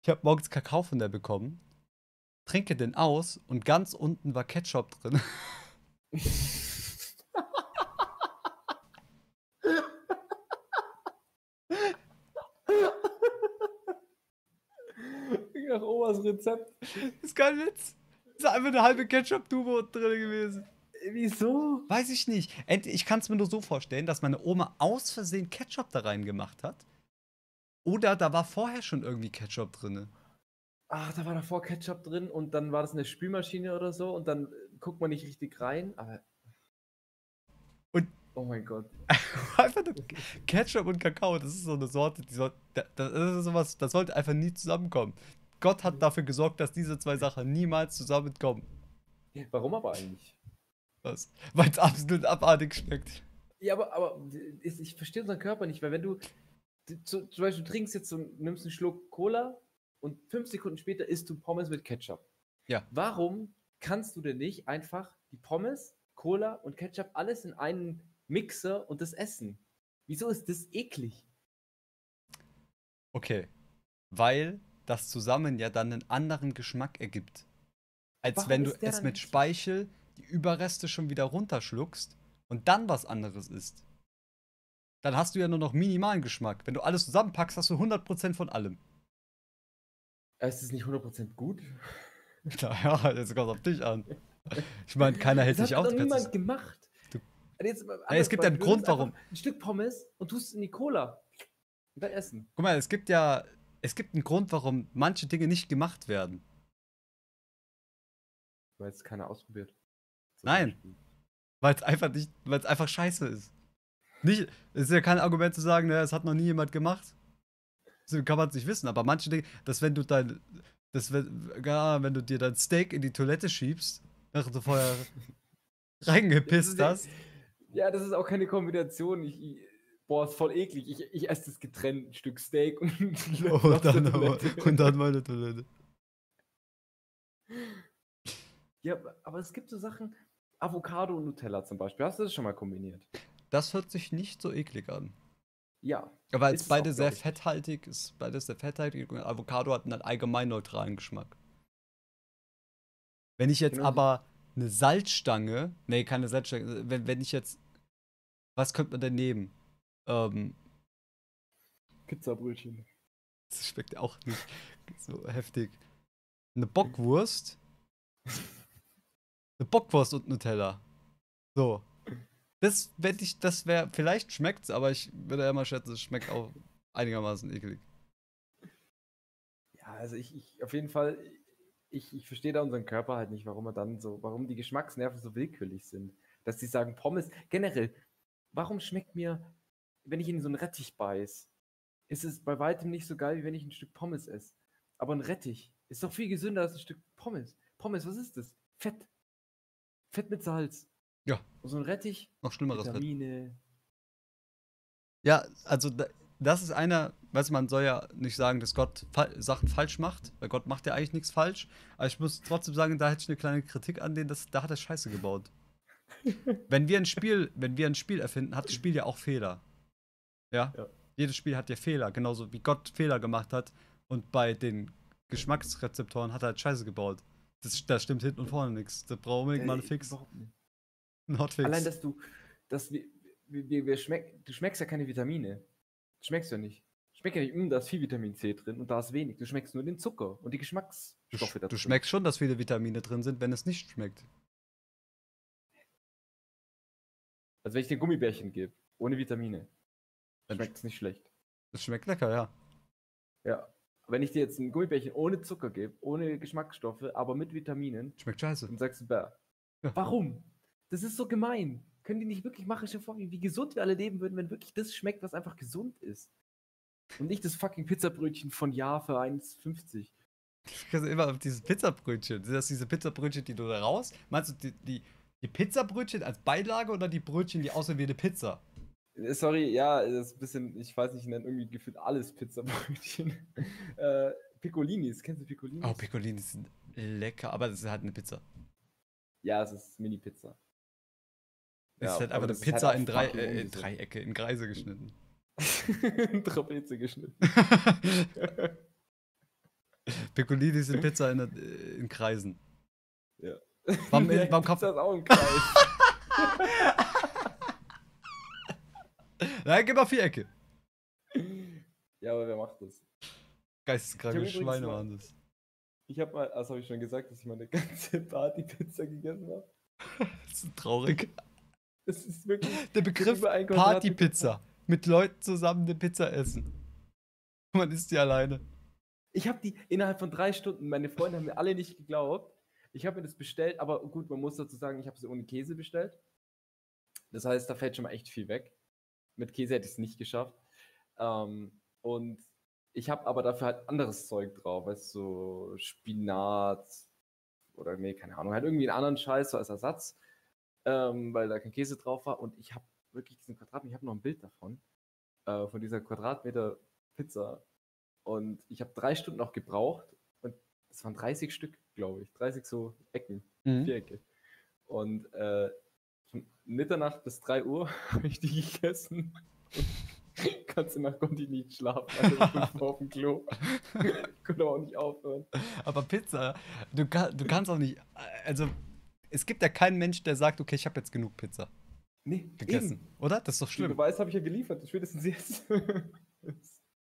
Ich habe morgens Kakao von der bekommen, trinke den aus und ganz unten war Ketchup drin. Nach Omas Rezept. Ist kein Witz. Ist einfach eine halbe Ketchup-Tube drin gewesen. Wieso? Weiß ich nicht. Ich kann es mir nur so vorstellen, dass meine Oma aus Versehen Ketchup da rein gemacht hat. Oder da war vorher schon irgendwie Ketchup drin. Ach, da war davor Ketchup drin und dann war das eine Spülmaschine oder so und dann guckt man nicht richtig rein, aber. Und- Oh mein Gott. Einfach nur Ketchup und Kakao, das ist so eine Sorte, die soll, da- das ist sowas, das sollte einfach nie zusammenkommen. Gott hat dafür gesorgt, dass diese zwei Sachen niemals zusammenkommen. Warum aber eigentlich? Weil es absolut abartig schmeckt. Ja, aber, aber ich, verstehe unseren Körper nicht, weil wenn du du- zu, zum Beispiel du trinkst jetzt so, nimmst einen Schluck Cola und fünf Sekunden später isst du Pommes mit Ketchup. Ja. Warum kannst du denn nicht einfach die Pommes, Cola und Ketchup alles in einen Mixer und das essen? Wieso ist das eklig? Okay. Weil das zusammen ja dann einen anderen Geschmack ergibt. Als Warum wenn du es mit Speichel die Überreste schon wieder runterschluckst und dann was anderes isst. Dann hast du ja nur noch minimalen Geschmack. Wenn du alles zusammenpackst, hast du 100% von allem. Es ist nicht 100% gut. Naja, jetzt kommt auf dich an. Ich meine, keiner hält Das sich hat auf. du kannst niemand es- gemacht. Also jetzt mal es anders gibt ja einen Grund, warum. Ein Stück Pommes und tust es in die Cola. Und dann essen. Guck mal, es gibt ja. Es gibt einen Grund, warum manche Dinge nicht gemacht werden. Weil es keiner ausprobiert. Zum Nein. Weil es einfach nicht, weil es einfach scheiße ist. Nicht, es ist ja kein Argument zu sagen, ne, es hat noch nie jemand gemacht. Kann man es nicht wissen, aber manche Dinge, dass wenn du dein, das wenn, ja, wenn du dir dein Steak in die Toilette schiebst, während du vorher reingepisst Das hast, Ja, das ist auch keine Kombination. Ich, ich, boah, ist voll eklig. Ich, ich esse das getrennt, ein Stück Steak und Oh, dann, aber, und dann meine Toilette. Ja, aber es gibt so Sachen, Avocado und Nutella zum Beispiel. Hast du das schon mal kombiniert? Das hört sich nicht so eklig an. Ja. Aber Ist als es beide auch, sehr fetthaltig ist, beides sehr fetthaltig und Avocado hat einen allgemein neutralen Geschmack. Wenn ich jetzt Genau. aber eine Salzstange, nee, keine Salzstange, wenn, wenn ich jetzt, was könnte man denn nehmen? Ähm, Pizzabrötchen. das schmeckt auch nicht so heftig. Eine Bockwurst. Eine Bockwurst und Nutella. So. Das, wenn ich, das wäre, vielleicht schmeckt's, aber ich würde ja mal schätzen, es schmeckt auch einigermaßen eklig. Ja, also ich, ich auf jeden Fall, ich, ich verstehe da unseren Körper halt nicht, warum er dann so, warum die Geschmacksnerven so willkürlich sind. Dass die sagen, Pommes, generell, warum schmeckt mir, wenn ich in so einen Rettich beiß, ist es bei weitem nicht so geil, wie wenn ich ein Stück Pommes esse. Aber ein Rettich ist doch viel gesünder als ein Stück Pommes. Pommes, was ist das? Fett. Fett mit Salz. Ja. Und so ein Rettich, Noch schlimmeres. Vitamine. Ja, also da, das ist einer, weißt du, man soll ja nicht sagen, dass Gott fa Sachen falsch macht, weil Gott macht ja eigentlich nichts falsch. Aber ich muss trotzdem sagen, da hätte ich eine kleine Kritik an den, das, da hat er Scheiße gebaut. wenn wir ein Spiel, wenn wir ein Spiel erfinden, hat das Spiel ja auch Fehler. Ja? Ja. Jedes Spiel hat ja Fehler, genauso wie Gott Fehler gemacht hat und bei den Geschmacksrezeptoren hat er halt Scheiße gebaut. Das, da stimmt hinten und vorne nichts. Da brauchen wir mal einen Fix. überhaupt nicht. Ein Hotfix. Allein, dass du, dass wir, wir, wir, schmeck, du schmeckst ja keine Vitamine. Das schmeckst du ja nicht. Schmeckt ja nicht, "Mm, da ist viel Vitamin C drin und da ist wenig. Du schmeckst nur den Zucker und die du, Geschmacksstoffe sch- dazu. du schmeckst schon, dass viele Vitamine drin sind, wenn es nicht schmeckt. Also wenn ich dir Gummibärchen gebe, ohne Vitamine, dann schmeckt es nicht schlecht. Das schmeckt lecker, ja. Ja. Wenn ich dir jetzt ein Gummibärchen ohne Zucker gebe, ohne Geschmacksstoffe, aber mit Vitaminen, Schmeckt scheiße. dann sagst du, bäh. Ja. Warum? Das ist so gemein. Können die nicht wirklich machen? Vor, wie gesund wir alle leben würden, wenn wirklich das schmeckt, was einfach gesund ist. Und nicht das fucking Pizzabrötchen von Jahr für 1,50. Ich kann immer auf dieses Pizzabrötchen. Sind das diese Pizzabrötchen, die du da raus? Meinst du die, die, die Pizzabrötchen als Beilage oder die Brötchen, die aussehen wie eine Pizza? Äh, Sorry, ja, das ist ein bisschen, ich weiß nicht, ich nenne irgendwie gefühlt alles Pizzabrötchen. äh, Piccolinis, kennst du Piccolinis? Oh, Piccolini sind lecker, aber das ist halt eine Pizza. ja, es ist Mini-Pizza. Das ist halt aber einfach eine ist halt Pizza auch in, drei, äh. Dreiecke, in Kreise geschnitten. in Trapeze geschnitten. Piccolini sind Pizza in, der- äh, in Kreisen. ja. Warum- Nee, warum kauft- Pizza ist auch im Kreis. Nein, gib mal Vierecke. ja, aber wer macht das? Geisteskranke hab Schweine mal- waren das. Ich habe mal, das habe ich schon gesagt, dass ich mal eine ganze Party-Pizza gegessen habe. Das ist traurig. Das ist wirklich. Der Begriff Partypizza. Mit Leuten zusammen eine Pizza essen. Man isst die alleine. Ich habe die innerhalb von drei Stunden, meine Freunde haben mir alle nicht geglaubt. Ich habe mir das bestellt, aber gut, man muss dazu sagen, ich habe sie ohne Käse bestellt. Das heißt, da fällt schon mal echt viel weg. Mit Käse hätte ich es nicht geschafft. Ähm, und ich habe aber dafür halt anderes Zeug drauf, weißt du, so Spinat oder nee, keine Ahnung, halt irgendwie einen anderen Scheiß so als Ersatz, ähm, weil da kein Käse drauf war. Und ich habe wirklich diesen Quadratmeter, ich habe noch ein Bild davon, äh, von dieser Quadratmeter Pizza. Und ich habe drei Stunden noch gebraucht und es waren 30 Stück, glaube ich. 30 so Ecken, Mhm. Vierecke. Und äh, von Mitternacht bis 3 Uhr habe ich die gegessen. Und ganze Nacht konnte ich nicht schlafen, also ich bin auf dem Klo. konnte auch nicht aufhören. Aber Pizza, du, kann, du kannst auch nicht. Also, es gibt ja keinen Mensch, der sagt, okay, ich habe jetzt genug Pizza Nee, gegessen. Eben. Oder? Das ist doch Den schlimm. Beweis habe ich ja geliefert, spätestens jetzt.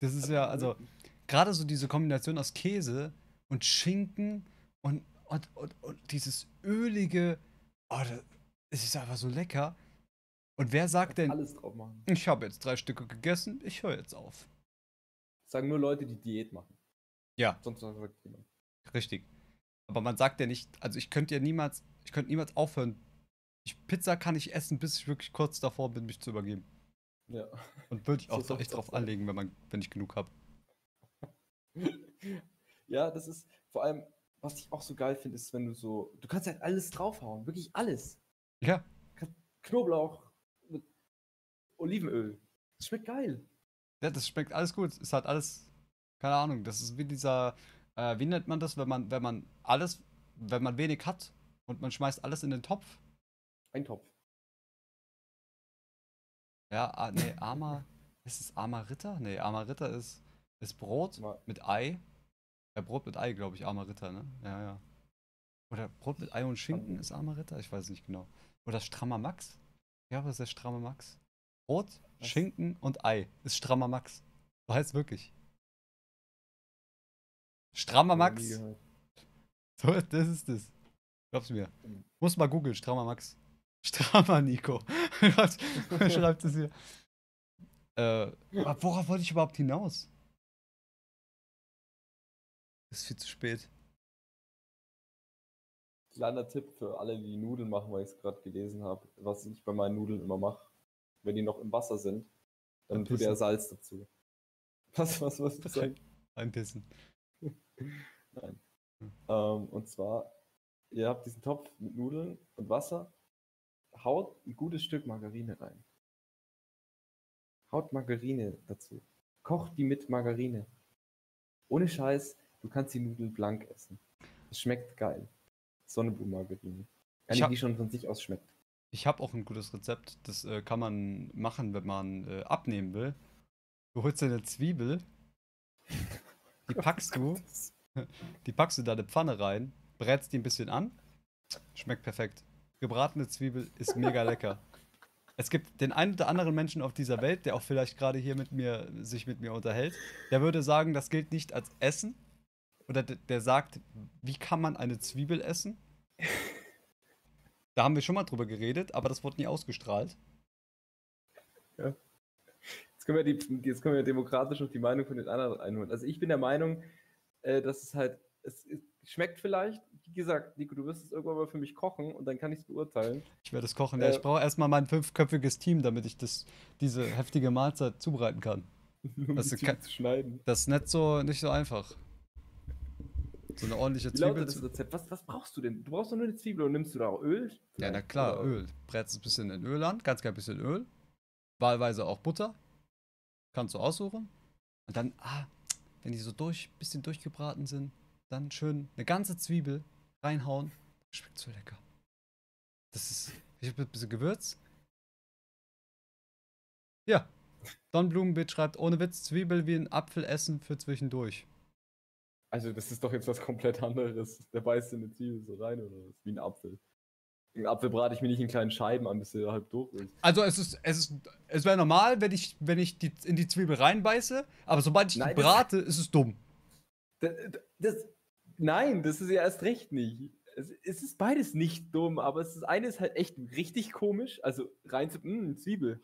Das ist ja, also, gerade so diese Kombination aus Käse und Schinken und, und, und, und dieses ölige. Oh, das, es ist einfach so lecker. Und wer sagt denn, alles drauf machen. ich habe jetzt drei Stücke gegessen, ich höre jetzt auf? Sagen nur Leute, die Diät machen. Ja. Sonst sagt jemand. Richtig. Aber man sagt ja nicht, also ich könnte ja niemals, ich könnte niemals aufhören. Ich, Pizza kann ich essen, bis ich wirklich kurz davor bin, mich zu übergeben. Ja. Und würde ich So auch soll's echt drauf sein. anlegen, wenn, man, wenn ich genug habe. Ja, das ist vor allem, was ich auch so geil finde, ist, wenn du so, du kannst halt alles draufhauen, wirklich alles. Ja. Knoblauch mit Olivenöl. Das schmeckt geil. Ja, das schmeckt alles gut. Ist halt alles, keine Ahnung, das ist wie dieser, äh, wie nennt man das, wenn man, wenn man alles, wenn man wenig hat und man schmeißt alles in den Topf? Ein Topf. Ja, ah, nee, armer, ist es armer Ritter? Nee, armer Ritter ist, ist Brot Mal- mit Ei. Ja, Brot mit Ei, glaube ich, armer Ritter, ne? Ja, ja. Oder Brot mit Ei und Schinken ist armer Ritter? Ich weiß nicht genau. Oder strammer Max? Ja, was ist der stramme Max? Brot, Was? Schinken und Ei ist strammer Max. So heißt es wirklich. Strammer Max. So, das ist es. Glaub's mir. Muss mal googeln, strammer Max. Strammer Nico. Schreibt es hier? Äh, worauf wollte ich überhaupt hinaus? Ist viel zu spät. Kleiner Tipp für alle, die Nudeln machen, weil ich es gerade gelesen habe, was ich bei meinen Nudeln immer mache. Wenn die noch im Wasser sind, dann tut er. Salz dazu. Was, was, was? Einpissen. Nein. Hm. Ähm, und zwar, ihr habt diesen Topf mit Nudeln und Wasser, haut ein gutes Stück Margarine rein. Haut Margarine dazu. Kocht die mit Margarine. Ohne Scheiß, du kannst die Nudeln blank essen. Es schmeckt geil. Sonnenblumenmargarine. Eine, die schon von sich aus schmeckt. Ich habe auch ein gutes Rezept. Das äh, kann man machen, wenn man äh, abnehmen will. Du holst dir eine Zwiebel, die packst du, die packst du in deine Pfanne rein, brätst die ein bisschen an. Schmeckt perfekt. Gebratene Zwiebel ist mega lecker. Es gibt den einen oder anderen Menschen auf dieser Welt, der auch vielleicht gerade hier mit mir sich mit mir unterhält, der würde sagen, das gilt nicht als Essen. Oder der, sagt, wie kann man eine Zwiebel essen? Da haben wir schon mal drüber geredet, aber das wurde nie ausgestrahlt. Ja. Jetzt können, wir die, jetzt können wir demokratisch noch die Meinung von den anderen einholen. Also ich bin der Meinung, äh, dass es halt, es schmeckt vielleicht, wie gesagt, Nico, du wirst es irgendwann mal für mich kochen und dann kann ich es beurteilen. Ich werde es kochen. Ja, ich Äh, brauche erstmal mein fünfköpfiges Team, damit ich das, diese heftige Mahlzeit zubereiten kann. um Das kein- zu schneiden. Das ist nicht so, nicht so einfach. So eine ordentliche Wie Zwiebel. das Rezept? Was, was brauchst du denn? Du brauchst doch nur eine Zwiebel und nimmst du da auch Öl? Ja, na klar, Oder- Öl. Brätst ein bisschen in Öl an, ganz klein bisschen Öl. Wahlweise auch Butter. Kannst du aussuchen. Und dann, ah, wenn die so durch, bisschen durchgebraten sind, dann schön eine ganze Zwiebel reinhauen. Schmeckt so lecker. Das ist, ich hab ein bisschen Gewürz. Ja. Don Blumenbeet schreibt, ohne Witz, Zwiebel wie ein Apfel essen für zwischendurch. Also, das ist doch jetzt was komplett anderes. Der beißt in eine Zwiebel so rein oder was? Wie ein Apfel. Einen Apfel brate ich mir nicht in kleinen Scheiben an, bis der halb durch ist. Also es ist, es ist, es wäre normal, wenn ich, wenn ich die, in die Zwiebel reinbeiße, aber sobald ich Nein, die brate, ist es dumm. Das, das, nein, das ist ja erst recht nicht. Es, es ist beides nicht dumm, aber es ist eine ist halt echt richtig komisch. Also rein zu, mh, Zwiebel.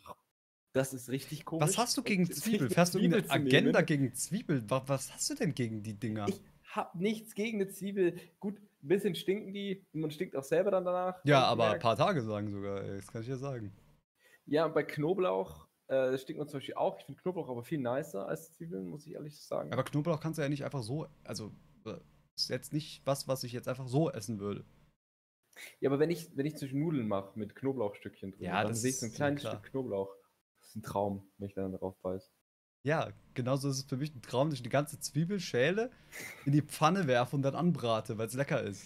Das ist richtig komisch. Was hast du gegen Zwiebel? Fährst du eine Agenda gegen Zwiebel? Was, was hast du denn gegen die Dinger? Ich hab nichts gegen eine Zwiebel. Gut, ein bisschen stinken die. und Man stinkt auch selber dann danach. ja, aber ein paar Tage sagen sogar, ey, das kann ich ja sagen. Ja, und bei Knoblauch äh, stinkt man zum Beispiel auch. Ich finde Knoblauch aber viel nicer als Zwiebeln, muss ich ehrlich sagen. Aber Knoblauch kannst du ja nicht einfach so, also äh, ist jetzt nicht was, was ich jetzt einfach so essen würde. ja, aber wenn ich, wenn ich zwischen Nudeln mache mit Knoblauchstückchen drin, Ja, dann das sehe ich so ein kleines klar. Stück Knoblauch. Das ist ein Traum, wenn ich dann drauf beiß. Ja, genauso ist es für mich ein Traum, dass ich die ganze Zwiebel schäle, in die Pfanne werfe und dann anbrate, weil es lecker ist.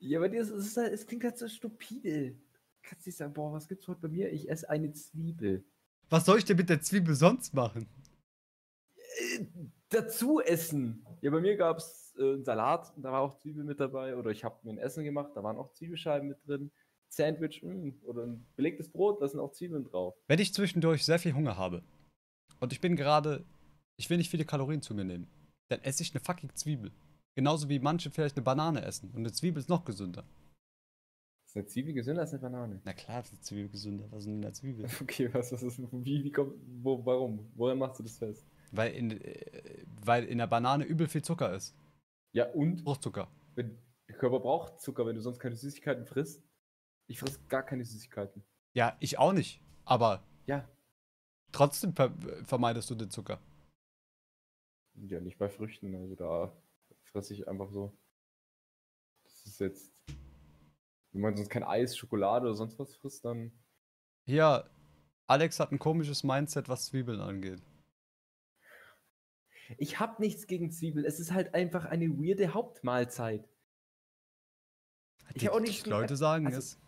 Ja, aber das ist halt, es klingt halt so stupide. Du kannst nicht sagen, boah, was gibt's heute bei mir? Ich esse eine Zwiebel. Was soll ich denn mit der Zwiebel sonst machen? Äh, dazu essen. Ja, bei mir gab es äh, einen Salat, da war auch Zwiebel mit dabei. Oder ich habe mir ein Essen gemacht, da waren auch Zwiebelscheiben mit drin. Sandwich, mh, oder ein belegtes Brot, da sind auch Zwiebeln drauf. Wenn ich zwischendurch sehr viel Hunger habe und ich bin gerade, ich will nicht viele Kalorien zu mir nehmen, dann esse ich eine fucking Zwiebel. Genauso wie manche vielleicht eine Banane essen. Und eine Zwiebel ist noch gesünder. Ist eine Zwiebel gesünder als eine Banane? Na klar ist eine Zwiebel gesünder. Was ist denn in der Zwiebel? Okay, was, was ist, wie, wie kommt, wo, warum? Woran machst du das fest? Weil in, äh, weil in der Banane übel viel Zucker ist. Ja, und? Fruchtzucker. Wenn, der Körper braucht Zucker, wenn du sonst keine Süßigkeiten frisst. Ich friss gar keine Süßigkeiten. Ja, ich auch nicht. Aber Ja. trotzdem ver vermeidest du den Zucker. Ja, nicht bei Früchten, also da fresse ich einfach so. Das ist jetzt. Wenn man sonst kein Eis, Schokolade oder sonst was frisst, dann. Hier, Alex hat ein komisches Mindset, was Zwiebeln angeht. Ich hab nichts gegen Zwiebel. Es ist halt einfach eine weirde Hauptmahlzeit. Ich auch gegen- Leute sagen also- es.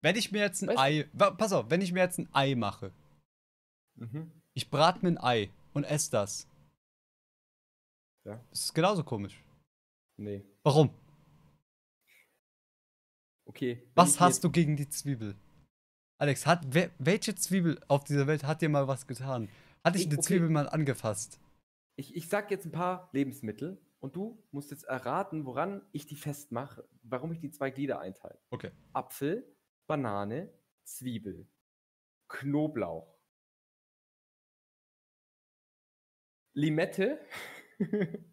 Wenn ich mir jetzt ein Weißt- Ei. Pass auf, wenn ich mir jetzt ein Ei mache, Mhm. ich brate mir ein Ei und esse das. Ja. Das ist genauso komisch. Nee. Warum? Okay. Was hast du gegen die Zwiebel? Alex, hat welche Zwiebel auf dieser Welt hat dir mal was getan? Hat dich Ich- eine okay. Zwiebel mal angefasst? Ich, ich sag jetzt ein paar Lebensmittel und du musst jetzt erraten, woran ich die festmache, warum ich die zwei Glieder einteile. Okay. Apfel, Banane, Zwiebel, Knoblauch, Limette,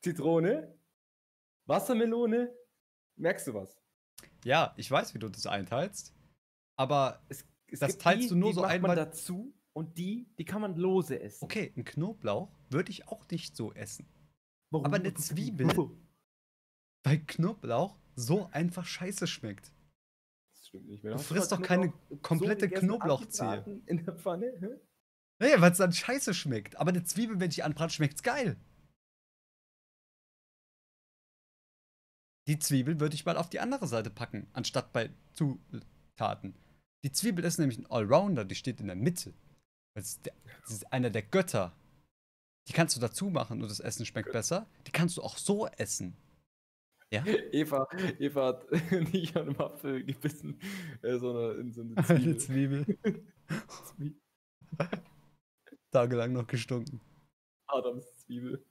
Zitrone, Wassermelone. Merkst du was? Ja, ich weiß, wie du das einteilst. Aber Es, es Das teilst die, du nur so einmal- dazu und die, die kann man lose essen. okay, ein Knoblauch würde ich auch nicht so essen. Warum? aber eine Zwiebel? Weil Knoblauch so einfach scheiße schmeckt. Das stimmt nicht mehr. Du frisst doch keine komplette gegessen, Knoblauchzehe. In der Pfanne? Hä? Naja, weil es dann scheiße schmeckt. Aber eine Zwiebel, wenn ich anbrate, schmeckt's geil. Die Zwiebel würde ich mal auf die andere Seite packen, anstatt bei Zutaten. Die Zwiebel ist nämlich ein Allrounder, die steht in der Mitte. Das ist, einer der Götter. Die kannst du dazu machen und das Essen schmeckt besser. Die kannst du auch so essen. Ja? Eva, Eva hat nicht an einem Apfel gebissen, äh, sondern in so eine Eine Zwiebel. Zwiebel. Zwie- Tagelang noch gestunken. Adams Zwiebel.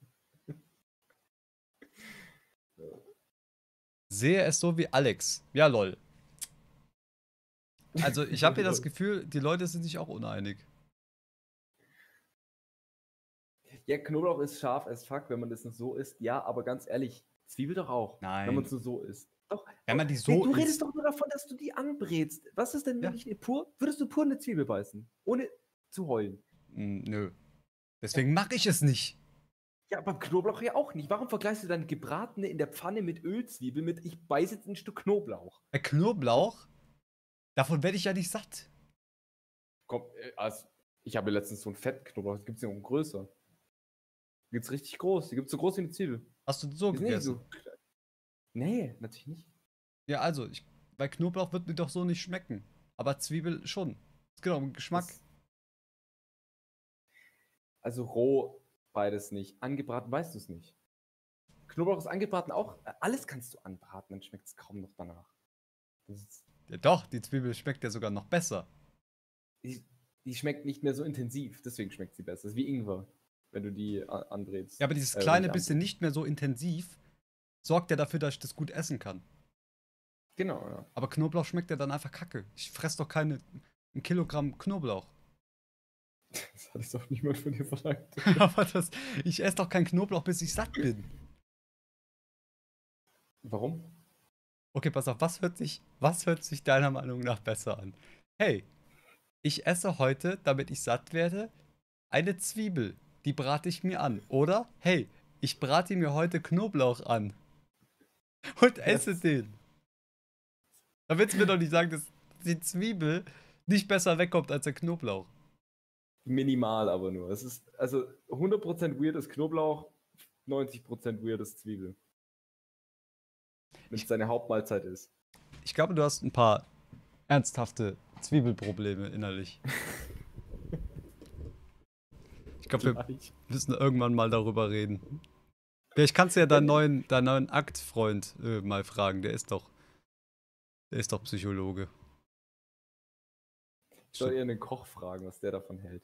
Sehe es so wie Alex. Ja, lol. Also, ich habe hier das Gefühl, die Leute sind sich auch uneinig. Ja, Knoblauch ist scharf as fuck, wenn man das nur so isst. Ja, aber ganz ehrlich, Zwiebel doch auch. Nein. Wenn man es nur so isst. Doch. Wenn man die Hey, so du redest isst. doch nur davon, dass du die anbrätst. Was ist denn, wenn Ja. ich eine pur, würdest du pur eine Zwiebel beißen? Ohne zu heulen. Mm, Nö. Deswegen mache ich es nicht. Ja, beim Knoblauch ja auch nicht. Warum vergleichst du deine gebratene in der Pfanne mit Ölzwiebel mit ich beiße jetzt ein Stück Knoblauch? Bei Knoblauch, davon werde ich ja nicht satt. Komm, äh, also, ich habe letztens so einen Fettknoblauch, das gibt es ja auch größer. Die gibt's richtig groß, die gibt es so groß wie eine Zwiebel. Hast du so Die sind nicht gegessen? so. Nee, natürlich nicht. Ja, also, ich, bei Knoblauch wird mir doch so nicht schmecken. Aber Zwiebel schon. Es geht auch um Geschmack. Das- Also roh beides nicht. Angebraten weißt du es nicht. Knoblauch ist angebraten auch. Alles kannst du anbraten, dann schmeckt es kaum noch danach. Ja, doch, die Zwiebel schmeckt ja sogar noch besser. die, die schmeckt nicht mehr so intensiv, deswegen schmeckt sie besser. Das ist wie Ingwer, wenn du die a- anbrätst. Ja, aber dieses Äh, kleine nicht bisschen nicht mehr so intensiv sorgt ja dafür, dass ich das gut essen kann. Genau, ja. Aber Knoblauch schmeckt ja dann einfach kacke. Ich fress doch keine ein Kilogramm Knoblauch. Das hat jetzt auch niemand von dir verlangt. Aber das, ich esse doch kein Knoblauch, bis ich satt bin. Warum? Okay, pass auf, was hört sich, was hört sich deiner Meinung nach besser an? Hey, ich esse heute, damit ich satt werde, eine Zwiebel. Die brate ich mir an. Oder, hey, ich brate mir heute Knoblauch an. Und esse Das- den. Da willst du mir doch nicht sagen, dass die Zwiebel nicht besser wegkommt als der Knoblauch. Minimal aber nur. Es ist also 100% weird ist Knoblauch, 90% weird ist Zwiebel. Wenn es deine Hauptmahlzeit ist. Ich glaube, du hast ein paar ernsthafte Zwiebelprobleme innerlich. Ich glaube, wir müssen irgendwann mal darüber reden. Vielleicht kannst du ja deinen neuen, deinen neuen Aktfreund äh, mal fragen. Der ist doch, der ist doch Psychologe. Ich soll eher einen Koch fragen, was der davon hält.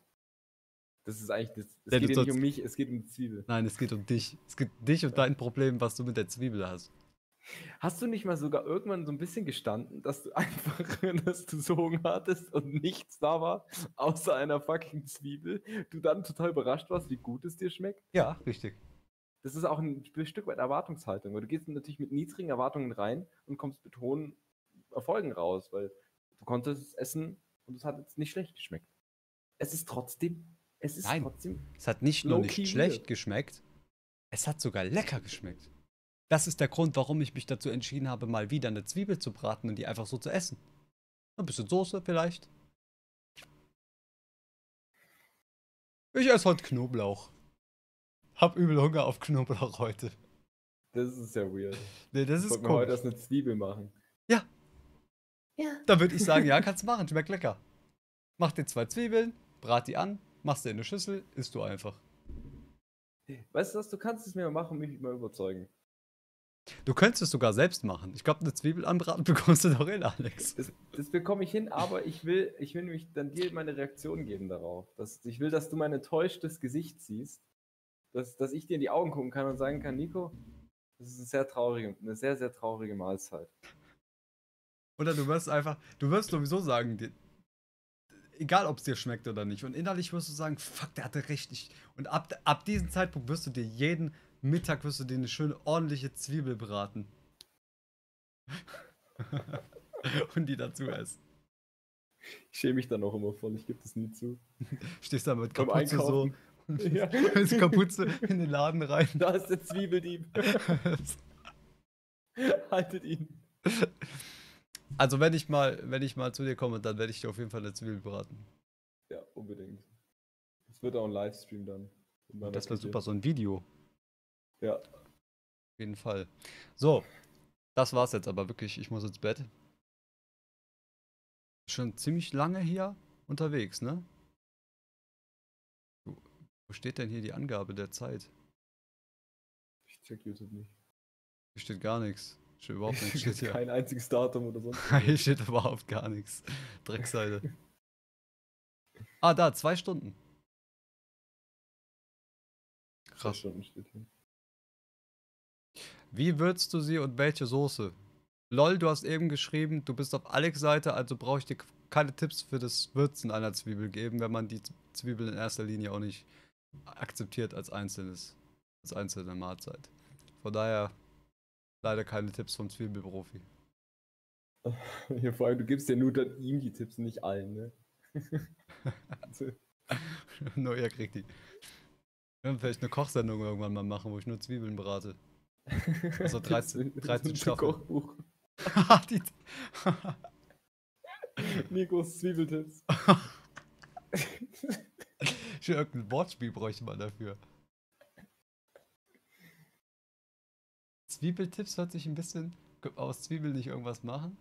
Das ist eigentlich, das, es Ja, geht ja nicht um mich, es geht um die Zwiebel. Nein, es geht um dich. Es geht dich und dein Problem, was du mit der Zwiebel hast. Hast du nicht mal sogar irgendwann so ein bisschen gestanden, dass du einfach, dass du so Hunger hattest und nichts da war, außer einer fucking Zwiebel? Du dann total überrascht warst, wie gut es dir schmeckt? Ja, richtig. Das ist auch ein Stück weit Erwartungshaltung, weil du gehst natürlich mit niedrigen Erwartungen rein und kommst mit hohen Erfolgen raus, weil du konntest es essen und es hat jetzt nicht schlecht geschmeckt. Es ist trotzdem, es ist Nein. trotzdem, Es hat nicht nur nicht schlecht geschmeckt, es hat sogar lecker geschmeckt. Das ist der Grund, warum ich mich dazu entschieden habe, mal wieder eine Zwiebel zu braten und die einfach so zu essen. Ein bisschen Soße vielleicht. Ich esse heute Knoblauch. Hab übel Hunger auf Knoblauch heute. das ist sehr weird. Nee, das Ich ist mir heute erst eine Zwiebel machen. Ja. Ja. Da würde ich sagen, ja, kannst du machen, schmeckt lecker. Mach dir zwei Zwiebeln, brat die an, machst dir in eine Schüssel, isst du einfach. Weißt du was, du kannst es mir mal machen und mich mal überzeugen. Du könntest es sogar selbst machen. Ich glaube, eine Zwiebel anbraten bekommst du doch hin, Alex. Das, das bekomme ich hin, aber ich will, ich will nämlich dann dir meine Reaktion geben darauf. Dass, ich will, dass du mein enttäuschtes Gesicht siehst. Dass, dass ich dir in die Augen gucken kann und sagen kann, Nico, das ist eine sehr traurige, eine sehr, sehr traurige Mahlzeit. Oder du wirst einfach, du wirst sowieso sagen, dir, egal ob es dir schmeckt oder nicht. Und innerlich wirst du sagen, fuck, der hatte recht. Ich, und ab, ab diesem Zeitpunkt wirst du dir jeden Mittag wirst du dir eine schöne ordentliche Zwiebel braten. und die dazu essen. Ich schäme mich dann auch immer voll, ich gebe das nie zu. Stehst da mit Kapuze so, Einkaufen. Ja. Kapuze in den Laden rein. Da ist der Zwiebeldieb. Haltet ihn. Also wenn ich mal, wenn ich mal zu dir komme, dann werde ich dir auf jeden Fall eine Zwiebel braten. Ja, unbedingt. Es wird auch ein Livestream dann. Das wäre super, so ein Video. Ja. Auf jeden Fall. So. das war's jetzt aber wirklich. Ich muss ins Bett. Schon ziemlich lange hier unterwegs, ne? Wo, steht denn hier die Angabe der Zeit? Ich check YouTube nicht. Hier steht gar nichts. Steht überhaupt nichts. Steht hier. Kein einziges Datum oder sonst. Hier steht überhaupt gar nichts. Dreckseite. Ah, da, zwei Stunden. Zwei Krass. Stunden steht hier. Wie würzt du sie und welche Soße? Lol, du hast eben geschrieben, du bist auf Alex Seite, also brauche ich dir keine Tipps für das Würzen einer Zwiebel geben, wenn man die Zwiebel in erster Linie auch nicht akzeptiert als einzelnes, als einzelne Mahlzeit. Von daher leider keine Tipps vom Zwiebelprofi. Hier, vor allem, du gibst ja nur dann ihm die Tipps, nicht allen, ne? Also, nur er kriegt die. Wir werden vielleicht eine Kochsendung irgendwann mal machen, wo ich nur Zwiebeln berate. Also 13 13 ein Staffeln. Die- Nikos Zwiebeltipps. Schon irgendein Wortspiel bräuchte man dafür. Zwiebeltipps hört sich ein bisschen. Aus Zwiebeln nicht irgendwas machen?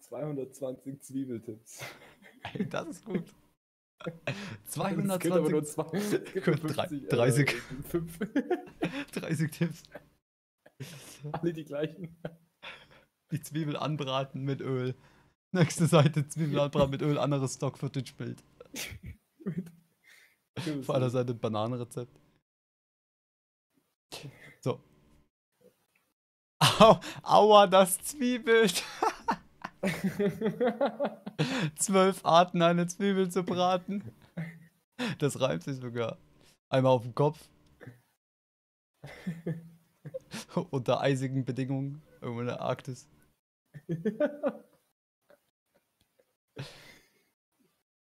220 Zwiebeltipps. Ey, das ist gut. 220, zwei. Es gibt nur Drei- 50, 30. Äh, fünf. 30 Tipps. Alle die gleichen. Die Zwiebel anbraten mit Öl. Nächste Seite Zwiebel anbraten mit Öl, anderes Stock-Footage-Bild. Auf einer Seite Bananenrezept. So. Au, aua, das zwiebelt. Zwölf Arten, eine Zwiebel zu braten. Das reimt sich sogar. Einmal auf den Kopf. Unter eisigen Bedingungen. Irgendwo in der Arktis.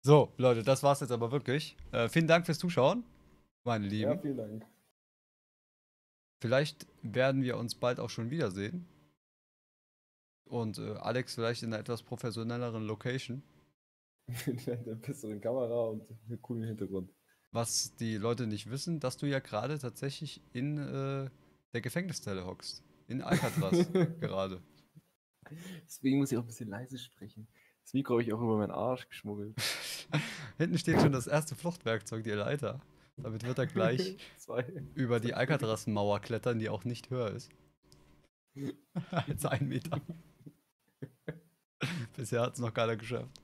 So, Leute, das war's jetzt aber wirklich. Äh, vielen Dank fürs Zuschauen, meine Lieben. ja, vielen Dank. Vielleicht werden wir uns bald auch schon wiedersehen. Und äh, Alex vielleicht in einer etwas professionelleren Location. Mit einer besseren Kamera und einem coolen Hintergrund. Was die Leute nicht wissen, dass du ja gerade tatsächlich in äh, der Gefängniszelle hockst. In Alcatraz gerade. Deswegen muss ich auch ein bisschen leise sprechen. Das Mikro habe ich auch über meinen Arsch geschmuggelt. Hinten steht schon das erste Fluchtwerkzeug, die Leiter. Damit wird er gleich über die Alcatraz-Mauer klettern, die auch nicht höher ist. als ein Meter. Bisher hat es noch keiner geschafft.